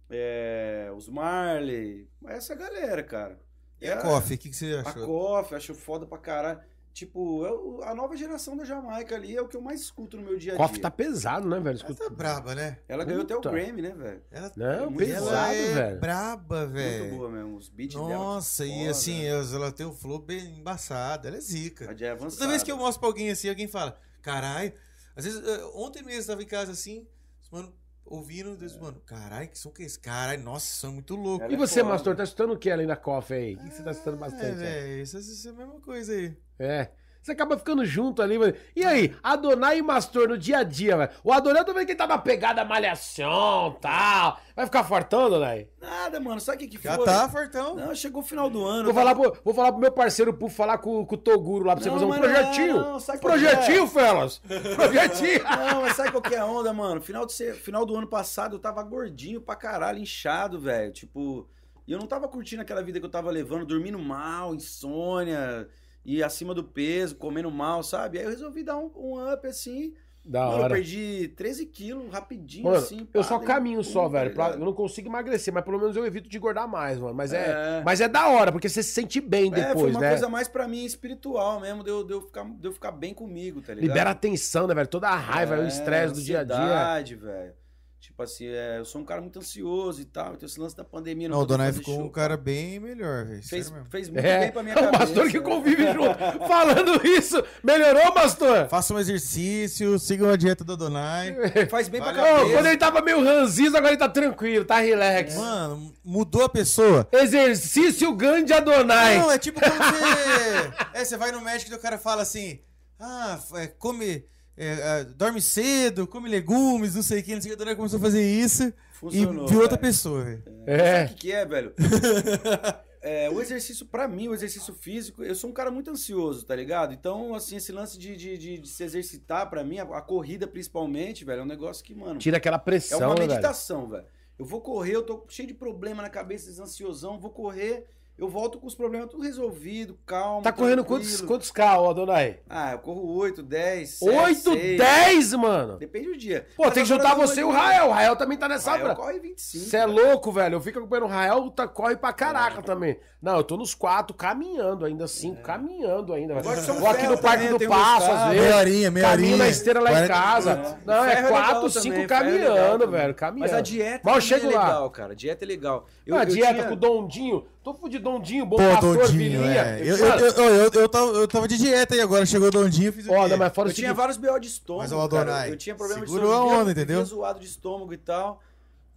É, os Marley, essa galera, cara. E a Coffee, o que, que você A achou? Coffee, acho foda pra caralho. Tipo, eu- a nova geração da Jamaica ali é o que eu mais escuto no meu dia a dia. Coffee tá pesado, né, velho? Ela Escuta... tá braba, né? Ela ganhou até o Puta. Grammy, né, velho? Ela, Não, muito pesado, ela é velho. braba, Muito velho. boa mesmo. Os beats dela. Nossa, e foda. assim, ela ela tem um flow bem embaçado. Ela é zica. É avançada. Toda vez que eu mostro pra alguém assim, alguém fala, caralho. Às vezes, eh, ontem mesmo eu tava em casa assim, os mano, ouvindo, Deus, mano, caralho, que som que é esse? Caralho, nossa, som é muito louco. Ela E é você, foda. Mastor, tá escutando o que além da Coffee aí? O que que você tá escutando É, bastante? aí? velho, isso, isso é a mesma coisa aí. É. Você acaba ficando junto ali, mano. E aí, Adonai e Mastor no dia a dia, velho? O Adonai vendo que tá na pegada malhação tal. Vai ficar fortão, Adonai? Nada, mano. Sabe o que, que Já foi? tá, Fortão. Não, chegou o final do ano. Vou tá- falar, pro, vou falar pro meu parceiro Puf falar com, com o Toguro lá pra você Não, fazer um mas não projetinho. não, sabe qual projetinho, é? Felas. Projetinho. Não, mas sabe qual que é a onda, mano? Final, de ser- final do ano passado eu tava gordinho pra caralho, inchado, velho. Tipo, e eu não tava curtindo aquela vida que eu tava levando, dormindo mal, insônia, e acima do peso, comendo mal, sabe? Aí eu resolvi dar um, um up assim. Da Mano, eu hora. perdi 13 quilos rapidinho, Mano, assim. eu só caminho só, velho. pra- eu não consigo emagrecer, mas pelo menos eu evito de engordar mais, mano. Mas é, É. mas é da hora, porque você se sente bem É, foi depois, uma né? coisa mais pra mim espiritual mesmo, de eu, de eu, ficar, de eu ficar bem comigo, tá ligado? Libera a tensão, né, velho? Toda a raiva, o É, estresse do dia a dia. velho. Tipo assim, é, eu sou um cara muito ansioso e tal, então esse lance da pandemia Não, o poder Donai ficou show, um cara bem melhor, velho. Fez, fez muito É, bem pra minha é o cabeça. Mastor que né? convive junto. Falando isso, melhorou, Mastor? Faça um exercício, siga a dieta do Donai. Faz bem Vale pra cabeça. quando ele tava meio ranzizo, agora ele tá tranquilo, tá relax. Mano, mudou a pessoa. Exercício grande Adonai. Não, é tipo quando você. é, você vai no médico e o cara fala assim: ah, é, come. É, é, dorme cedo, come legumes, não sei o que, não sei o que. Donai começou a fazer isso Funcionou, e viu outra velho. pessoa, velho. É. Sabe o que, que é, velho? É, o exercício, pra mim, o exercício físico, eu sou um cara muito ansioso, tá ligado? Então, assim, esse lance de, de, de, de se exercitar, pra mim, a, a corrida principalmente, velho, é um negócio que, mano, Tira aquela é pressão, uma né, velho? meditação, velho. Eu vou correr, eu tô cheio de problema na cabeça, ansiosão, vou correr, eu volto com os problemas tudo resolvido, calmo. Tá correndo quantos, quantos K, ó, Adonai? Ah, eu corro 8, 10, 8, 10, mano. Depende do dia. Pô, Mas tem que juntar você e o Rael. O Rael também tá nessa. Rael bra- corre 25. Você é louco, velho. Eu fico acompanhando o Rael, tá, corre pra caraca também. Não, eu tô nos quatro, caminhando ainda, cinco, caminhando ainda, Vou aqui ferro no Parque também, do Passo, às vezes. Meia horinha, meia Caminho horinha. na esteira lá em 40 casa. minutos. Não, é Ferro é quatro, legal cinco também, ferro é legal caminhando, velho. Caminhando. Mas a dieta Mal também chego é lá. legal, cara. Dieta é legal. Eu, a dieta com o Dondinho. Tô fudido, Dondinho, bom Pô, pastor, Dondinho, vilinha. é. Eu, eu, eu, eu, eu tava, eu tava de dieta aí agora, chegou o Dondinho, eu fiz o não, mas fora Eu tinha vários BO de estômago. Mas, cara. Adonai, Eu tinha problema de segurou estômago. a onda, vivia- entendeu? zoado de estômago e tal.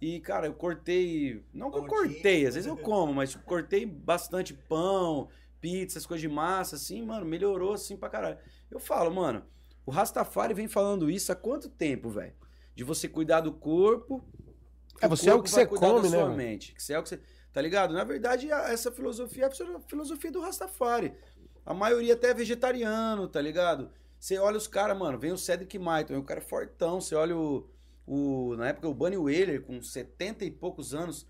E, cara, eu cortei. Não que eu Pãozinho. cortei, às vezes eu como, mas tipo, cortei bastante pão, pizza, essas coisas de massa, assim, mano, melhorou assim pra caralho. Eu falo, mano, o Rastafari vem falando isso há quanto tempo, velho? De você cuidar do corpo. É, você é o que vai você cuidar come, da né, sua mente. Que você é o que você. Tá ligado? Na verdade, a- essa filosofia é a filosofia do Rastafari. A maioria até é vegetariano, tá ligado? Você olha os caras, mano, vem o Cedric Maiton, o cara é fortão. Você olha o, o. Na época, o Bunny Whaler, com 70 e poucos anos.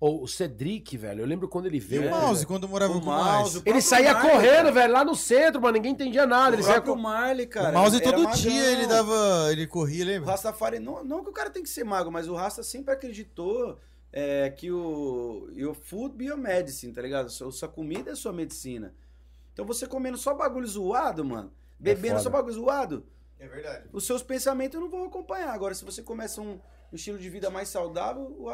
Ou o Cedric, velho. Eu lembro quando ele E veio. o É, mouse, velho. quando eu morava O com o mouse, mais. o Ele saía Marley, correndo, cara. velho, lá no centro, mano. Ninguém entendia nada. Ele o saía próprio co- Marley, cara. o mouse todo magão. dia ele dava. Ele corria, O lembra? Rastafari, não, não que o cara tem que ser mago, mas o Rasta sempre acreditou é, que o your food be your medicine, tá ligado? Sua, sua comida é sua medicina. Então você comendo só bagulho zoado, mano, bebendo foda. só bagulho zoado, É verdade. os seus pensamentos não vão acompanhar. Agora, se você começa um, um estilo de vida mais saudável,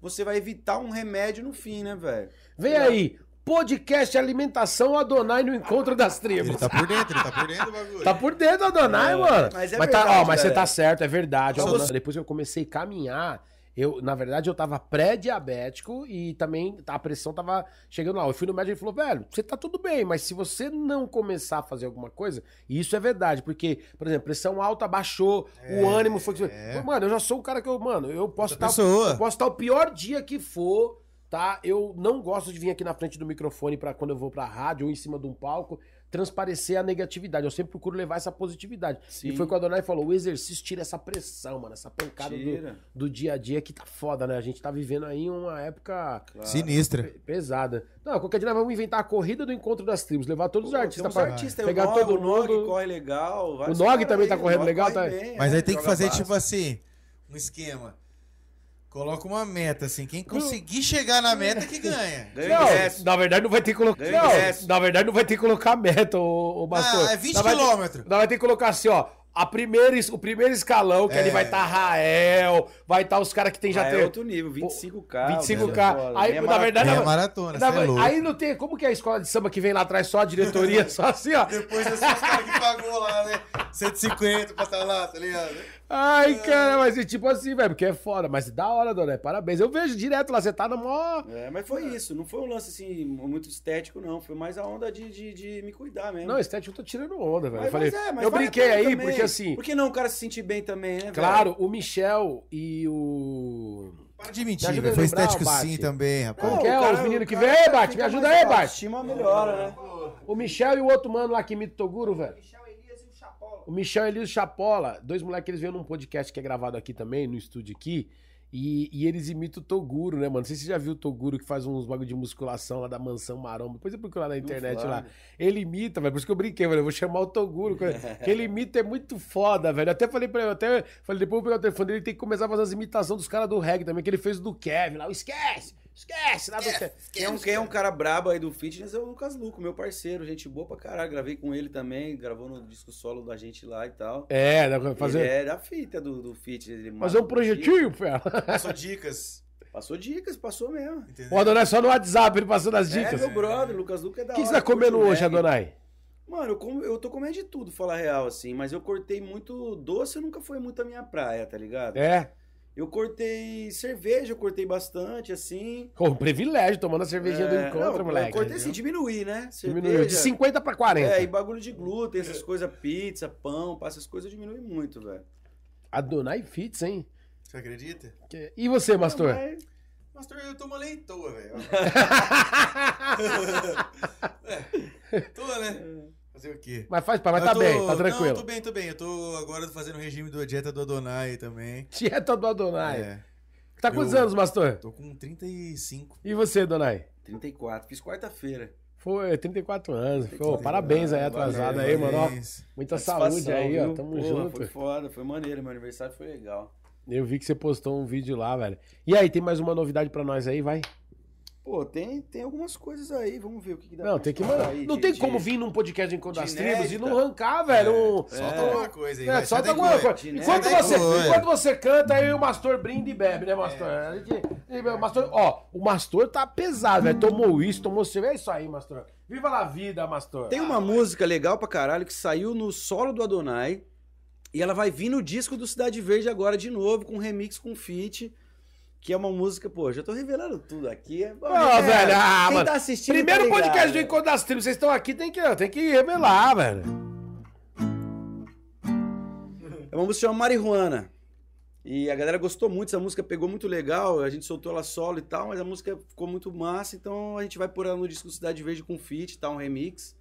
você vai evitar um remédio no fim, né, velho? Vem aí, podcast Alimentação Adonai no Encontro das Tribos. Ele tá por dentro, ele tá por dentro do bagulho. Tá por dentro, Adonai, mano. mas é tá, verdade, ó, mas você tá certo, é verdade. Ó, você- Depois que eu comecei a caminhar, eu, na verdade, eu tava pré-diabético e também a pressão tava chegando lá. Eu fui no médico e ele falou, velho, você tá tudo bem, mas se você não começar a fazer alguma coisa, e isso é verdade, porque, por exemplo, pressão alta baixou, o ânimo foi... é. Mano, eu já sou um cara que eu, mano, eu posso Outra estar... Eu posso estar o pior dia que for, tá? Eu não gosto de vir aqui na frente do microfone para quando eu vou pra rádio ou em cima de um palco transparecer a negatividade. Eu sempre procuro levar essa positividade. Sim. E foi quando a Adonai falou: o exercício tira essa pressão, mano, essa pancada do, do dia a dia que tá foda, né? A gente tá vivendo aí uma época Sinistra. pe- pesada. Não, qualquer dia nós vamos inventar a corrida do encontro das tribos, levar todos os Pô, artistas tem uns pra artistas, pegar o Nog, todo o Nog mundo. corre legal. O Nog também tá aí, o correndo Nog legal, tá? bem, Mas aí tem que fazer, base. tipo assim, um esquema. Coloca uma meta, assim. Quem conseguir chegar na meta que ganha. Não, na verdade não vai ter que colocar. Ganha Não, na verdade não vai ter que colocar meta, ô, ô Bastor. Ah, é 20 Nós vai ter- quilômetros. Vai ter que colocar assim, ó. A primeira, o primeiro escalão, que É. ali vai estar Rael, vai estar os caras que tem já Já tem. é outro nível, 25K. 25K. velho, Aí, meia na verdade, É não- maratona, Na- é aí não tem. Como que é a escola de samba que vem lá atrás só a diretoria, só assim, ó? Depois esses caras que pagou lá, né? 150 pra estar lá, tá ligado? Ai, cara, mas é tipo assim, velho, porque é foda. Mas da hora, dona, parabéns. Eu vejo direto lá, você tá no maior. É, mas foi isso, não foi um lance assim muito estético, não. Foi mais a onda de, de, de me cuidar mesmo. Não, estético eu tô tirando onda, velho. Mas- Eu falei, mas é, mas eu vale a brinquei aí, também. porque assim. Por que não o cara se sentir bem também, né? velho? Claro, o Michel e o. Para de Me mentir, ajuda velho. a Foi estético Bate. sim também, rapaz. Como Não, que é o cara- os meninos que? Ei, Bate, me ajuda aí, Bate. Estima melhora, né? O Michel e o outro mano lá que imita o Toguro, velho. Michel o Michel e Elias Chapola, dois moleques, eles vieram num podcast que é gravado aqui também, no estúdio aqui. E, e eles imitam o Toguro, né, mano? Não sei se você já viu o Toguro que faz uns bagulho de musculação lá da mansão Maromba. Depois você procura lá na internet lá. Ele imita, velho. Por isso que eu brinquei, velho. Eu vou chamar o Toguro. que ele imita é muito foda, velho. Eu até falei pra ele, eu até falei, depois eu vou pegar o telefone dele, ele tem que começar a fazer as imitações dos caras do reggae também, que ele fez do Kevin lá. O esquece! Esquece! Lá do Kevin. Quem é, um, quem é um cara brabo aí do fitness é o Lucas Luco, meu parceiro, gente boa pra caralho. Gravei com ele também, gravou no disco solo da gente lá e tal. É, dá pra fazer, Ele é da fita do, do fitness. Ele fazer um projetinho, fera. Passou dicas. Passou dicas, passou mesmo. Entendeu? O Adonai só no WhatsApp, ele passando as É, dicas. meu brother, Lucas Luco é da O que, que você tá comendo hoje. Adonai? Mano, eu, como, eu tô comendo de tudo, falar real, assim. Mas eu cortei muito doce, nunca foi muito a minha praia, tá ligado? É. Eu cortei cerveja, eu cortei bastante, assim. Pô, um privilégio tomando a cervejinha do É, encontro, não, moleque. Eu cortei assim, diminuir, né? Diminuiu de 50 pra 40. É, e bagulho de glúten, essas coisas, pizza, pão, passa essas coisas diminui muito, velho. Adonai Fits, hein? Você acredita? Que- E você, Mastor? Mas- Pastor, eu tô uma leitoa, velho. é, tô, né? Fazer o quê? Mas faz, mas Eu tá tô- bem, tá Não, tranquilo. tô bem, tô bem. Eu tô agora fazendo o regime da dieta do Adonai também. Dieta do Adonai. É, Tá quantos Eu- anos, Mastor? tô com 35. E você, Adonai? 34, fiz quarta-feira. Foi 34 anos. Pô, 34 parabéns aí, atrasado valeu, aí, mano. Ó, Parabéns. muita saúde aí, ó. viu? Tamo Porra, junto. Foi foda, foi maneiro, meu aniversário foi legal. Eu vi que você postou um vídeo lá, velho. E aí, tem mais uma novidade pra nós aí, vai? Pô, tem, tem algumas coisas aí, vamos ver o que, que dá Não, pra tem que mandar. aí Não de- tem de- como vir num podcast de Encontro das Tribos e não arrancar, velho. um- Solta É. alguma coisa aí. É, solta alguma coisa. Enquanto você, enquanto você canta, aí o Mastor brinda e bebe, né, Mastor? Gente- o Mastor ó, o Mastor tá pesado, velho. Tomou isso, tomou cerveja. É isso aí, Mastor. Viva a vida, Mastor. Tem uma música legal pra caralho que saiu no solo do Adonai. E ela vai vir no disco do Cidade Verde agora de novo, com remix com feat. Que é uma música, pô, já tô revelando tudo aqui. É, Ó, velho, ah, quem mano. tá assistindo. Primeiro tá podcast do Encontro das Tribos, vocês estão aqui, tem que, tem que revelar, velho. É uma música chamada Marihuana. E a galera gostou muito, essa música pegou muito legal, a gente soltou ela solo e tal, mas a música ficou muito massa, então a gente vai pôr ela no disco Cidade Verde com feat, tá? Um remix.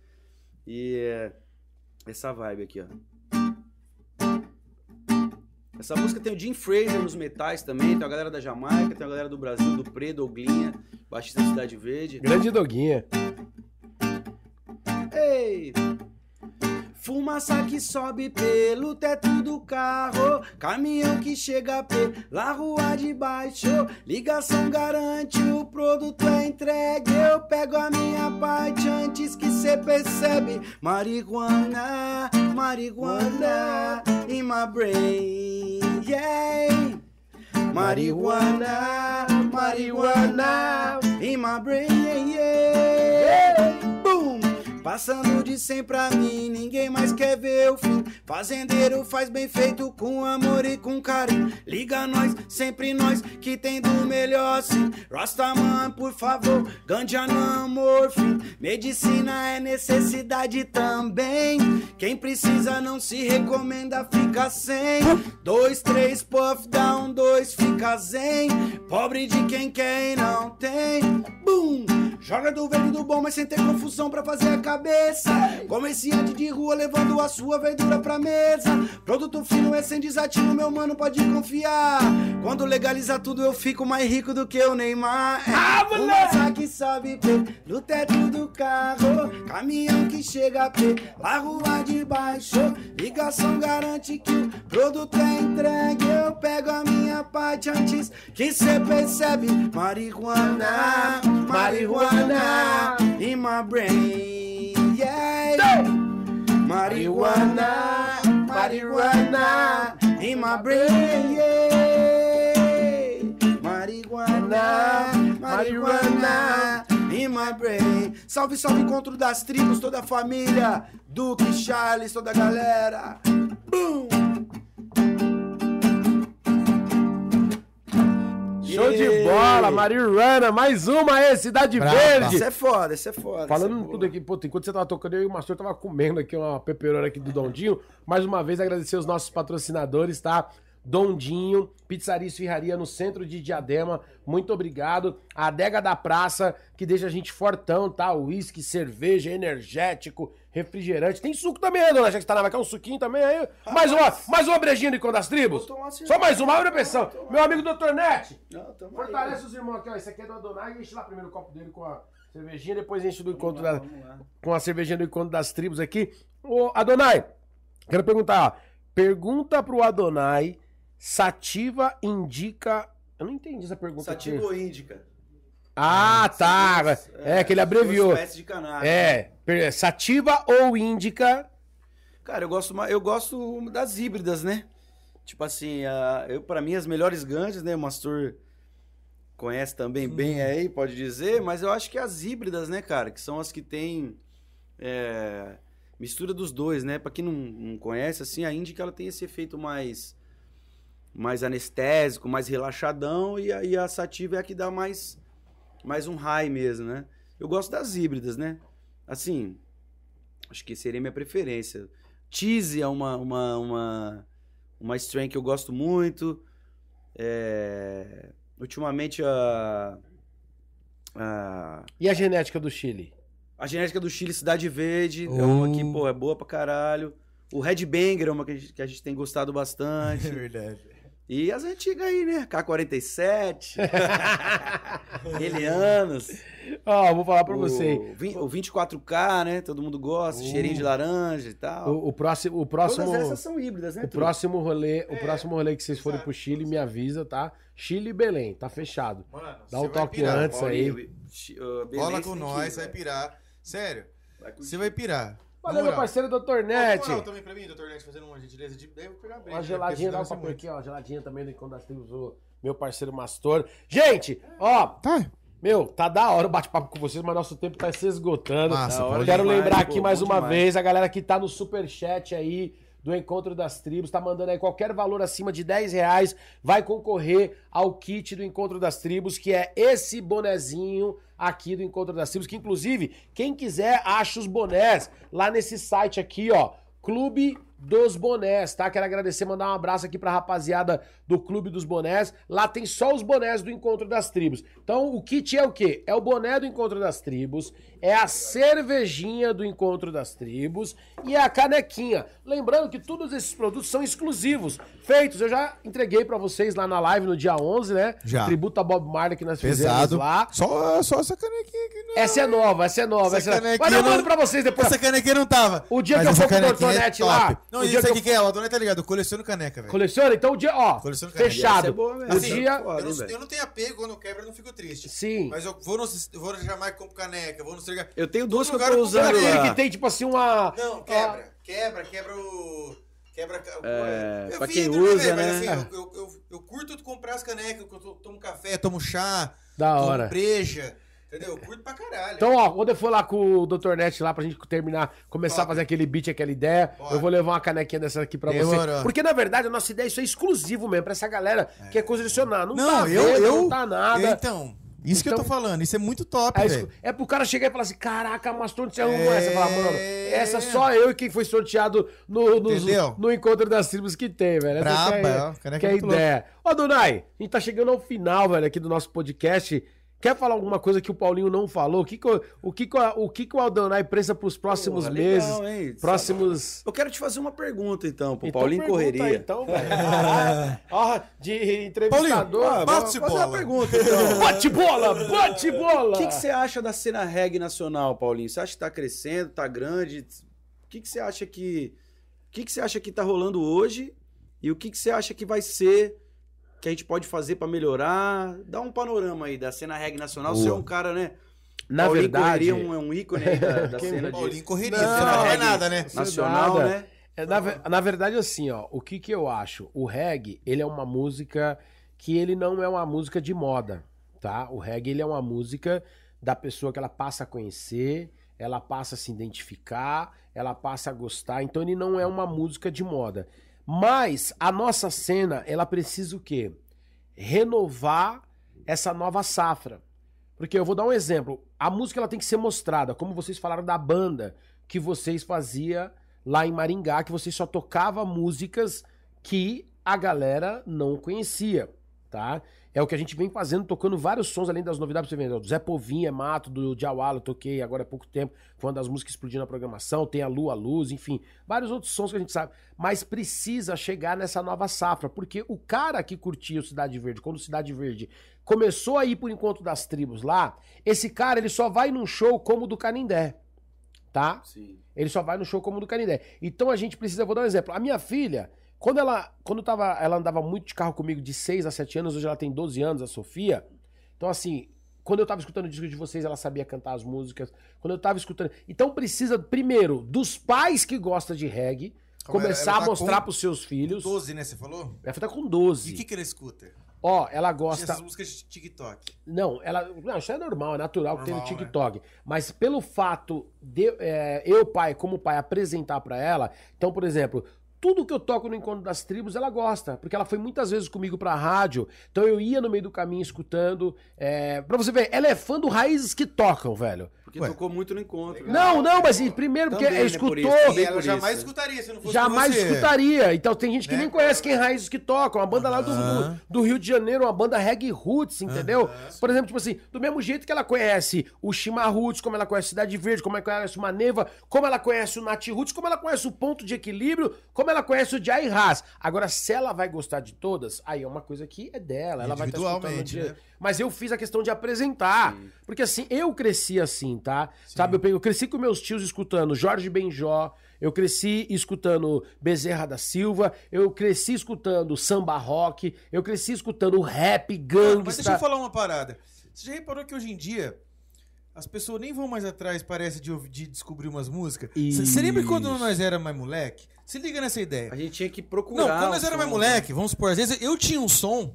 E é essa vibe aqui, ó. Essa música tem o Jim Fraser nos metais também, tem a galera da Jamaica, tem a galera do Brasil, do Pre, Douglinha, baixista da Cidade Verde. Grande doguinha. Ei! Fumaça que sobe pelo teto do carro. Caminhão que chega pela rua de baixo. Ligação garante, o produto é entregue. Eu pego a minha parte antes que cê percebe. Marihuana, marihuana in my brain. Yeah. Marihuana, marihuana in my brain. Yeah. Passando de 100 pra mim, ninguém mais quer ver o fim. Fazendeiro faz bem feito com amor e com carinho. Liga nós, sempre nós, que tem do melhor sim. Rastaman, por favor, ganja não. Medicina é necessidade também. Quem precisa não se recomenda, fica sem. Dois, três, puff down, dois, fica zen. Pobre de quem quer e não tem. Boom! Joga do verde do bom, mas sem ter confusão pra fazer a cabeça. Comerciante de rua levando a sua verdura pra mesa. Produto fino é sem desatino, meu mano, pode confiar. Quando legaliza tudo, eu fico mais rico do que o Neymar. Ah, Fumaça que sobe pelo teto do carro. Caminhão que chega pela rua de baixo. Ligação garante que o produto é entregue. Eu pego a minha parte antes que cê percebe. Marihuana, marihuana in my brain. Yeah. Marihuana, marihuana in my brain. Yeah. Marihuana, marihuana in my brain. Salve, salve, encontro das tribos, toda a família. Duque, Charles, toda a galera. Boom! Show de bola, Marihuana, mais uma aí, Cidade Braba. Verde. Isso é foda, isso é foda. Falando isso é tudo aqui, pô, enquanto você tava tocando, eu e o Mastor tava comendo aqui uma peperona aqui do Dondinho. Mais uma vez, agradecer os nossos patrocinadores, tá? Dondinho, Pizzaria e Esfirraria no centro de Diadema, muito obrigado. A Adega da Praça, que deixa a gente fortão, tá? Uísque, cerveja, energético, refrigerante. Tem suco também, né, dona? Já que você tá na quer um suquinho também aí? Mais uma, mais uma brejinha do Encontro das Tribos? Só mais uma, abre a pressão. Meu amigo Dr. Net, Não, tamo aí. Fortalece os irmãos aqui, ó. Esse aqui é do Adonai. Enche lá primeiro o copo dele com a cervejinha, depois enche do encontro da, com a cervejinha do encontro das tribos aqui. Ô, Adonai, quero perguntar, ó. Pergunta pro Adonai, Sativa indica... Eu não entendi essa pergunta aqui. Sativa ou índica? Ah, tá. É, que ele abreviou. duas espécies de cannabis. É, Sativa ou Índica... Cara, eu gosto, eu gosto das híbridas, né? Tipo assim, a, eu, pra mim, as melhores ganjas, né? O Mastur conhece também bem aí, pode dizer, mas eu acho que as híbridas, né, cara? Que são as que tem é, mistura dos dois, né? Pra quem não, não conhece, assim, a índica ela tem esse efeito mais mais anestésico, mais relaxadão, e a, e a sativa é a que dá mais, mais um high mesmo, né? Eu gosto das híbridas, né? Assim, acho que seria minha preferência. Tease é uma, uma, uma, uma strain que eu gosto muito. É, Ultimamente a, a. E a genética do Chile? A genética do Chile Cidade Verde é uma que, Oh. pô, é boa pra caralho. O Red Banger é uma que a gente, que a gente tem gostado bastante. É verdade. E as antigas aí, né? K-47. Elianos. Ó, vou falar pra o, você. o 24K, né? Todo mundo gosta. Cheirinho de laranja e tal. O, o próximo... O próximo... Todas essas são híbridas, né? O próximo rolê, o próximo rolê que vocês forem pro Chile, me avisa, tá? Chile e Belém, tá fechado. Mano, Dá você um vai toque pirar. antes Paulinho, aí. uh, você com nós, vai velho. pirar. Sério, você vai pirar. Valeu, meu parceiro Dr. Net. Também pra mim, Dr. Net, fazendo uma gentileza de... Daí eu vou pegar bem. Uma né? geladinha, dá um aqui, ó. Geladinha também do Encontro das Tribos, o meu parceiro Mastor. Gente, ó, Tá. meu, tá da hora o bate-papo com vocês, mas nosso tempo tá se esgotando. Massa, Da hora. pode Quero demais, lembrar pô, aqui mais bom uma demais. vez, a galera que tá no superchat aí do Encontro das Tribos, tá mandando aí qualquer valor acima de 10 reais, vai concorrer ao kit do Encontro das Tribos, que é esse bonezinho aqui do Encontro das Tribos, que inclusive, quem quiser, acha os bonés lá nesse site aqui, ó, Clube dos Bonés, tá? Quero agradecer, mandar um abraço aqui pra rapaziada do Clube dos Bonés. Lá tem só os bonés do Encontro das Tribos. Então, o kit é o quê? É o boné do Encontro das Tribos, é a cervejinha do Encontro das Tribos e é a canequinha. Lembrando que todos esses produtos são exclusivos, feitos. Eu já entreguei pra vocês lá na live no dia 11, né? Já. Tributo a Bob Marley que nós Pesado. fizemos lá. Só, só essa canequinha aqui, né? Essa é nova, essa é nova. Essa Essa é... Mas eu não- mando pra vocês depois. Essa canequinha não tava. O dia Mas que eu for pro canequinha é Dortonete top. lá, Não, o e isso que aqui que é, o Adonai tá ligado, eu coleciono caneca, velho. Coleciona? Então o dia, ó, Coleciono fechado. Essa é boa mesmo. é dia... foda, Eu não, eu não tenho apego, quando eu quebro eu não fico triste. Sim. Mas eu vou no, eu vou no Jamaica, compro caneca, vou no Strega. Eu tenho duas que eu tô eu usando Aquele que tem, tipo assim, uma... Não, quebra. Quebra, quebra o. Quebra. É, Eu pra vi, quem né, usa, velho, mas né? assim, eu, eu, eu, eu curto comprar as canecas, eu to- tomo café, tomo chá, Da tomo hora. breja. Entendeu? Eu curto pra caralho. Então, ó, quando eu for lá com o Dr. Net lá pra gente terminar, começar Top. a fazer aquele beat, aquela ideia, Bora. eu vou levar uma canequinha dessa aqui pra Demorou. você. Porque, na verdade, a nossa ideia, isso é exclusivo mesmo pra essa galera que é colecionar. Não, não, tá eu, vendo, eu. não tá nada. eu, então, isso que eu tô Então- falando, isso é muito top, É, velho. é pro cara chegar e falar assim: caraca, mas onde você arrumou É. essa? Fala, mano, essa só eu e quem foi sorteado no, nos- no encontro das tribos que tem, velho. Essa Braba, que é, ó, que é a ideia. Ô, Donai, a gente tá chegando ao final, velho, aqui do nosso podcast. Quer falar alguma coisa que o Paulinho não falou? O que, que, o, o, que, que, o, o que, que o Aldonai pensa pros próximos Porra, meses? legal, hein? Próximos. Eu quero te fazer uma pergunta, então, pro Então Paulinho Correria. aí, então. Ó, de entrevistador. Paulinho, bate Vou fazer bola. uma pergunta, então. Bate bola, bate bola. O que, que você acha da cena reggae nacional, Paulinho? Você acha que tá crescendo, tá grande? O que, que você acha que. O que, que você acha que tá rolando hoje? E o que, que você acha que vai ser que a gente pode fazer pra melhorar? Dá um panorama aí da cena reggae nacional. Você é um cara, né? Na Paulinho verdade, Correria é um, é um ícone aí da, da cena Paulinho de correria, Não, você não é nada, né? nacional, nada. né? É, na, na verdade, assim, ó, o que que eu acho? O reggae, ele é uma música que ele não é uma música de moda, tá? O reggae, ele é uma música da pessoa que ela passa a conhecer, ela passa a se identificar, ela passa a gostar, então ele não é uma música de moda. Mas a nossa cena, ela precisa o quê? Renovar essa nova safra. Porque eu vou dar um exemplo. A música ela tem que ser mostrada, como vocês falaram da banda que vocês fazia lá em Maringá, que vocês só tocava músicas que a galera não conhecia, tá? É o que a gente vem fazendo, tocando vários sons além das novidades pra você ver. Do Zé Povinho, é Mato, do Diawala, toquei agora há pouco tempo. Foi uma das músicas que explodiu na programação. Tem a Lua, a Luz, enfim. Vários outros sons que a gente sabe. Mas precisa chegar nessa nova safra, porque o cara que curtia o Cidade Verde, quando o Cidade Verde começou a ir pro Encontro das Tribos lá, esse cara, ele só vai num show como o do Canindé, tá? Sim. Ele só vai no show como o do Canindé. Então a gente precisa, vou dar um exemplo. A minha filha, quando ela, quando tava, ela andava muito de carro comigo de 6 a 7 anos, hoje ela tem 12 anos, a Sofia. Então assim, quando eu tava escutando o disco de vocês, ela sabia cantar as músicas. Quando eu tava escutando, então precisa primeiro dos pais que gostam de reggae Calma, começar ela a tá mostrar com pros seus filhos. 12, né? Você falou? Ela tá com E 12. o que, que ele escuta? Ó, ela gosta Essas músicas de TikTok. não, ela. Não, isso é normal, é natural que tem no Normal, né? TikTok. Mas pelo fato de é, eu, pai, como pai, apresentar pra ela. Então, por exemplo, tudo que eu toco no Encontro das Tribos, ela gosta. Porque ela foi muitas vezes comigo pra rádio. Então eu ia no meio do caminho escutando. É, pra você ver, ela é fã do Raízes que tocam, velho. Porque Ué. tocou muito no encontro. né? Não, não, mas e, primeiro porque Também, né, escutou. por isso, E ela jamais escutaria se não fosse Jamais escutaria. Então tem gente que Né? nem conhece quem é Raízes que tocam. Uma banda lá do, Aham. do, do Rio de Janeiro, uma banda reggae roots, entendeu? Por exemplo, tipo assim, do mesmo jeito que ela conhece o Shima Roots, como ela conhece Cidade Verde, como ela conhece o Maneva, como ela conhece o Nat Roots, como ela conhece o Ponto de Equilíbrio, como ela conhece o Jai Haas. Agora, se ela vai gostar de todas, aí é uma coisa que é dela. Ela vai estar escutando Individualmente, dia. né? Mas eu fiz a questão de apresentar. Porque assim, eu cresci assim, tá? Sabe, eu, eu cresci com meus tios escutando Jorge Benjó, eu cresci escutando Bezerra da Silva, eu cresci escutando samba rock, eu cresci escutando rap, Mas deixa eu falar uma parada. Você já reparou que hoje em dia as pessoas nem vão mais atrás, parece, de, ouvir- de descobrir umas músicas? Você lembra quando nós era mais moleque? Se liga nessa ideia. A gente tinha que Não, procurar. quando nós era mais moleque, vamos supor, às vezes eu tinha um som,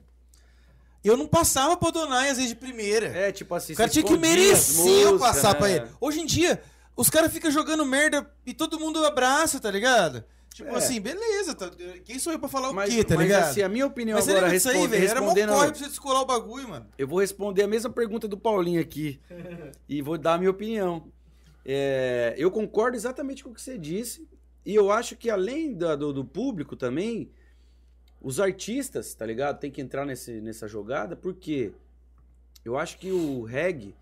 eu não passava pra Donai às vezes de primeira. É, tipo assim, o cara tinha que merecer eu passar né? pra ele. Hoje em dia, os caras ficam jogando merda e todo mundo abraça, tá ligado? Tipo É. assim, beleza. tá- Quem sou eu pra falar Mas, o quê, tá mas ligado? assim, a minha opinião Mas agora disso aí, responde- velho? Era mó respondendo... corre pra você descolar o bagulho, mano. Eu vou responder a mesma pergunta do Paulinho aqui. e vou dar a minha opinião. É, eu concordo exatamente com o que você disse. E eu acho que além da- do, do público também, os artistas, tá ligado? Tem que entrar nesse, nessa jogada, porque eu acho que o reggae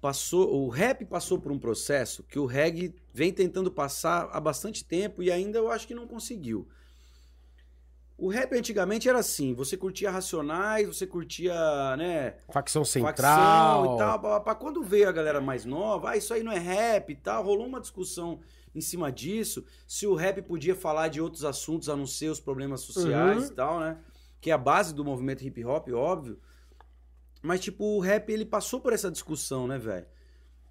passou, o rap passou por um processo que o reggae vem tentando passar há bastante tempo e ainda eu acho que não conseguiu. O rap antigamente era assim, você curtia Racionais, você curtia, né, Facção Central. facção e tal, pá, pá, pá. quando veio a galera mais nova, ah, isso aí não é rap e tal, rolou uma discussão em cima disso, se o rap podia falar de outros assuntos a não ser os problemas sociais Uhum. e tal, né? Que é a base do movimento hip hop, óbvio. Mas, tipo, o rap, ele passou por essa discussão, né, velho?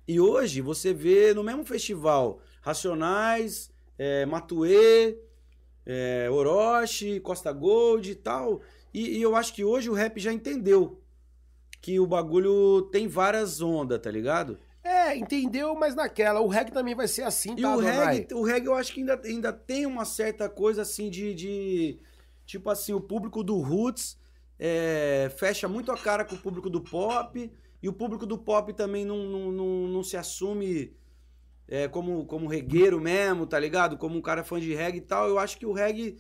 E hoje, você vê no mesmo festival Racionais, é, Matuê, é, Orochi, Costa Gold e tal. E, e eu acho que hoje o rap já entendeu que o bagulho tem várias ondas, tá ligado? É, entendeu? Mas naquela, o reggae também vai ser assim, E tá, o reggae, o reggae eu acho que ainda, ainda tem uma certa coisa assim de, de- Tipo assim, o público do Roots é, fecha muito a cara com o público do pop. E o público do pop também não, não, não, não se assume é, como, como regueiro mesmo, tá ligado? Como um cara fã de reggae e tal. Eu acho que o reggae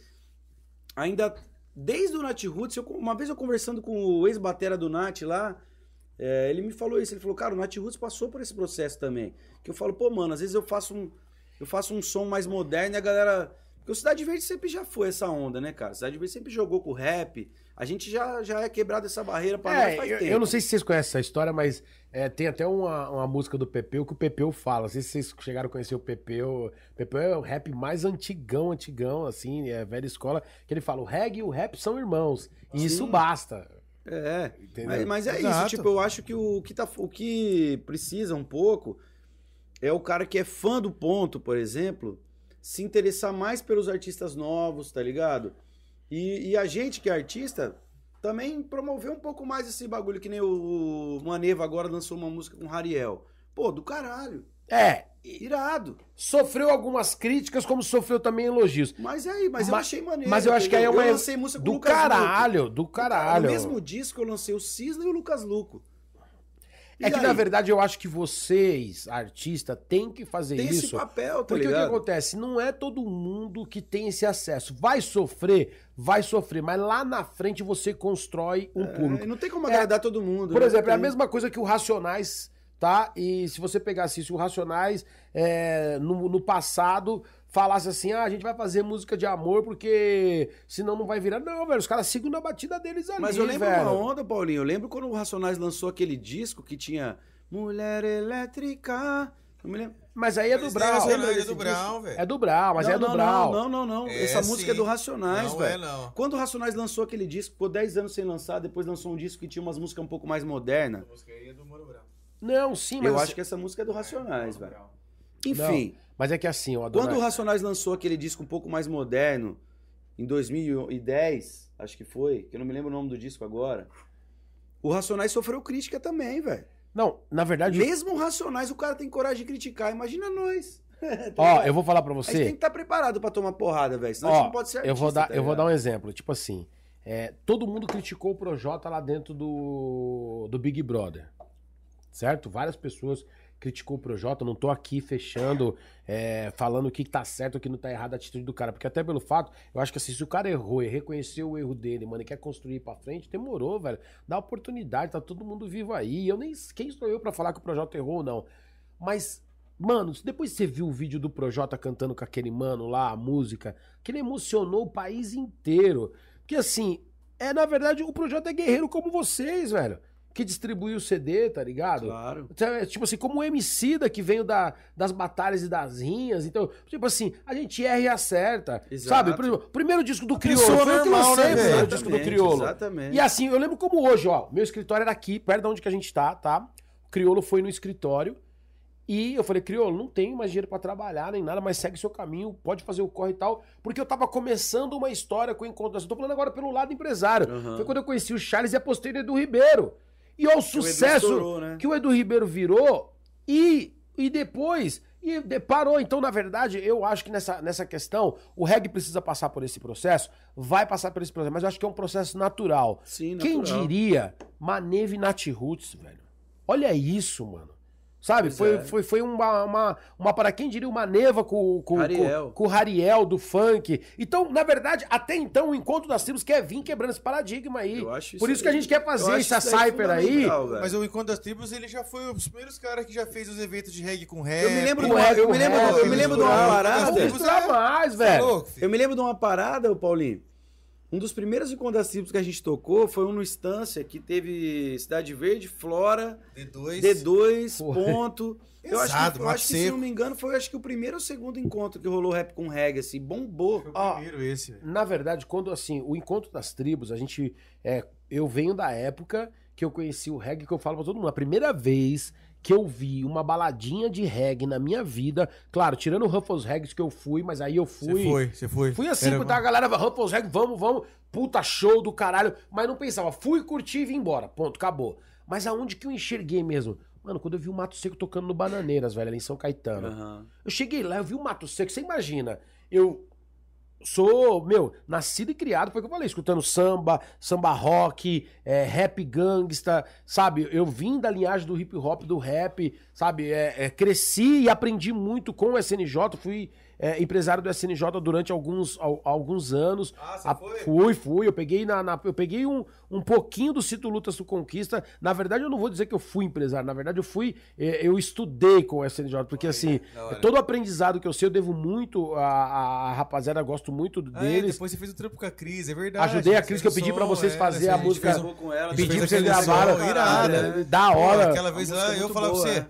ainda. Desde o Nat Roots, eu- uma vez eu conversando com o ex-batera do Nat lá, é, ele me falou isso. Ele falou, cara, o Nat Roots passou por esse processo também. Que eu falo, pô, mano, às vezes eu faço um, eu faço um som mais moderno e a galera. Porque o Cidade Verde sempre já foi essa onda, né, cara? Cidade Verde sempre jogou com o rap. A gente já, já é quebrado essa barreira pra nós É, faz eu, eu não sei se vocês conhecem essa história, mas é, tem até uma, uma música do Pepeu que o Pepeu fala. Não sei se vocês chegaram a conhecer o Pepeu. O Pepeu é o rap mais antigão, antigão, assim, é velha escola. Que ele fala: o reggae e o rap são irmãos. E isso basta. É, mas, mas é Exato. isso, tipo, eu acho que o que, tá, o que precisa um pouco é o cara que é fã do ponto, por exemplo, se interessar mais pelos artistas novos, tá ligado? E, e a gente que é artista também promover um pouco mais esse bagulho, que nem o Maneva agora lançou uma música com o Rariel. Pô, do caralho. É, Irado. sofreu algumas críticas, como sofreu também elogios. Mas é aí, mas, eu Ma- achei maneiro. mas eu acho que aí é uma- Eu lancei música com o Do Lucas Luco. caralho, do caralho. No mesmo disco eu lancei o Cisne e o Lucas Luco. E É que, aí? na verdade, eu acho que vocês, artistas, têm que fazer tem esse isso. papel, tá Porque o que ligado? acontece? Não é todo mundo que tem esse acesso. Vai sofrer, vai sofrer, mas lá na frente você constrói um É, público. não tem como É, agradar todo mundo. Por né? exemplo, é a Tem- mesma coisa que o Racionais, tá? E se você pegasse isso, o Racionais é, no, no passado falasse assim: ah, a gente vai fazer música de amor porque senão não vai virar. Não, velho, os caras sigam na batida deles ali. Mas eu lembro velho. uma onda, Paulinho. Eu lembro quando o Racionais lançou aquele disco que tinha Mulher Elétrica. Eu me lembro. Mas aí é do Brau. É do Brau, velho. É do Brau, mas não, é do não, Brau. Não, não, não. É, Essa música é sim. do Racionais, Não velho. é, não. Quando o Racionais lançou aquele disco, ficou 10 anos sem lançar, depois lançou um disco que tinha umas músicas um pouco mais modernas. A música aí é do. Não, sim, mas. Eu acho que essa música é do Racionais, velho. Enfim, Mas é que assim, ó, dona... quando o Racionais lançou aquele disco um pouco mais moderno, em 2010, acho que foi, que eu não me lembro o nome do disco agora, o Racionais sofreu crítica também, velho. Não, na verdade. Mesmo o Racionais, o cara tem coragem de criticar. Imagina nós. Ó, eu vou falar pra A gente você. tem que estar preparado pra tomar porrada, velho. Senão a Ó, gente não pode ser artista, eu vou dar, tá eu vou dar um exemplo. Tipo assim, é, todo mundo criticou o Projota lá dentro do, do Big Brother, certo? Várias pessoas criticou o Projota. Não tô aqui fechando, é, falando o que tá certo, o que não tá errado a atitude do cara, porque até pelo fato, eu acho que assim, se o cara errou e reconheceu o erro dele, mano, e quer construir pra frente, demorou, velho. Dá oportunidade, tá todo mundo vivo aí. Eu nem quem sou eu pra falar que o Projota errou ou não. Mas Mano, depois você viu o vídeo do Projota cantando com aquele mano lá, a música, que ele emocionou o país inteiro. Porque assim, é na verdade o Projota é guerreiro como vocês, velho. Que distribuiu o CD, tá ligado? Claro. Então, é, Tipo assim, como o MC da que veio da, das batalhas e das rinhas. Então, tipo assim, a gente erra e acerta. Exato. Sabe? Por exemplo, o primeiro disco do Criolo foi normal, né, o primeiro disco do Criolo. Exatamente. E assim, eu lembro como hoje, ó, meu escritório era aqui, perto de onde que a gente tá, tá? O Criolo foi no escritório e eu falei, Criolo, não tenho mais dinheiro pra trabalhar nem nada, mas segue seu caminho, pode fazer o corre e tal, porque eu tava começando uma história com o encontro. Eu tô falando agora pelo lado empresário. Aham. Foi quando eu conheci o Charles e apostei no Edu Ribeiro. E olha o o Edu sucesso estourou, né? que o Edu Ribeiro virou e, e depois e parou. Então, na verdade, eu acho que nessa, nessa questão, o reggae precisa passar por esse processo, vai passar por esse processo, mas eu acho que é um processo natural. Sim, Quem natural. diria Maneve Nat Roots, velho? Olha isso, mano. Sabe? Pois Foi, é. foi, foi uma, uma, uma, para quem diria, uma neva com, com, Hariel. com, com o Rariel do funk. Então, na verdade, até então, o encontro das tribos quer vir quebrando esse paradigma aí. Eu acho Por isso que a aí- gente quer fazer essa isso cypher aí. velho. Mas o Encontro das Tribos, ele já foi um dos primeiros caras que já fez os eventos de reggae com reggae. Eu me lembro, de com uma, rap, eu me lembro, rap, eu me lembro de uma parada. Vamos misturar mais, velho. Eu me lembro de uma parada, Paulinho. Um dos primeiros encontros das tribos que a gente tocou foi um no Estância, que teve Cidade Verde, Flora, D2. D2, Pô. ponto. Eu acho, Pesado, que, eu acho que, se não me engano, foi acho que o primeiro ou segundo encontro que rolou rap com reggae, assim, bombou. Foi o Ó, primeiro esse. Na verdade, quando assim, o encontro das tribos, a gente. É, eu venho da época que eu conheci o reggae, que eu falo pra todo mundo. A primeira vez que eu vi uma baladinha de reggae na minha vida, claro, tirando o Ruffles Reggae que eu fui, mas aí eu Você fui. foi, você foi. Fui assim, Era- porque a galera, Ruffles Reggae, vamos, vamos, puta show do caralho. Mas não pensava, fui curtir e vim embora. Ponto, acabou. Mas aonde que eu enxerguei mesmo? Mano, quando eu vi o Mato Seco tocando no Bananeiras, velho, ali em São Caetano. Aham. Eu cheguei lá, eu vi o Mato Seco, você imagina, eu sou, meu, nascido e criado, foi o que eu falei, escutando samba, samba rock, é, rap gangsta, sabe? Eu vim da linhagem do hip hop, do rap, sabe? É, é, cresci e aprendi muito com o SNJ, fui é, empresário do SNJ durante alguns, al- alguns anos. Ah, você A- foi? Fui, fui. Eu peguei, na, na- eu peguei um, um pouquinho do Cito Lutas do Conquista. Na verdade, eu não vou dizer que eu fui empresário. Na verdade, eu fui. eh, Eu estudei com o SNJ. Porque, assim, da hora. todo o aprendizado que eu sei, eu devo muito à, rapaziada. Gosto muito Ah, é, deles. depois você fez o trampo com a Cris, é verdade. Ajudei a Cris, que eu pedi o pra vocês é, fazer a música. um- ela, Pedi pra vocês irado, né? Da hora. aquela vez lá, é eu falava pra você.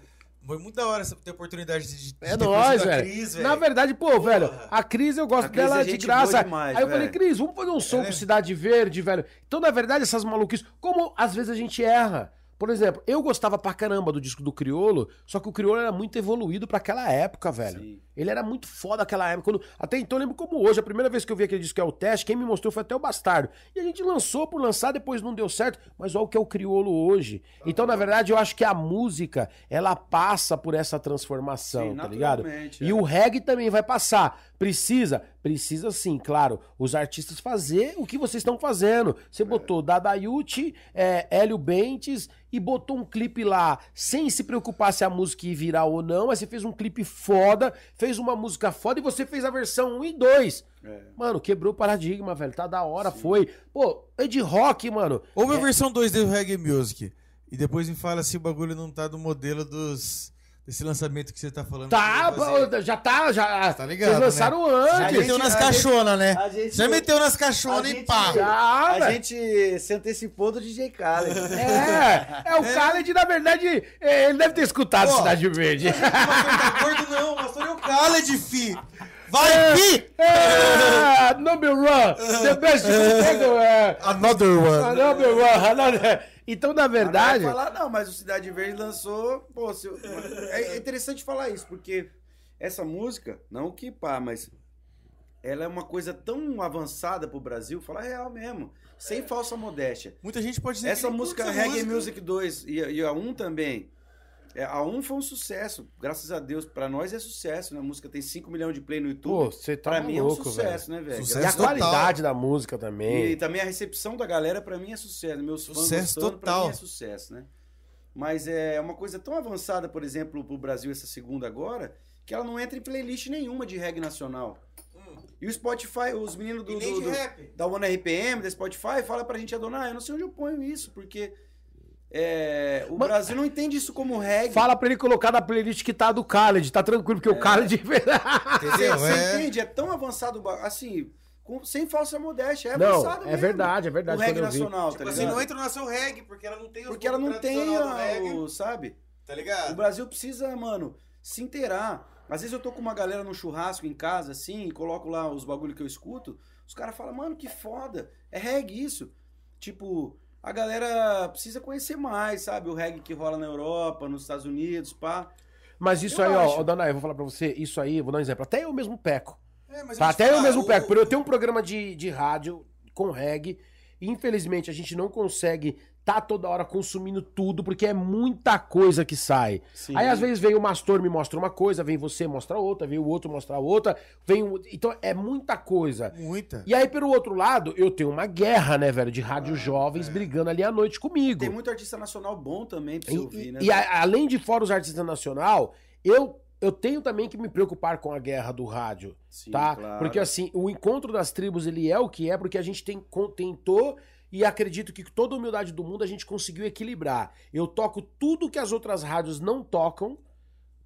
Foi muito da hora ter oportunidade de, de É ter nóis, velho. Cris, Na verdade, pô, velho, a Cris eu gosto A dela é de graça. demais, Aí eu falei, velho. Cris, vamos fazer um som É. com Cidade Verde, velho. Então, na verdade, essas maluquices, como às vezes a gente erra. Por exemplo, eu gostava pra caramba do disco do Criolo, só que o Criolo era muito evoluído pra aquela época, velho. Sim. Ele era muito foda naquela época. Quando- até então eu lembro como hoje, a primeira vez que eu vi aquele disco que é o teste, quem me mostrou foi até o Bastardo. E a gente lançou por lançar, depois não deu certo, mas olha o que é o Criolo hoje. Então, na verdade, eu acho que a música, ela passa por essa transformação, Sim, tá ligado? naturalmente, E é. o reggae também vai passar. Precisa? Precisa sim, claro. Os artistas fazer o que vocês estão fazendo. Você botou Dadayuti, é, Hélio Bentes e botou um clipe lá sem se preocupar se a música ia virar ou não. Mas você fez um clipe foda, fez uma música foda e você fez a versão 1 e 2. É. Mano, quebrou o paradigma, velho. Tá da hora, foi. Pô, é de rock, mano. Ouve a versão 2 do Reggae Music. E depois me fala se o bagulho não tá do modelo dos. Desse lançamento que você tá falando. Tá, já tá, já. Tá ligado, Vocês lançaram Já antes. gente- meteu nas a caixonas, né? gente- Já meteu nas a caixonas e gente- pá. Já, A velho. gente se antecipou do DJ Khaled. É, é o Khaled, na verdade, é, ele deve ter escutado Pô. Cidade Verde. O pastor tá gordo, não. É o Khaled, fi. Vai, fi! É, number one, the best é, Another one. number one, another- Então, na verdade, Vai falar, não, mas o Cidade Verde lançou. Pô, se eu- é interessante falar isso, porque essa música, não que pá, mas ela é uma coisa tão avançada pro Brasil, falar real mesmo, sem falsa modéstia. Muita gente pode dizer Essa música Reggae música. Music 2 e, e a 1 também. É, a 1 foi um sucesso, graças a Deus. Pra nós é sucesso, né? A música tem 5 milhões de play no YouTube. pô, você tá pra mim é um maluco, sucesso, né, velho? Sucesso E a total. qualidade da música E também. também a recepção da galera, pra mim, é sucesso. Meus fãs Sucesso gostando, pra total. mim é sucesso, né? Mas é uma coisa tão avançada, por exemplo, pro Brasil, essa segunda agora, que ela não entra em playlist nenhuma de reggae nacional. E o Spotify, os meninos do, Hum. E nem do- de do- rap. da One RPM, da Spotify, fala pra gente, Adonai, eu não sei onde eu ponho isso, porque é, o Mas- Brasil não entende isso como reggae. Fala pra ele colocar na playlist que tá do Khaled, tá tranquilo, porque o Khaled... Você, Entendeu? você É. entende? É tão avançado, o assim, com- sem falsa modéstia, é Não, avançado é mesmo. verdade, é verdade, O reggae nacional, Tipo tá assim, ligado? não entra no seu reggae, porque ela não tem Porque ela não tem, reggae, o, sabe? Tá O ligado? Brasil precisa, mano, se inteirar. Às vezes eu tô com uma galera num churrasco em casa, assim, e coloco lá os bagulho que eu escuto, os caras falam, mano, que foda, é reggae isso. Tipo, a galera precisa conhecer mais, sabe? O reggae que rola na Europa, nos Estados Unidos, pá. Mas isso Eu aí, acho. ó, Danai, eu vou falar pra você, isso aí, vou dar um exemplo. Até eu mesmo peco. É, mas Tá, até eu mesmo o- pego. Por eu tenho um programa de, de rádio com reggae. infelizmente, a gente não consegue tá toda hora consumindo tudo, porque é muita coisa que sai. Sim. Aí às vezes vem o Mastor me mostra uma coisa, vem você mostra outra, vem o outro mostrar outra, vem o... Então é muita coisa. Muita. E aí, pelo outro lado, eu tenho uma guerra, né, velho, de rádio jovens brigando ali à noite comigo. Tem muito artista nacional bom também pra você E, ouvir, né? e a- além de fora os artistas nacional, eu, eu tenho também que me preocupar com a guerra do rádio, Sim, tá? claro. Porque assim, o encontro das tribos ele é o que é, porque a gente tem, tentou e acredito que com toda a humildade do mundo a gente conseguiu equilibrar. Eu toco tudo que as outras rádios não tocam,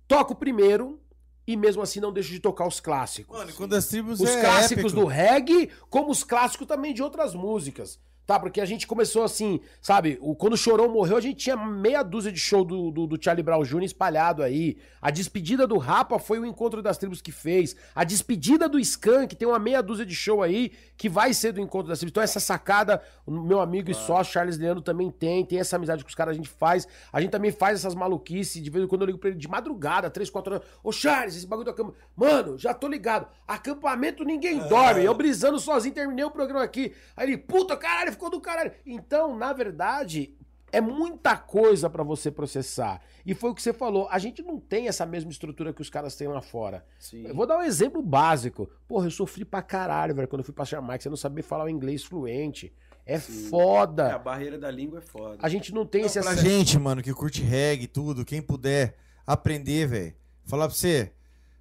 toco primeiro e mesmo assim não deixo de tocar os clássicos. Mano, quando as tribos Os é clássicos épico. do reggae, como os clássicos também de outras músicas. Tá? Porque a gente começou assim, sabe? O, quando o Chorão morreu, a gente tinha meia dúzia de show do, do, do Charlie Brown Jr. espalhado aí. A despedida do Rapa foi o encontro das tribos que fez. A despedida do Skank tem uma meia dúzia de show aí que vai ser do encontro das tribos. Então, essa sacada, o meu amigo e sócio Charles Leandro também tem. Tem essa amizade com os caras, a gente faz. A gente também faz essas maluquices. De vez em quando eu ligo pra ele de madrugada, três, quatro horas. Ô, Charles, esse bagulho do acampamento. Mano, já tô ligado. Acampamento ninguém dorme. Eu brisando sozinho, terminei o programa aqui. Aí ele, puta, caralho, ficou do caralho. Então, na verdade, é muita coisa pra você processar. E foi o que você falou. A gente não tem essa mesma estrutura que os caras têm lá fora. Sim. Eu vou dar um exemplo básico. Porra, eu sofri pra caralho, velho, quando eu fui pra Jamaica. Você não sabia falar o inglês fluente. É Sim. É, foda. a barreira da língua é foda. A gente não tem esse Pra acesso. gente, mano, que curte reggae e tudo, quem puder aprender, velho. Falar pra você,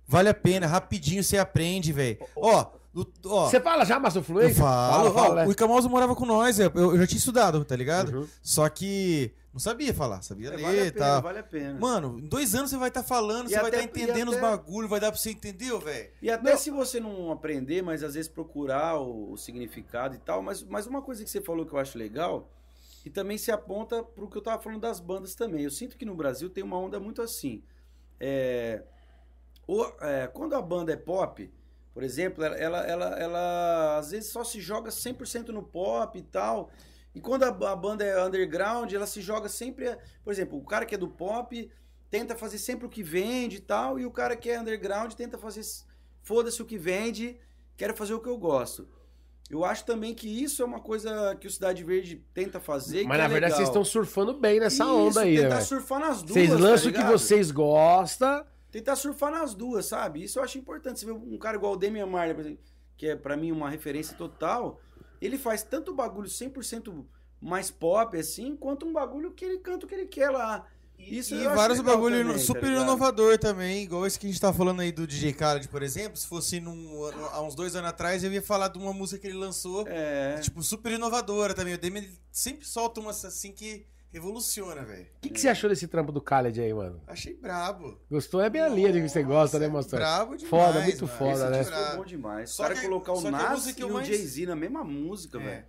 vale a pena, rapidinho você aprende, velho. Ó, ó, Você fala já, Master eu Fluente? falo, Fala, fala, ó, né? o Icamauso morava com nós, eu, eu já tinha estudado, tá ligado? Uhum. Só que não sabia falar, sabia É, ler vale a pena, tal. vale a pena. Mano, em dois anos você vai estar falando, E você vai até- estar entendendo e os até- bagulhos, vai dar pra você entender, velho. E até Não. se você não aprender, mas às vezes procurar o, o significado e tal. Mas, mas uma coisa que você falou que eu acho legal, e também se aponta pro que eu tava falando das bandas também. Eu sinto que no Brasil tem uma onda muito assim. É, o- é, quando a banda é pop, por exemplo, ela, ela, ela, ela às vezes só se joga 100% no pop e tal. E quando a, a banda é underground, ela se joga sempre. Por exemplo, o cara que é do pop tenta fazer sempre o que vende e tal, e o cara que é underground tenta fazer. Foda-se o que vende, quero fazer o que eu gosto. Eu acho também que isso é uma coisa que o Cidade Verde tenta fazer. Mas que na é verdade legal. vocês estão surfando bem nessa Isso, onda aí, né, Tentar velho? surfar nas duas. Vocês tá lançam o que vocês gostam. Tentar surfar nas duas, sabe? Isso eu acho importante. Você vê um cara igual o Damian Marley, por exemplo, que é pra mim uma referência total, ele faz tanto bagulho 100% mais pop assim, quanto um bagulho que ele canta o que ele quer lá. Isso e vários bagulho também, super tá inovador também, igual esse que a gente tá falando aí do DJ Khaled, por exemplo. Se fosse num, há uns dois anos atrás, eu ia falar de uma música que ele lançou, É. tipo, super inovadora também. O Demi sempre solta umas assim que revoluciona, velho. O que, que você achou desse trampo do Khaled aí, mano? Achei brabo. Gostou? É bem a linha de que você gosta, né, mostrando? Brabo demais. Foda, muito mano. foda, Esse né? foi bom demais. Só o cara que- colocar o Nas música que e o mais- Jay-Z na mesma música, É. velho.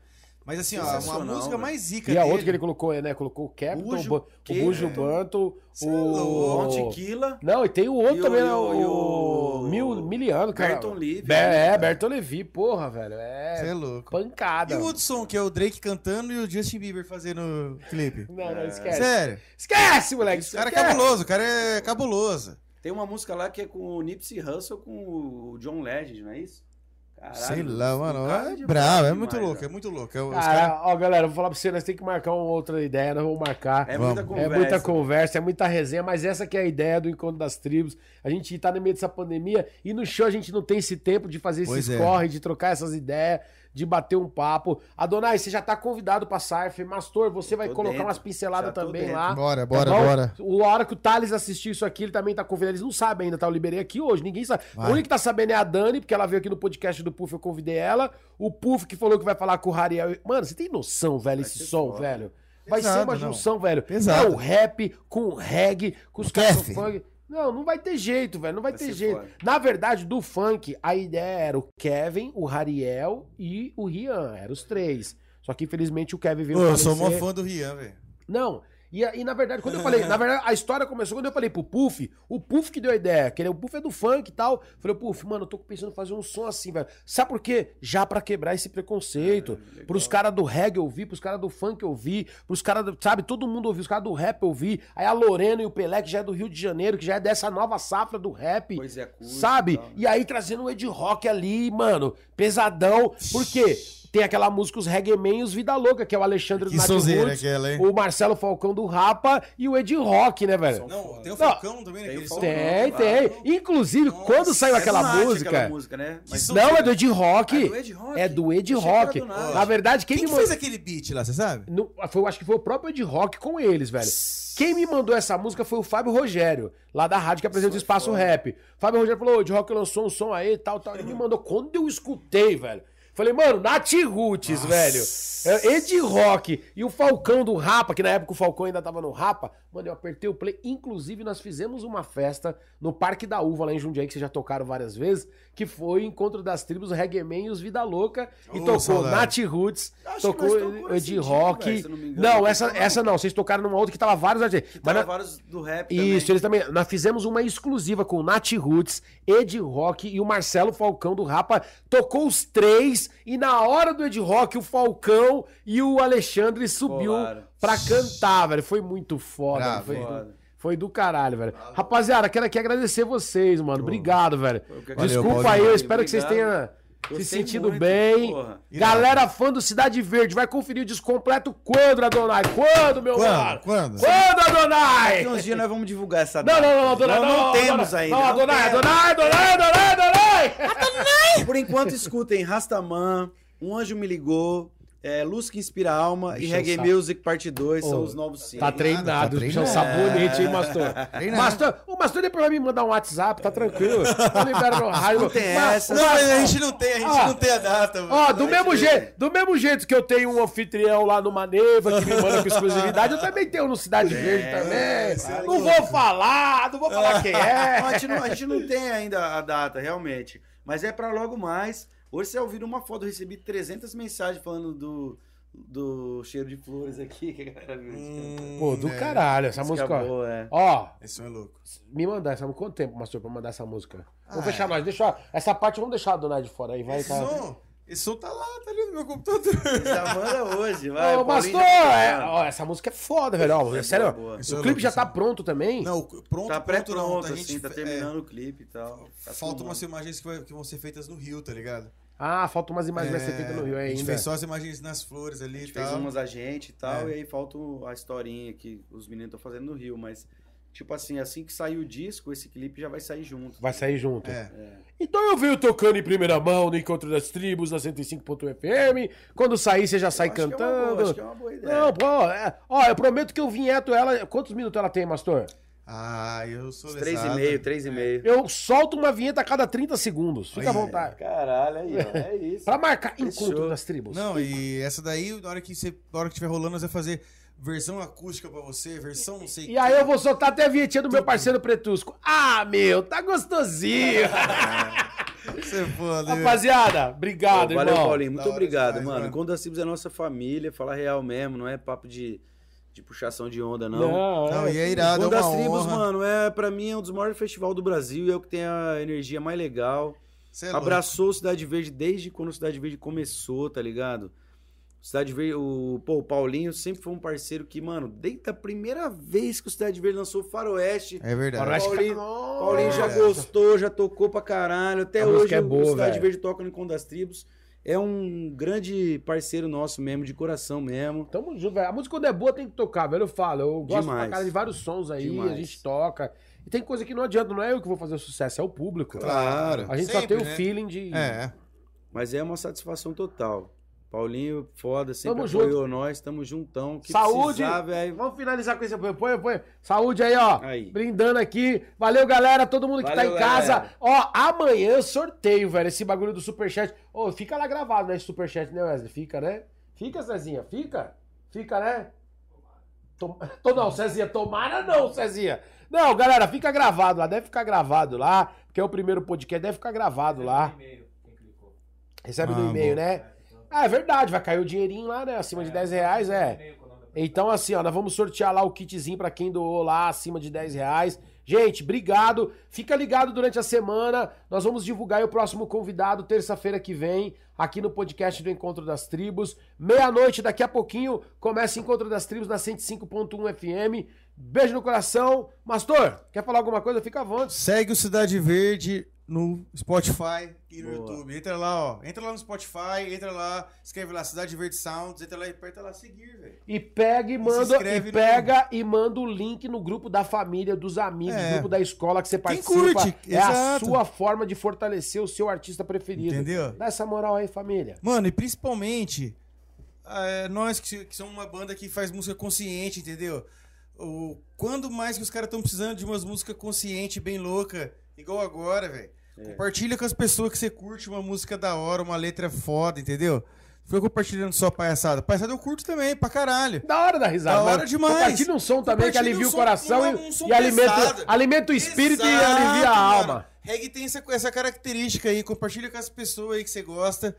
Mas assim, ó, uma música velho. mais zica E a dele. outra que ele colocou, é, né? Colocou o Capitol, Bujo, o Bu- o Bujo. Banto, é o... Bom Tequila. Não, e tem o outro E o- também, né? e o- O, o- Mil, Miliano, cara. Berton Levy, Be- É, cara? Berton Levi, porra, velho. Você É é louco. pancada. E o outro som, que é o Drake cantando e o Justin Bieber fazendo o clipe. Não, não, É. esquece. Sério. Esquece, moleque. O cara é cabuloso, o cara é cabuloso. Tem uma música lá que é com o Nipsey Hussle com o John Legend, não é isso? Caralho, Sei lá, o mano. cara É é demais, muito louco, é muito louco. É, Cara, cara- ó, galera, vou falar pra você, nós temos que marcar uma outra ideia, nós vamos marcar. É Vamos. muita É conversa. muita conversa, é muita resenha, mas essa que é a ideia do Encontro das Tribos. A gente tá no meio dessa pandemia e no show a gente não tem esse tempo de fazer Pois esses é. corre, de trocar essas ideias, de bater um papo. Adonai, você já tá convidado pra Surf. Mastor, você vai colocar dentro. umas pinceladas Já também dentro. lá. Bora, Tá bora, bom? bora. O a hora que o Thales assistir isso aqui, ele também tá convidado. Eles não sabem ainda, tá? Eu liberei aqui hoje, ninguém sabe. Vai. A única que tá sabendo é a Dani, porque ela veio aqui no podcast do Puff, eu convidei ela. O Puff que falou que vai falar com o Rariel. Mano, você tem noção, velho, Vai esse ser som, foda. velho? Vai ser Pesado, uma não. junção, velho. Pesado. É o rap com o reggae, com os O caras funk. Não, não vai ter jeito, velho. Não vai, Vai ter jeito. foda. Na verdade, do funk, a ideia era o Kevin, o Rariel e o Rian. Eram os três. Só que infelizmente o Kevin veio Pô, eu sou mó fã do Rian, velho. Não. E, e na verdade, quando eu falei, na verdade, a história começou quando eu falei pro Puff, o Puff que deu a ideia, que ele, o Puff é do funk e tal. Falei, Puff, mano, eu tô pensando em fazer um som assim, velho. Sabe por quê? Já pra quebrar esse preconceito. É, legal. pros caras do reggae ouvir, pros caras do funk ouvir, pros caras, do- sabe, todo mundo ouvir, os caras do rap ouvir. Aí a Lorena e o Pelé, que já é do Rio de Janeiro, que já é dessa nova safra do rap. Pois é, curto Sabe? e tal, né? E aí trazendo o Ed Rock ali, mano, pesadão. Por quê? Tem aquela música Os Reggae Man e os Vida Louca, que é o Alexandre Que Nath sonzeira Roots, aquela, hein? o Marcelo Falcão do Rapa e o Ed Rock, né, velho? Não, tem o Não, Falcão também tem o som. Falcão. Tem, claro. tem. Inclusive, Nossa, quando saiu É aquela do música. aquela música, né? Mas som- Não, é do Ed Rock. Ah, é do Ed Rock? É do Ed Rock. do. Na verdade, quem, Quem, me que fez aquele beat lá, você sabe? No, foi, eu acho que foi o próprio Ed Rock com eles, velho. Quem me mandou essa música foi o Fábio Rogério, lá da rádio que apresenta o Espaço Rap. Fábio Rogério falou: "Ô, Ed Rock lançou um som aí, tal, tal. Ele me mandou. Quando eu escutei, velho. Falei, mano, Nath Roots, velho. É, Ed Rock e o Falcão do Rapa, que na época o Falcão ainda tava no Rapa. Mano, eu apertei o play. Inclusive, nós fizemos uma festa no Parque da Uva, lá em Jundiaí, que vocês já tocaram várias vezes, que foi o Encontro das Tribos, o Reggae Man e os Vida Louca. E Ô, tocou saudade. Nath Roots, que tocou Ed dia, Rock. eu não não, essa, essa não. Vocês tocaram numa outra que tava vários artistas. Mas Tava na- vários do rap isso, eles também. Nós fizemos uma exclusiva com o Nath Roots, Ed Rock e o Marcelo Falcão do Rapa. Tocou os três e na hora do Ed Rock, o Falcão e o Alexandre subiu. Pra cantar, velho. Foi muito foda. Bravo, foi, foda. foi do caralho, velho. Rapaziada, quero aqui agradecer vocês, mano. Obrigado, velho. Valeu, Desculpa aí, eu espero que vocês Obrigado. tenham se sentido muito, bem. porra. Galera fã do Cidade Verde, vai conferir o descompleto quando, Adonai? Quando, meu Quando? mano? Quando? Quando, Adonai? Daqui uns dias nós vamos divulgar essa Não, data. não, não, Adonai, não, não, não temos Adonai, ainda. Não, não Adonai, temos. Adonai, Adonai, Adonai, Adonai! Por enquanto, escutem Rastaman, Um Anjo Me Ligou, é, Luz que Inspira a Alma e Reggae sabe. Music Parte 2 são Ô, os novos singles. Tá treinado, tá é um treinado. sabonete, hein, Mastor? Treinado. Mastor, o Mastor depois vai me mandar um WhatsApp, tá tranquilo. Eu libero no rádio. Escutem Mas- essa. Não, mas a gente não tem, a gente Ó. não tem a data. mano. Ó, do mesmo, jeito, do mesmo jeito que eu tenho um anfitrião lá no Maneva que me manda com exclusividade, eu também tenho no Cidade Verde também. Não vou falar, não vou falar quem Não, é. a, gente não, a gente não tem ainda a data, realmente. Mas é pra logo mais. Hoje você ouviu uma foto, eu recebi 300 mensagens falando do, do cheiro de flores aqui. Que a galera viu. Hum, Pô, do é. caralho, essa Música música, boa, é. Ó, Esse som é louco. me mandar essa Quanto tempo, Mastor, pra mandar essa música? Vamos Ah, fechar é. nós. Deixa, essa parte vamos deixar a Donai de fora aí, vai. Esse Tá. som, esse som tá lá, tá ali no meu computador. Já manda hoje, vai. Ô, já tá é, ó, essa música é foda, velho. Ó, É sério, boa, o é clipe já isso tá é- pronto também? Não, pronto, Tá pronto não. A assim, gente tá é, terminando o clipe e tal. Tá Faltam filmando. umas imagens que, vai- que vão ser feitas no Rio, tá ligado? Ah, faltam umas imagens que vai ser É, feita no Rio A gente ainda. fez só as imagens nas flores ali A e gente fez tal. umas a gente e tal, É. e aí falta a historinha que os meninos estão fazendo no Rio, mas tipo assim, assim que sair o disco, esse clipe já vai sair junto. Vai sair junto. É. Então eu venho tocando em primeira mão no Encontro das Tribos, na 105.fm. Quando sair, você já sai acho que é uma cantando. boa, acho que é uma boa ideia. Não, pô, é. Ó, eu prometo que eu vinheto ela. Quantos minutos ela tem, Mastor? Ah, eu sou. Três e meio, três e meio. Eu solto uma vinheta a cada 30 segundos. Fica à vontade. Caralho, aí, ó, é isso. Pra marcar Fechou. Encontro das Tribos. Não, e essa daí, na hora que você, na hora que estiver rolando, nós vai fazer versão acústica pra você, versão não sei E aí eu vou soltar até a vinhetinha do meu parceiro Pretusco. Ah, meu, tá gostosinho. Você é foda, viu? Rapaziada, obrigado, Valeu, irmão. Paulinho. Muito Da obrigado, demais, mano. mano. Quando a Cibos é nossa família, falar real mesmo, não é papo de, de puxação de onda, não. Não, Não, é. e é irado, é Quando uma das Tribos, honra. mano, é, pra mim é um dos maiores festivais do Brasil e é o que tem a energia mais legal. É louco. Abraçou o Cidade Verde desde quando o Cidade Verde começou, tá ligado? O Cidade Verde, o, pô, o Paulinho sempre foi um parceiro que, mano, desde a primeira vez que o Cidade Verde lançou o Faroeste, É verdade. Faroeste- Paulinho. Paulinho já gostou, já tocou pra caralho. Até A hoje é o boa, Cidade velho. Verde toca no Encontro das Tribos. É um grande parceiro nosso mesmo, de coração mesmo. Tamo junto, velho. A música quando é boa tem que tocar, velho. Eu falo. Eu gosto Demais. pra cara de vários sons aí, Demais. a gente toca. E tem coisa que não adianta, não é eu que vou fazer o sucesso, é o público. Claro. A gente só Sempre, tem o né? feeling de. É. Mas é uma satisfação total. Paulinho, foda, sempre Tamo apoiou nós, tamo juntão. Que Saúde! precisar, velho. Vamos finalizar com esse apoio. Põe, põe. Saúde aí, ó. Aí. Brindando aqui. Valeu, galera. Todo mundo que Valeu, tá em casa. galera. Ó, amanhã sorteio, velho. Esse bagulho do Superchat. Ô, fica lá gravado, né? Esse Superchat, né, Wesley? Fica, né? Fica, Cezinha? Fica? Fica, né? Tom... Tô, não, Cezinha. Tomara não, Cezinha. Não, galera, fica gravado lá. Deve ficar gravado lá. Porque é o primeiro podcast. Deve ficar gravado lá. E-mail, quem clicou. Recebe Ah, no e-mail, né? Ah, é verdade. Vai cair o dinheirinho lá, né? Acima de 10 reais, é. E-mail com o nome da Então, assim, ó, nós vamos sortear lá o kitzinho pra quem doou lá acima de 10 reais. Gente, obrigado. Fica ligado durante a semana. Nós vamos divulgar aí o próximo convidado terça-feira que vem, aqui no podcast do Encontro das Tribos. Meia-noite, daqui a pouquinho, começa o Encontro das Tribos na 105.1 FM. Beijo no coração. Mastor, quer falar alguma coisa? Fica à vontade. Segue o Cidade Verde no Spotify e no Boa. YouTube. Entra lá, ó. Entra lá no Spotify, entra lá, escreve lá Cidade Verde Sounds, entra lá e aperta lá seguir, velho. E pega e manda, inscreve e no- pega e manda o link no grupo da família, dos amigos, É. grupo da escola que você Quem participa. curte, é a exato. sua forma de fortalecer o seu artista preferido. Entendeu? Dá essa moral aí, família. Mano, e principalmente é, nós que, que somos uma banda que faz música consciente, entendeu? O, quando mais que os caras estão precisando de umas músicas consciente, bem louca, igual agora, velho. Compartilha com as pessoas que você curte uma música da hora, uma letra foda, entendeu? Foi compartilhando só palhaçada. Palhaçada eu curto também, pra caralho. Da hora da risada. Da hora demais. Compartilha um som também que alivia um o coração um- e, um som e alimenta, alimenta o espírito e Exato, alivia a mano. alma. Reggae tem essa, essa característica aí. Compartilha com as pessoas aí que você gosta.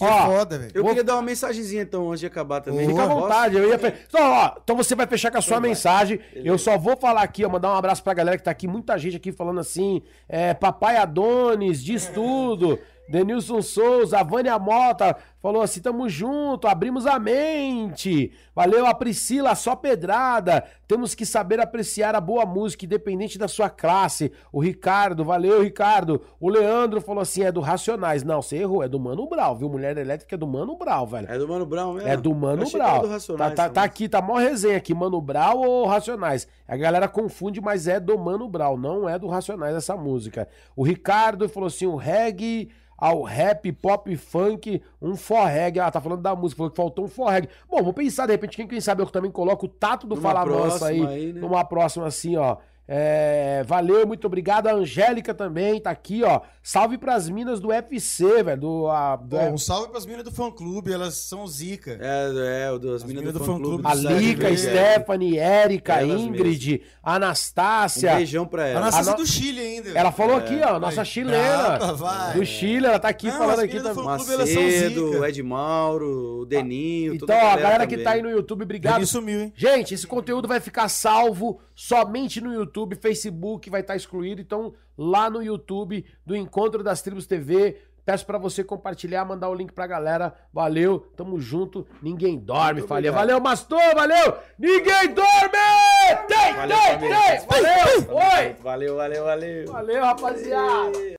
Que Ó, foda, velho. Eu Vou- queria dar uma mensagenzinha então, antes de acabar também. Fica à vontade, eu ia. fe- Então, ó, então você vai fechar com a sua Então mensagem. Eu só vou falar aqui, ó, mandar um abraço pra galera que tá aqui, muita gente aqui falando assim. É, Papai Adonis, diz tudo. Denilson Souza, a Vânia Mota falou assim: tamo junto, abrimos a mente. Valeu, a Priscila, só pedrada. Temos que saber apreciar a boa música, independente da sua classe. O Ricardo, valeu, Ricardo. O Leandro falou assim: é do Racionais. Não, você errou, é do Mano Brau, viu? Mulher Elétrica é do Mano Brau, velho. É do Mano Brown mesmo? É do Mano Eu Brau. era do Racionais tá, tá, tá também. aqui, tá mó resenha aqui, Mano Brau ou Racionais. A galera confunde, mas é do Mano Brau, não é do Racionais essa música. O Ricardo falou assim: o reggae ao rap, pop, funk, um forreg. Ah, tá falando da música, falou que faltou um forreg. Bom, vou pensar, de repente, quem, quem sabe eu também coloco o tato do Numa Fala Mansa aí, aí, né? numa próxima assim, ó. É, valeu, muito obrigado. A Angélica também tá aqui, ó. Salve pras minas do UFC, velho. Do, a, do, um salve pras meninas do fã clube, elas são zica. É, é, o das As meninas meninas do, do fã clube. A Lica. Stephanie, Érica, Ingrid, Anastácia. Um beijão pra A ela. nossa A no- do Chile ainda. Ela falou É, aqui, ó, nossa vai. chilena. Braba, vai. Do Chile, ela tá aqui Não, falando as aqui meninas do também. Macedo, zica. o Ed Mauro, o Deninho, Então, a galera que tá aí no YouTube, obrigado. Ele sumiu, hein? Gente, esse conteúdo vai ficar salvo somente no YouTube, Facebook vai estar excluído, então lá no YouTube do Encontro das Tribos TV, peço pra você compartilhar, mandar o link pra galera. Valeu, tamo junto. Ninguém dorme, obrigado. Valeu, Mastor, valeu. Ninguém dorme! Tem, Valeu, tem, tem. Valeu. Oi. Valeu, valeu, valeu. Valeu, rapaziada.